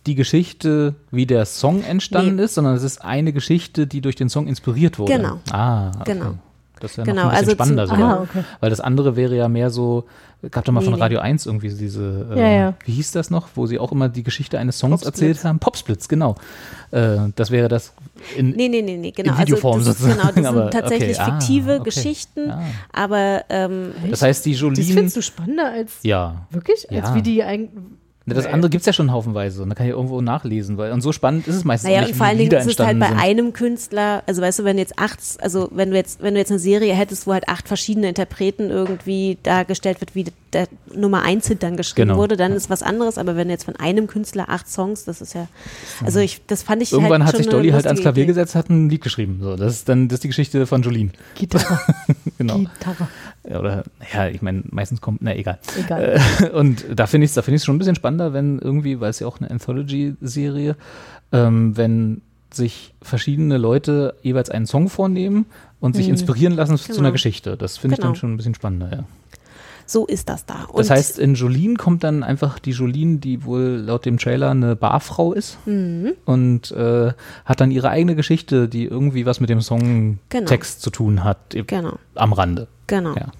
die Geschichte, wie der Song entstanden Nee. ist, sondern es ist eine Geschichte, die durch den Song inspiriert wurde. Genau. Ah, okay. Genau. Das ist ja Genau, noch ein bisschen also spannender zum- sogar. Ah, okay. Weil das andere wäre ja mehr so, gab doch mal Nee, von. Radio 1 irgendwie diese, äh, Ja, ja. wie hieß das noch, wo sie auch immer die Geschichte eines Songs Popsplitz. erzählt haben? Popsplitz, genau. Äh, das wäre das in, Nee, nee, nee, nee, genau. In Videoform also das ist, sozusagen, genau, das aber sind tatsächlich okay, ah, fiktive okay. Geschichten, Ah. aber ähm, Das heißt, die Das Jolene. findest du spannender als. Ja. Wirklich? Als wie die eigentlich. Ne, Das andere gibt es ja schon haufenweise und da kann ich irgendwo nachlesen, weil und so spannend ist es meistens Naja, nicht, und vor allen Dingen ist es halt bei sind. einem Künstler, also weißt du, wenn du jetzt acht, also wenn du jetzt, wenn du jetzt eine Serie hättest, wo halt acht verschiedene Interpreten irgendwie dargestellt wird, wie der Nummer 1 Hit dann geschrieben Genau. wurde, dann ist was anderes, aber wenn jetzt von einem Künstler acht Songs, das ist ja, also ich, das fand ich Irgendwann halt hat schon sich Dolly halt ans Klavier Idee. gesetzt, hat ein Lied geschrieben. So, das ist dann das ist die Geschichte von Jolene. Gitarre. genau. Gitarre. Ja, oder, ja, ich meine, meistens kommt, na egal. Egal. Äh, und da finde ich es da finde ich schon ein bisschen spannender, wenn irgendwie, weil es ja auch eine Anthology-Serie, ähm, wenn sich verschiedene Leute jeweils einen Song vornehmen und sich Mhm. inspirieren lassen zu Genau. einer Geschichte. Das finde ich Genau. dann schon ein bisschen spannender, ja. So ist das da. Und Das heißt, in Jolene kommt dann einfach die Jolene, die wohl laut dem Trailer eine Barfrau ist Mhm. und äh, hat dann ihre eigene Geschichte, die irgendwie was mit dem Songtext Genau. zu tun hat, Genau. am Rande. Genau. Ja.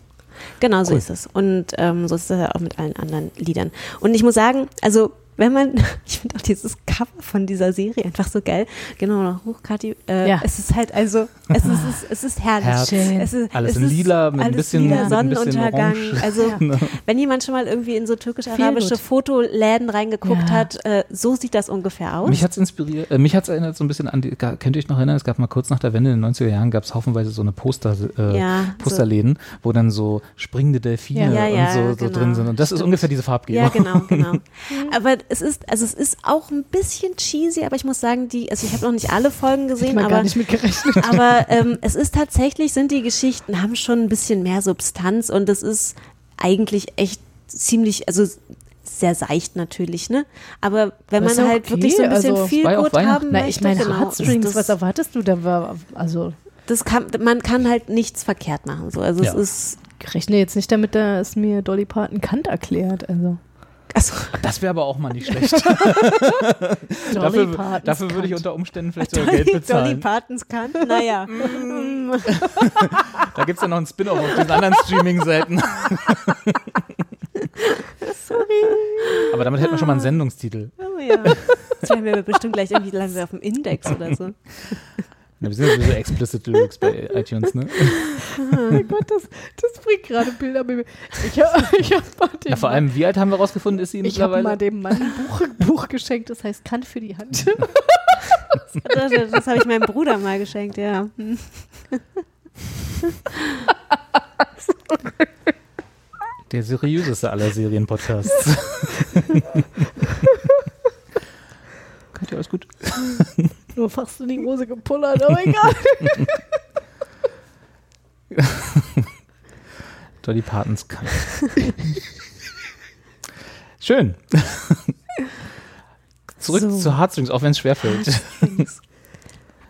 Genau so Cool. ist es. Und ähm, so ist es ja auch mit allen anderen Liedern. Und ich muss sagen, also wenn man, ich finde auch dieses Cover von dieser Serie einfach so geil. Genau, noch hoch, Kathi. Äh, Ja. Es ist halt also, es ist, es ist, es ist herrlich. Herz. Es ist, Alles es in ist lila mit ein bisschen- lila, bisschen Sonnenuntergang. Orange. Also Ja. wenn jemand schon mal irgendwie in so türkisch-arabische. Fotoläden reingeguckt Ja. hat, äh, so sieht das ungefähr aus. Mich hat's inspiriert, äh, mich hat's erinnert so ein bisschen an die, könnt ihr euch noch erinnern, es gab mal kurz nach der Wende in den 90er Jahren, gab es haufenweise so eine Poster, äh, Ja, so- Posterläden, wo dann so springende Delfine Ja, ja, und so, so genau. drin sind. Und das ist Stimmt. ungefähr diese Farbgebung. Ja, genau, genau. aber es ist, also es ist auch ein bisschen cheesy, aber ich muss sagen, die, also ich habe noch nicht alle Folgen gesehen, aber, gar nicht mit gerechnet. aber ähm, es ist tatsächlich, sind die Geschichten, haben schon ein bisschen mehr Substanz und es ist eigentlich echt ziemlich, also sehr seicht natürlich, ne? Aber wenn man halt okay, wirklich so ein bisschen also- viel gut haben Na, möchte, ich meine, genau, Heartstrings, das, was erwartest du? Da war, also, das kann, man kann halt nichts verkehrt machen, so. Also Ja. es ist, ich rechne jetzt nicht damit, dass mir Dolly Parton Kant erklärt. Also, also, Das wäre aber auch mal nicht schlecht. Dolly dafür Partons dafür würde ich unter Umständen vielleicht sogar Geld Dolly bezahlen. Partons kann, naja. Da gibt's ja noch einen Spin-off auf diesen anderen Streaming-Seiten. Sorry. Aber damit hätten wir schon mal einen Sendungstitel. Oh ja. Das werden wir bestimmt gleich irgendwie landen wir auf dem Index oder so. Ja, wir sind ja sowieso explicit Lyrics bei iTunes, ne? oh Gott, das, das bringt gerade Bilder mit mir. Ich habe ich hab mal dem Ja, vor allem, wie alt haben wir rausgefunden, ist sie Ich habe mittlerweile? mal dem Mann ein Buch, Buch geschenkt, das heißt Kant für die Hand. Das, das habe ich meinem Bruder mal geschenkt, ja. Der seriöseste aller Serienpodcasts. Katja, alles gut? Nur fast in die Hose gepullert, aber egal. Dolly Partons kann. Schön. Zurück So. zu Heartstrings, auch wenn es schwerfällt.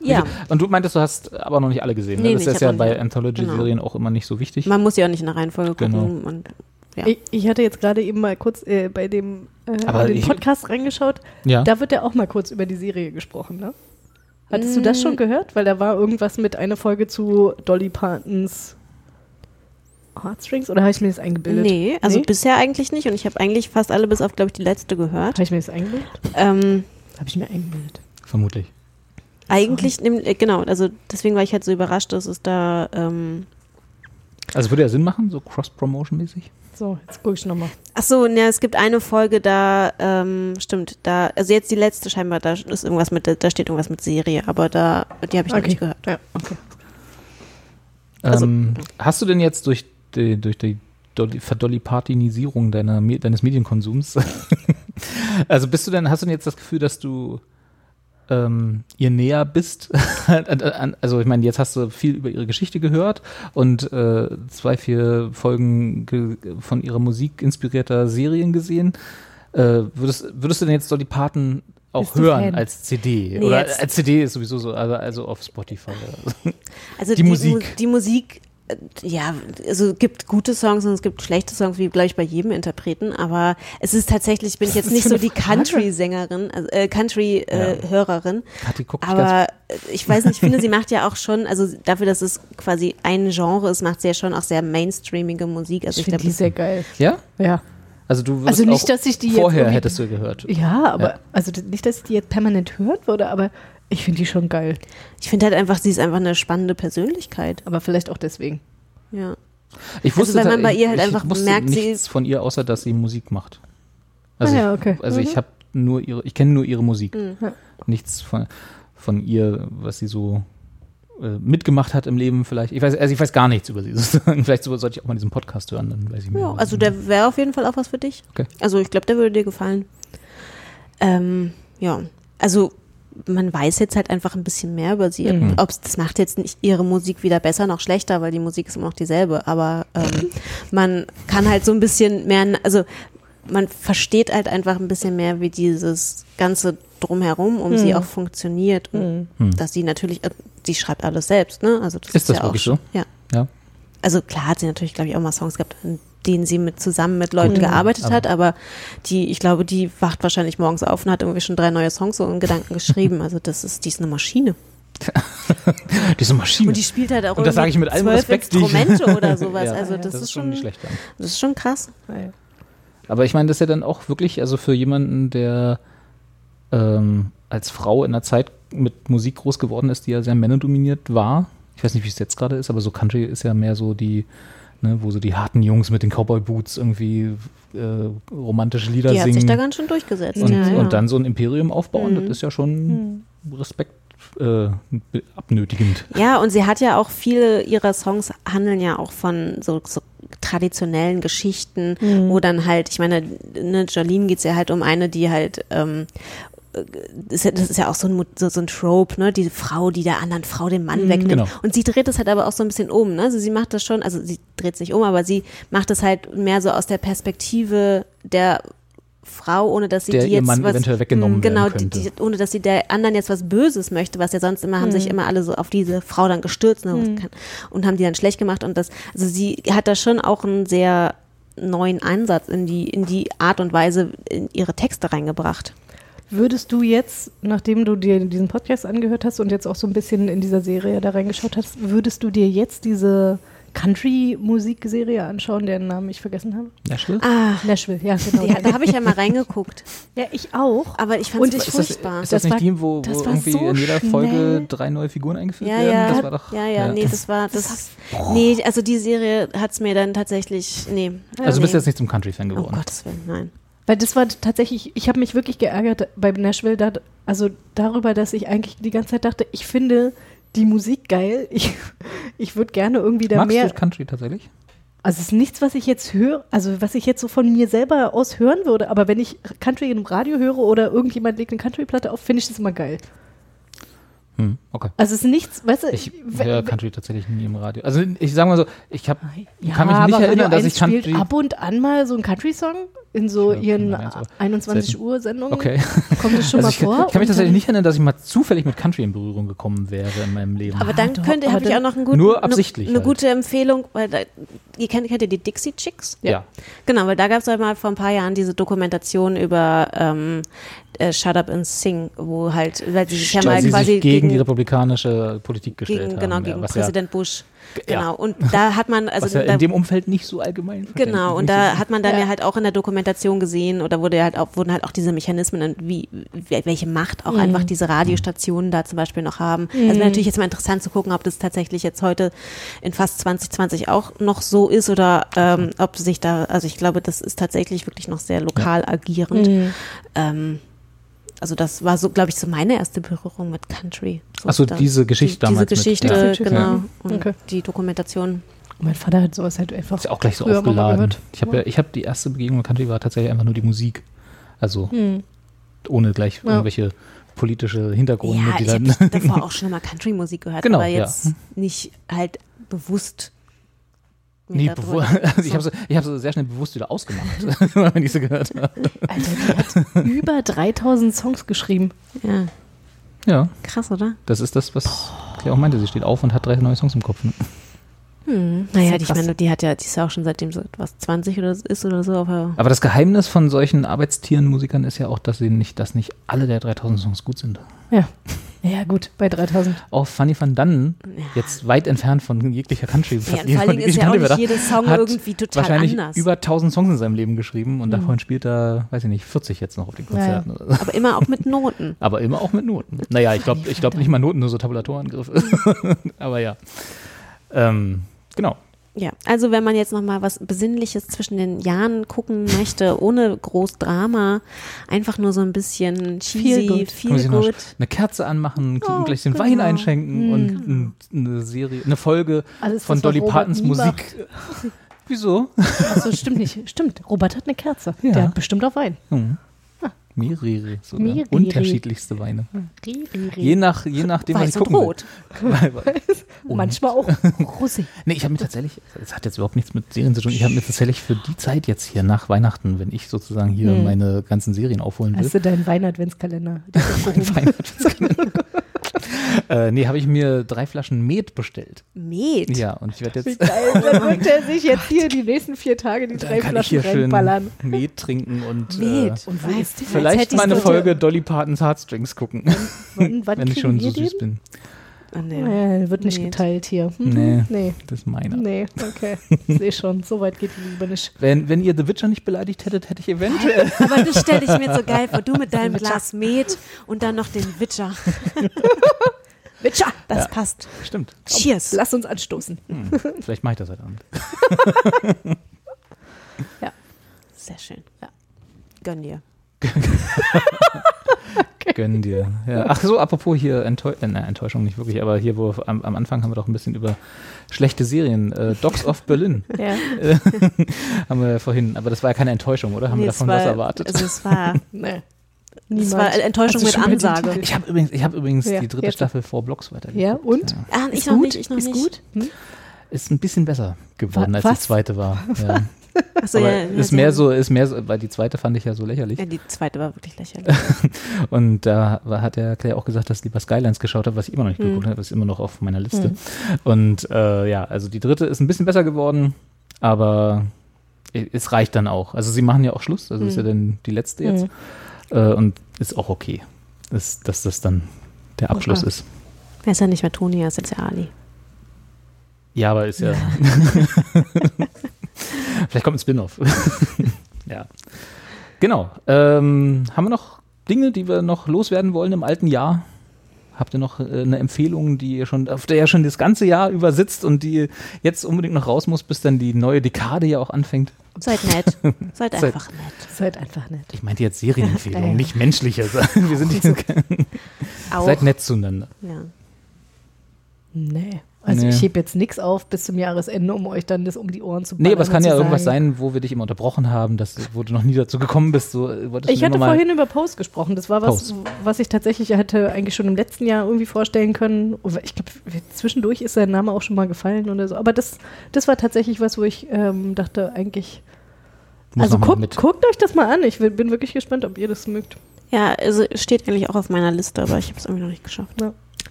Ja, Und du meintest, du hast aber noch nicht alle gesehen. Nee, ne? Das nee, ist ja bei Anthology-Serien auch immer nicht so wichtig. man muss ja auch nicht in der Reihenfolge gucken. Genau. Und, ja. Ich, ich hatte jetzt gerade eben mal kurz äh, bei dem äh, den ich- Podcast reingeschaut. Ja. Da wird ja auch mal kurz über die Serie gesprochen, ne? Hattest du das schon gehört? Weil da war irgendwas mit einer Folge zu Dolly Partons Heartstrings oder habe ich mir das eingebildet? Nee, also nee? bisher eigentlich nicht. Und ich habe eigentlich fast alle bis auf, glaube ich, die letzte gehört. Habe ich mir das eingebildet? Ähm, Habe ich mir eingebildet. Vermutlich. eigentlich, nehm- äh, genau, also deswegen war ich halt so überrascht, dass es da, ähm, Also würde ja Sinn machen, so Cross-Promotion-mäßig? So, jetzt gucke ich nochmal. ach so, ne, es gibt eine Folge, da, ähm, stimmt, da, also jetzt die letzte scheinbar, da ist irgendwas mit, da steht irgendwas mit Serie, aber da, die habe ich noch Okay. nicht gehört. Ja, okay. Also- ähm, hast du denn jetzt durch die, durch die Dolly, Verdolly-Partinisierung deiner, deines Medienkonsums, also bist du denn, hast du denn jetzt das Gefühl, dass du ähm, ihr näher bist? Also ich meine, jetzt hast du viel über ihre Geschichte gehört und äh, zwei, vier Folgen ge von ihrer Musik inspirierter Serien gesehen. Äh, würdest, würdest du denn jetzt Dolly Parton auch Bist du hören Fan? als CD? Nee, Oder als CD ist sowieso so, also, also auf Spotify. Also Die Musik. Mu die Musik, ja, also es gibt gute Songs und es gibt schlechte Songs, wie glaube ich bei jedem Interpreten, aber es ist tatsächlich, bin ich jetzt nicht so die? Country-Sängerin, also, äh, Country-Hörerin, ganz aber ich weiß nicht, ich finde, sie macht ja auch schon, also dafür, dass es quasi ein Genre ist, macht sie ja schon auch sehr mainstreamige Musik. Also Ich ich, finde die sehr geil. Ja? Ja. Also du wirst Also nicht, auch dass ich die jetzt vorher hättest du gehört. Ja, aber Ja. also nicht, dass ich die jetzt permanent hören würde, aber ich finde die schon geil. ich finde halt einfach, sie ist einfach eine spannende Persönlichkeit. Aber vielleicht auch deswegen. Ja. Ich Also wenn man ta- bei ich, ihr halt ich einfach wusste merkt, sie nichts ist- von ihr, außer dass sie Musik macht. Also Ah ja, ich, okay. also Mhm. ich habe nur ihre, ich kenne nur ihre Musik. Mhm. Nichts von, von ihr, was sie so äh, mitgemacht hat im Leben vielleicht. Ich weiß, also ich weiß gar nichts über sie. sozusagen. vielleicht so- sollte ich auch mal diesen Podcast hören, dann weiß ich mehr. Ja, also der wäre auf jeden Fall auch was für dich. Okay. Also ich glaube, der würde dir gefallen. Ähm, ja, also man weiß jetzt halt einfach ein bisschen mehr über sie. Mhm. Ob's, das macht jetzt nicht ihre Musik wieder besser noch schlechter, weil die Musik ist immer noch dieselbe. Aber ähm, man kann halt so ein bisschen mehr, also man versteht halt einfach ein bisschen mehr, wie dieses ganze drumherum um Mhm. sie auch funktioniert. Und Mhm. dass sie natürlich, äh, sie schreibt alles selbst, ne? Also das Ist das ja wirklich auch, so? Ja. Ja. Also klar hat sie natürlich, glaube ich, auch mal Songs gehabt, in denen sie mit zusammen mit Leuten Gut, gearbeitet aber- hat, aber die, ich glaube, die wacht wahrscheinlich morgens auf und hat irgendwie schon drei neue Songs so in Gedanken geschrieben. Also das ist, die ist eine Maschine. Diese Maschine. Und die spielt halt auch Und das sage ich mit allem Respekt. Instrumente oder sowas. Ja, also das, ist schon, nicht schlecht. Das ist schon krass. Aber ich meine, das ist ja dann auch wirklich, also für jemanden, der ähm, als Frau in einer Zeit mit Musik groß geworden ist, die ja sehr männerdominiert war. Ich weiß nicht, wie es jetzt gerade ist, aber so Country ist ja mehr so die, ne, wo so die harten Jungs mit den Cowboy-Boots irgendwie äh, romantische Lieder Die hat singen. sich da ganz schön durchgesetzt. und, ja, ja. und dann so ein Imperium aufbauen, Mhm. das ist ja schon Respekt äh, abnötigend. Ja, und sie hat ja auch viele ihrer Songs handeln ja auch von so, so traditionellen Geschichten, Mhm. wo dann halt, ich meine, ne, Jolene geht's ja halt um eine, die halt ähm, äh, das ist ja auch so ein, so, so ein Trope, ne? Die Frau, die der anderen Frau den Mann Mhm. wegnimmt. Genau. Und sie dreht es halt aber auch so ein bisschen um, ne? Also sie macht das schon, also sie dreht sich um, aber sie macht es halt mehr so aus der Perspektive der Frau, ohne dass sie Der die jetzt Mann was, eventuell weggenommen genau, werden die, könnte. die, ohne dass sie der anderen jetzt was Böses möchte, was ja sonst immer haben Mhm. sich immer alle so auf diese Frau dann gestürzt ne, Mhm. und haben die dann schlecht gemacht und das, also sie hat da schon auch einen sehr neuen Einsatz in die in die Art und Weise in ihre Texte reingebracht. Würdest du jetzt, nachdem du dir diesen Podcast angehört hast und jetzt auch so ein bisschen in dieser Serie da reingeschaut hast, würdest du dir jetzt diese Country-Musikserie anschauen, deren Namen ich vergessen habe? Nashville? Ah, Nashville, ja, genau. ja, da habe ich ja mal reingeguckt. Ja, ich auch. Aber ich fand Und es ich- Ist das, furchtbar. ist das, Das nicht war- die, wo, das wo war irgendwie so in jeder schnell. Folge drei neue Figuren eingeführt Ja, werden? ja. Das war doch. ja, ja, nee, das war das. nee, also die Serie hat es mir dann tatsächlich. Nee. Also du bist nee. jetzt nicht zum Country-Fan Oh geworden. Gottes Willen, nein. Weil das war tatsächlich, ich habe mich wirklich geärgert bei Nashville, da, also darüber, dass ich eigentlich die ganze Zeit dachte, ich finde die Musik geil. Ich, ich würde gerne irgendwie da Magst mehr. du Country tatsächlich? Also es ist nichts, was ich jetzt höre, also was ich jetzt so von mir selber aus hören würde, aber wenn ich Country im Radio höre oder irgendjemand legt eine Country-Platte auf, finde ich das immer geil. Hm, okay. Also es ist nichts, weißt du, Ich höre Country tatsächlich nie im Radio. Also ich sage mal so, ich hab, ja, kann mich nicht erinnern, dass 1 ich Country... ab und an mal so einen Country-Song in so Ja, ihren kann man eins, aber 21 selten. Uhr Sendungen. Okay. Kommt das schon also mal ich, kann- vor? Ich kann mich tatsächlich nicht erinnern, dass ich mal zufällig mit Country in Berührung gekommen wäre in meinem Leben. Aber dann könnte, habe ich auch noch einen guten, Nur eine- absichtlich eine halt. gute Empfehlung, weil da, ihr kennt, kennt ihr die Dixie Chicks? ja. Genau, weil da gab es halt mal vor ein paar Jahren diese Dokumentation über ähm, äh, Shut Up and Sing, wo halt, weil sie sich ja mal Weil sie quasi sich gegen, die republikanische Politik gestellt gegen, haben. genau, ja, gegen Präsident Bush. Ja. Genau. Und da hat man, Ja, also was ja da, in dem Umfeld nicht so allgemein Genau, und da hat man dann Ja. ja. halt auch in der Dokumentation gesehen, oder wurde ja halt auch, wurden halt auch diese Mechanismen, und wie, welche Macht auch Mhm. einfach diese Radiostationen da zum Beispiel noch haben. Also wäre natürlich jetzt mal interessant zu gucken, ob das tatsächlich jetzt heute in fast 2020 auch noch so ist oder ähm, ob sich da, also ich glaube, das ist tatsächlich wirklich noch sehr lokal agierend. Mhm. Ähm, also das war so, glaube ich, so meine erste Berührung mit Country. So, da- diese Geschichte die, damals Diese mit- Geschichte, ja. Dixie Chicks, genau. ja. Und Okay. die Dokumentation. Mein Vater hat sowas halt einfach Ist ja auch gleich so mal aufgeladen. Ich habe ja, ich habe die erste Begegnung mit Country war tatsächlich einfach nur die Musik. Also Hm. ohne gleich Ja. irgendwelche politische Hintergründe, Ja, die ich habe davor auch schon immer Country-Musik gehört, Genau, aber ja. jetzt nicht halt bewusst. Mir Nee, darüber- also ich so. habe sie, ich hab sie sehr schnell bewusst wieder ausgemacht, wenn ich sie gehört habe. Alter, die hat über 3000 Songs geschrieben. Ja, Ja, krass, oder? das ist das, was Claire auch meinte. Sie steht auf und hat drei neue Songs im Kopf. Ne? Hm. Naja, ja ich meine, die hat ja, die ist ja auch schon seitdem so was 20 oder so ist oder so. Aber Aber das Geheimnis von solchen Arbeitstierenmusikern ist ja auch, dass sie nicht, dass nicht alle der 3000 Songs gut sind. Ja. Ja, gut, bei 3000. Auch Fanny van Dannen, Ja. jetzt weit entfernt von jeglicher Country. Ja, vor allen Dingen ist ja auch nicht jeder Song hat irgendwie total wahrscheinlich anders. über 1000 Songs in seinem Leben geschrieben und Mhm. davon spielt er, weiß ich nicht, 40 jetzt noch auf den. Konzerten. oder so. aber immer auch mit Noten. Aber immer auch mit Noten. Naja, ich glaube ich glaub nicht mal Noten, nur so Tabulatorangriffe. Aber ja. Ähm, genau. Ja, also wenn man jetzt noch mal was Besinnliches zwischen den Jahren gucken möchte, ohne groß Drama, einfach nur so ein bisschen cheesy, viel noch gut. eine Kerze anmachen, Oh, gleich den genau. Wein einschenken Mhm. und eine Serie, eine Folge Alles, von Dolly Partons Musik. Wieso? Achso, stimmt nicht. Stimmt. Robert hat eine Kerze. Ja. Der hat bestimmt auch Wein. Hm. Mehrere, sogar. Mehrere. unterschiedlichste Weine. Ri. Je nach, je nachdem, was Weiß ich und gucken rot. Und- Manchmal auch Rosé. Nee, ich habe mir tatsächlich, das hat jetzt überhaupt nichts mit Serien zu tun, ich habe mir tatsächlich für die Zeit jetzt hier nach Weihnachten, wenn ich sozusagen hier Hm. meine ganzen Serien aufholen will, Hast du deinen Wein-Adventskalender? Der ist aufgehoben. Weihnachtskalender. äh, nee, habe ich mir drei Flaschen Met bestellt. Met. Ja, und ich werde Wie jetzt geil. Dann wird er sich jetzt hier die nächsten vier Tage die drei kann ich Flaschen hier schön reinballern. Met trinken und Met. Äh, Und vielleicht mal eine Folge Dolly Partons Heartstrings gucken, Wann, wann wenn ich schon so süß den? bin. Ah, nee. Ja, wird nicht Met. geteilt hier. Mhm. Nee. Nee. Das ist meiner. Nee, okay. Sehe schon. So weit geht die Liebe nicht. Wenn, wenn ihr The Witcher nicht beleidigt hättet, hätte ich eventuell. Aber das stelle ich mir so geil vor. Du mit deinem. Glas Met und dann noch den Witcher. Witcher! Das Ja. passt. Stimmt. Cheers. Lass uns anstoßen. Hm, vielleicht mache ich das heute Abend. Sehr schön. Ja. Gönn dir. Gönn dir. Ja. Ach so, apropos hier Enttäu äh, nein, Enttäuschung nicht wirklich, aber hier, wo am, am Anfang haben wir doch ein bisschen über schlechte Serien. Äh, Dogs of Berlin Ja. äh, haben wir ja vorhin, aber das war ja keine Enttäuschung, oder? Haben Nee, wir davon war, was erwartet? Also es war, Nee. es war Enttäuschung mit Ansage. Ich habe übrigens, ich hab übrigens Ja, die dritte jetzt. Staffel vor Blocks weitergeguckt. Ja, und? Ja. Ah, ich Ist noch gut? nicht, ich noch ist nicht. gut? Hm? Ist ein bisschen besser geworden, Wa- als was? die zweite war. Ja. Achso, ja, ja, ist mehr so, ist mehr so, weil die zweite fand ich ja so lächerlich. Ja, die zweite war wirklich lächerlich. Und da hat der Claire auch gesagt, dass sie lieber Skylines geschaut hat, was ich immer noch nicht geguckt habe, das ist immer noch auf meiner Liste. Und äh, ja, also die dritte ist ein bisschen besser geworden, aber es reicht dann auch. Also sie machen ja auch Schluss, also ist ja dann die letzte jetzt. Äh, und ist auch okay, dass, dass das dann der Abschluss Okay. ist. Er ist ja nicht mehr Toni, er ist jetzt ja Ali. Ja, aber ist ja. Vielleicht kommt ein Spin-off. ja. Genau. Ähm, haben wir noch Dinge, die wir noch loswerden wollen im alten Jahr? Habt ihr noch äh, eine Empfehlung, die ihr schon, auf der ihr schon das ganze Jahr über sitzt und die jetzt unbedingt noch raus muss, bis dann die neue Dekade ja auch anfängt? Seid nett. Seid Seid- einfach nett. Seid einfach nett. Ich meinte jetzt Serienempfehlung, Ja, ja. nicht menschliche. Wir sind hier, Auch. seid nett zueinander. Ja. Nee. Also Nee. ich hebe jetzt nichts auf bis zum Jahresende, um euch dann das um die Ohren zu Nee, aber es kann ja zu irgendwas sagen. sein, wo wir dich immer unterbrochen haben, dass, wo du noch nie dazu gekommen bist. So, äh, Ich hatte vorhin über Post gesprochen. Das war was, Pose. was ich tatsächlich hätte eigentlich schon im letzten Jahr irgendwie vorstellen können. Ich glaube, zwischendurch ist sein Name auch schon mal gefallen oder so. Aber das, das war tatsächlich was, wo ich ähm, dachte, eigentlich. Muss also guckt, mit. guckt euch das mal an. Ich bin wirklich gespannt, ob ihr das mögt. Ja, also steht eigentlich auch auf meiner Liste, aber ich habe es irgendwie noch nicht geschafft.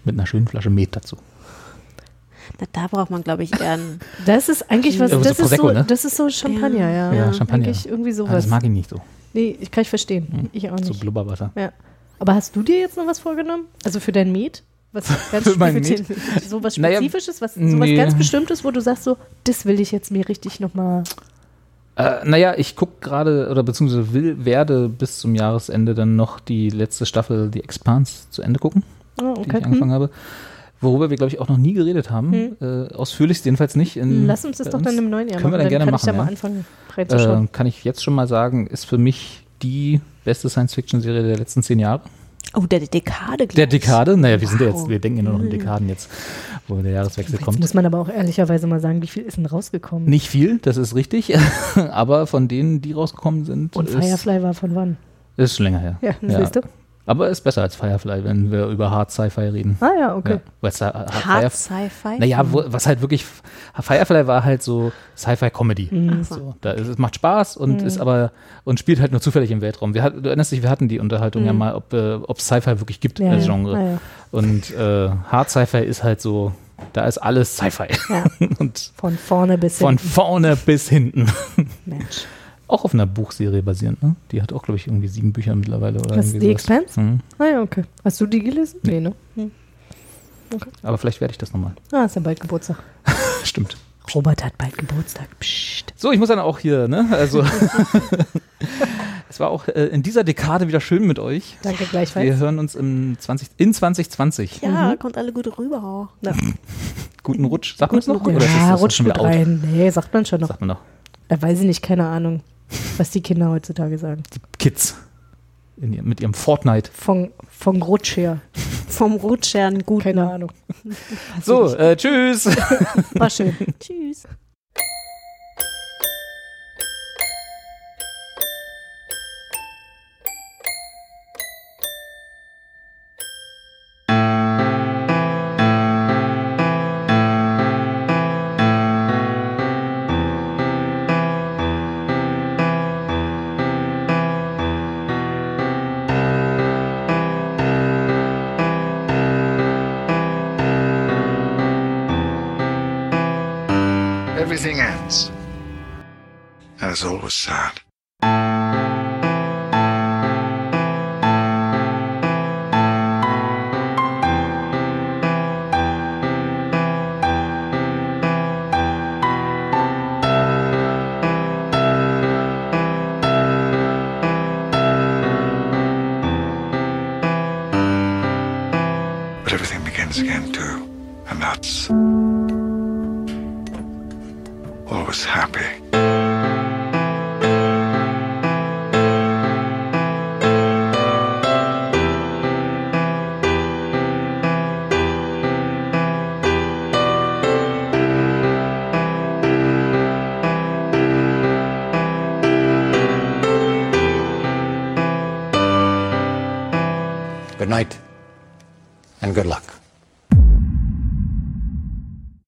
Mit einer schönen Flasche Met dazu. Na, da braucht man, glaube ich, eher ein. Das ist eigentlich was, Ja, so das, ist Prosecco, so, ne? das ist so Champagner, ja. Ja, Champagner. Eigentlich irgendwie Ah, sowas. das mag ich nicht so. nee, ich kann ich verstehen. Ich auch So nicht. Blubberwasser. Ja. Aber hast du dir jetzt noch was vorgenommen? Also für dein Met? Was ganz Für mein spezifisch- Met? so was Naja, Spezifisches, was, so was nee. ganz Bestimmtes, wo du sagst so, das will ich jetzt mir richtig nochmal. Äh, naja, ich gucke gerade, oder beziehungsweise will, werde bis zum Jahresende dann noch die letzte Staffel, die Expanse, zu Ende gucken, Oh, die okay. ich angefangen habe. Worüber wir, glaube ich, auch noch nie geredet haben. Hm. Äh, ausführlichst jedenfalls nicht. In, Lass uns das doch dann im neuen Jahr Können wir dann machen. gerne kann machen. ich da mal ja. anfangen reinzuschauen. Äh, kann ich jetzt schon mal sagen, ist für mich die beste Science-Fiction-Serie der letzten zehn Jahre. Oh, der Dekade, Der gleich. Dekade? Naja, wir sind ja Wow. jetzt, wir denken ja nur noch in Hm. Dekaden jetzt, wo der Jahreswechsel Jetzt kommt. muss man aber auch ehrlicherweise mal sagen, wie viel ist denn rausgekommen? Nicht viel, das ist richtig. Aber von denen, die rausgekommen sind, Und Firefly war von wann? ist schon länger her. Ja, siehst du? Aber ist besser als Firefly, wenn wir über Hard Sci-Fi reden. Ah ja, okay. Ja, äh, Hard Hard Firef- Sci-Fi? Naja, wo, was halt wirklich, Firefly war halt so Sci-Fi-Comedy. Mhm. So, da ist, es macht Spaß und Mhm. ist aber, und spielt halt nur zufällig im Weltraum. Wir hatten, du erinnerst dich, wir hatten die Unterhaltung Mhm. ja mal, ob äh, es Sci-Fi wirklich gibt Ja, als ja. Genre. Ah, ja. Und äh, Hard Sci-Fi ist halt so, da ist alles Sci-Fi. Ja. und Von vorne bis von hinten. vorne bis hinten. Mensch. Auch auf einer Buchserie basierend, ne? Die hat auch, glaube ich, irgendwie sieben Bücher mittlerweile. Oder Was, irgendwie The. Expanse? Mhm. Ah ja, okay. Hast du die gelesen? Nee, ne? Hm. Aber vielleicht werde ich das nochmal. Ah, ist ja bald Geburtstag. Stimmt. Robert hat bald Geburtstag. Psst. So, ich muss dann auch hier, ne? Also, es war auch äh, in dieser Dekade wieder schön mit euch. Danke Wir gleichfalls. hören uns im 20, in 2020. Ja, Mhm. kommt alle gut rüber. Ja. Guten Rutsch. Sagt man es noch? Ja, Oder ist das- das rutscht schon mit rein. Nee, sagt man schon noch. Sagt man noch. Äh, weiß ich nicht, keine Ahnung, was die Kinder heutzutage sagen. Kids. In ihr, mit ihrem Fortnite. Von, von Rutsch her. Vom Rutsch her einen guten. Keine Ahnung. So, äh, tschüss. War schön. Tschüss. And it's always sad. And good luck.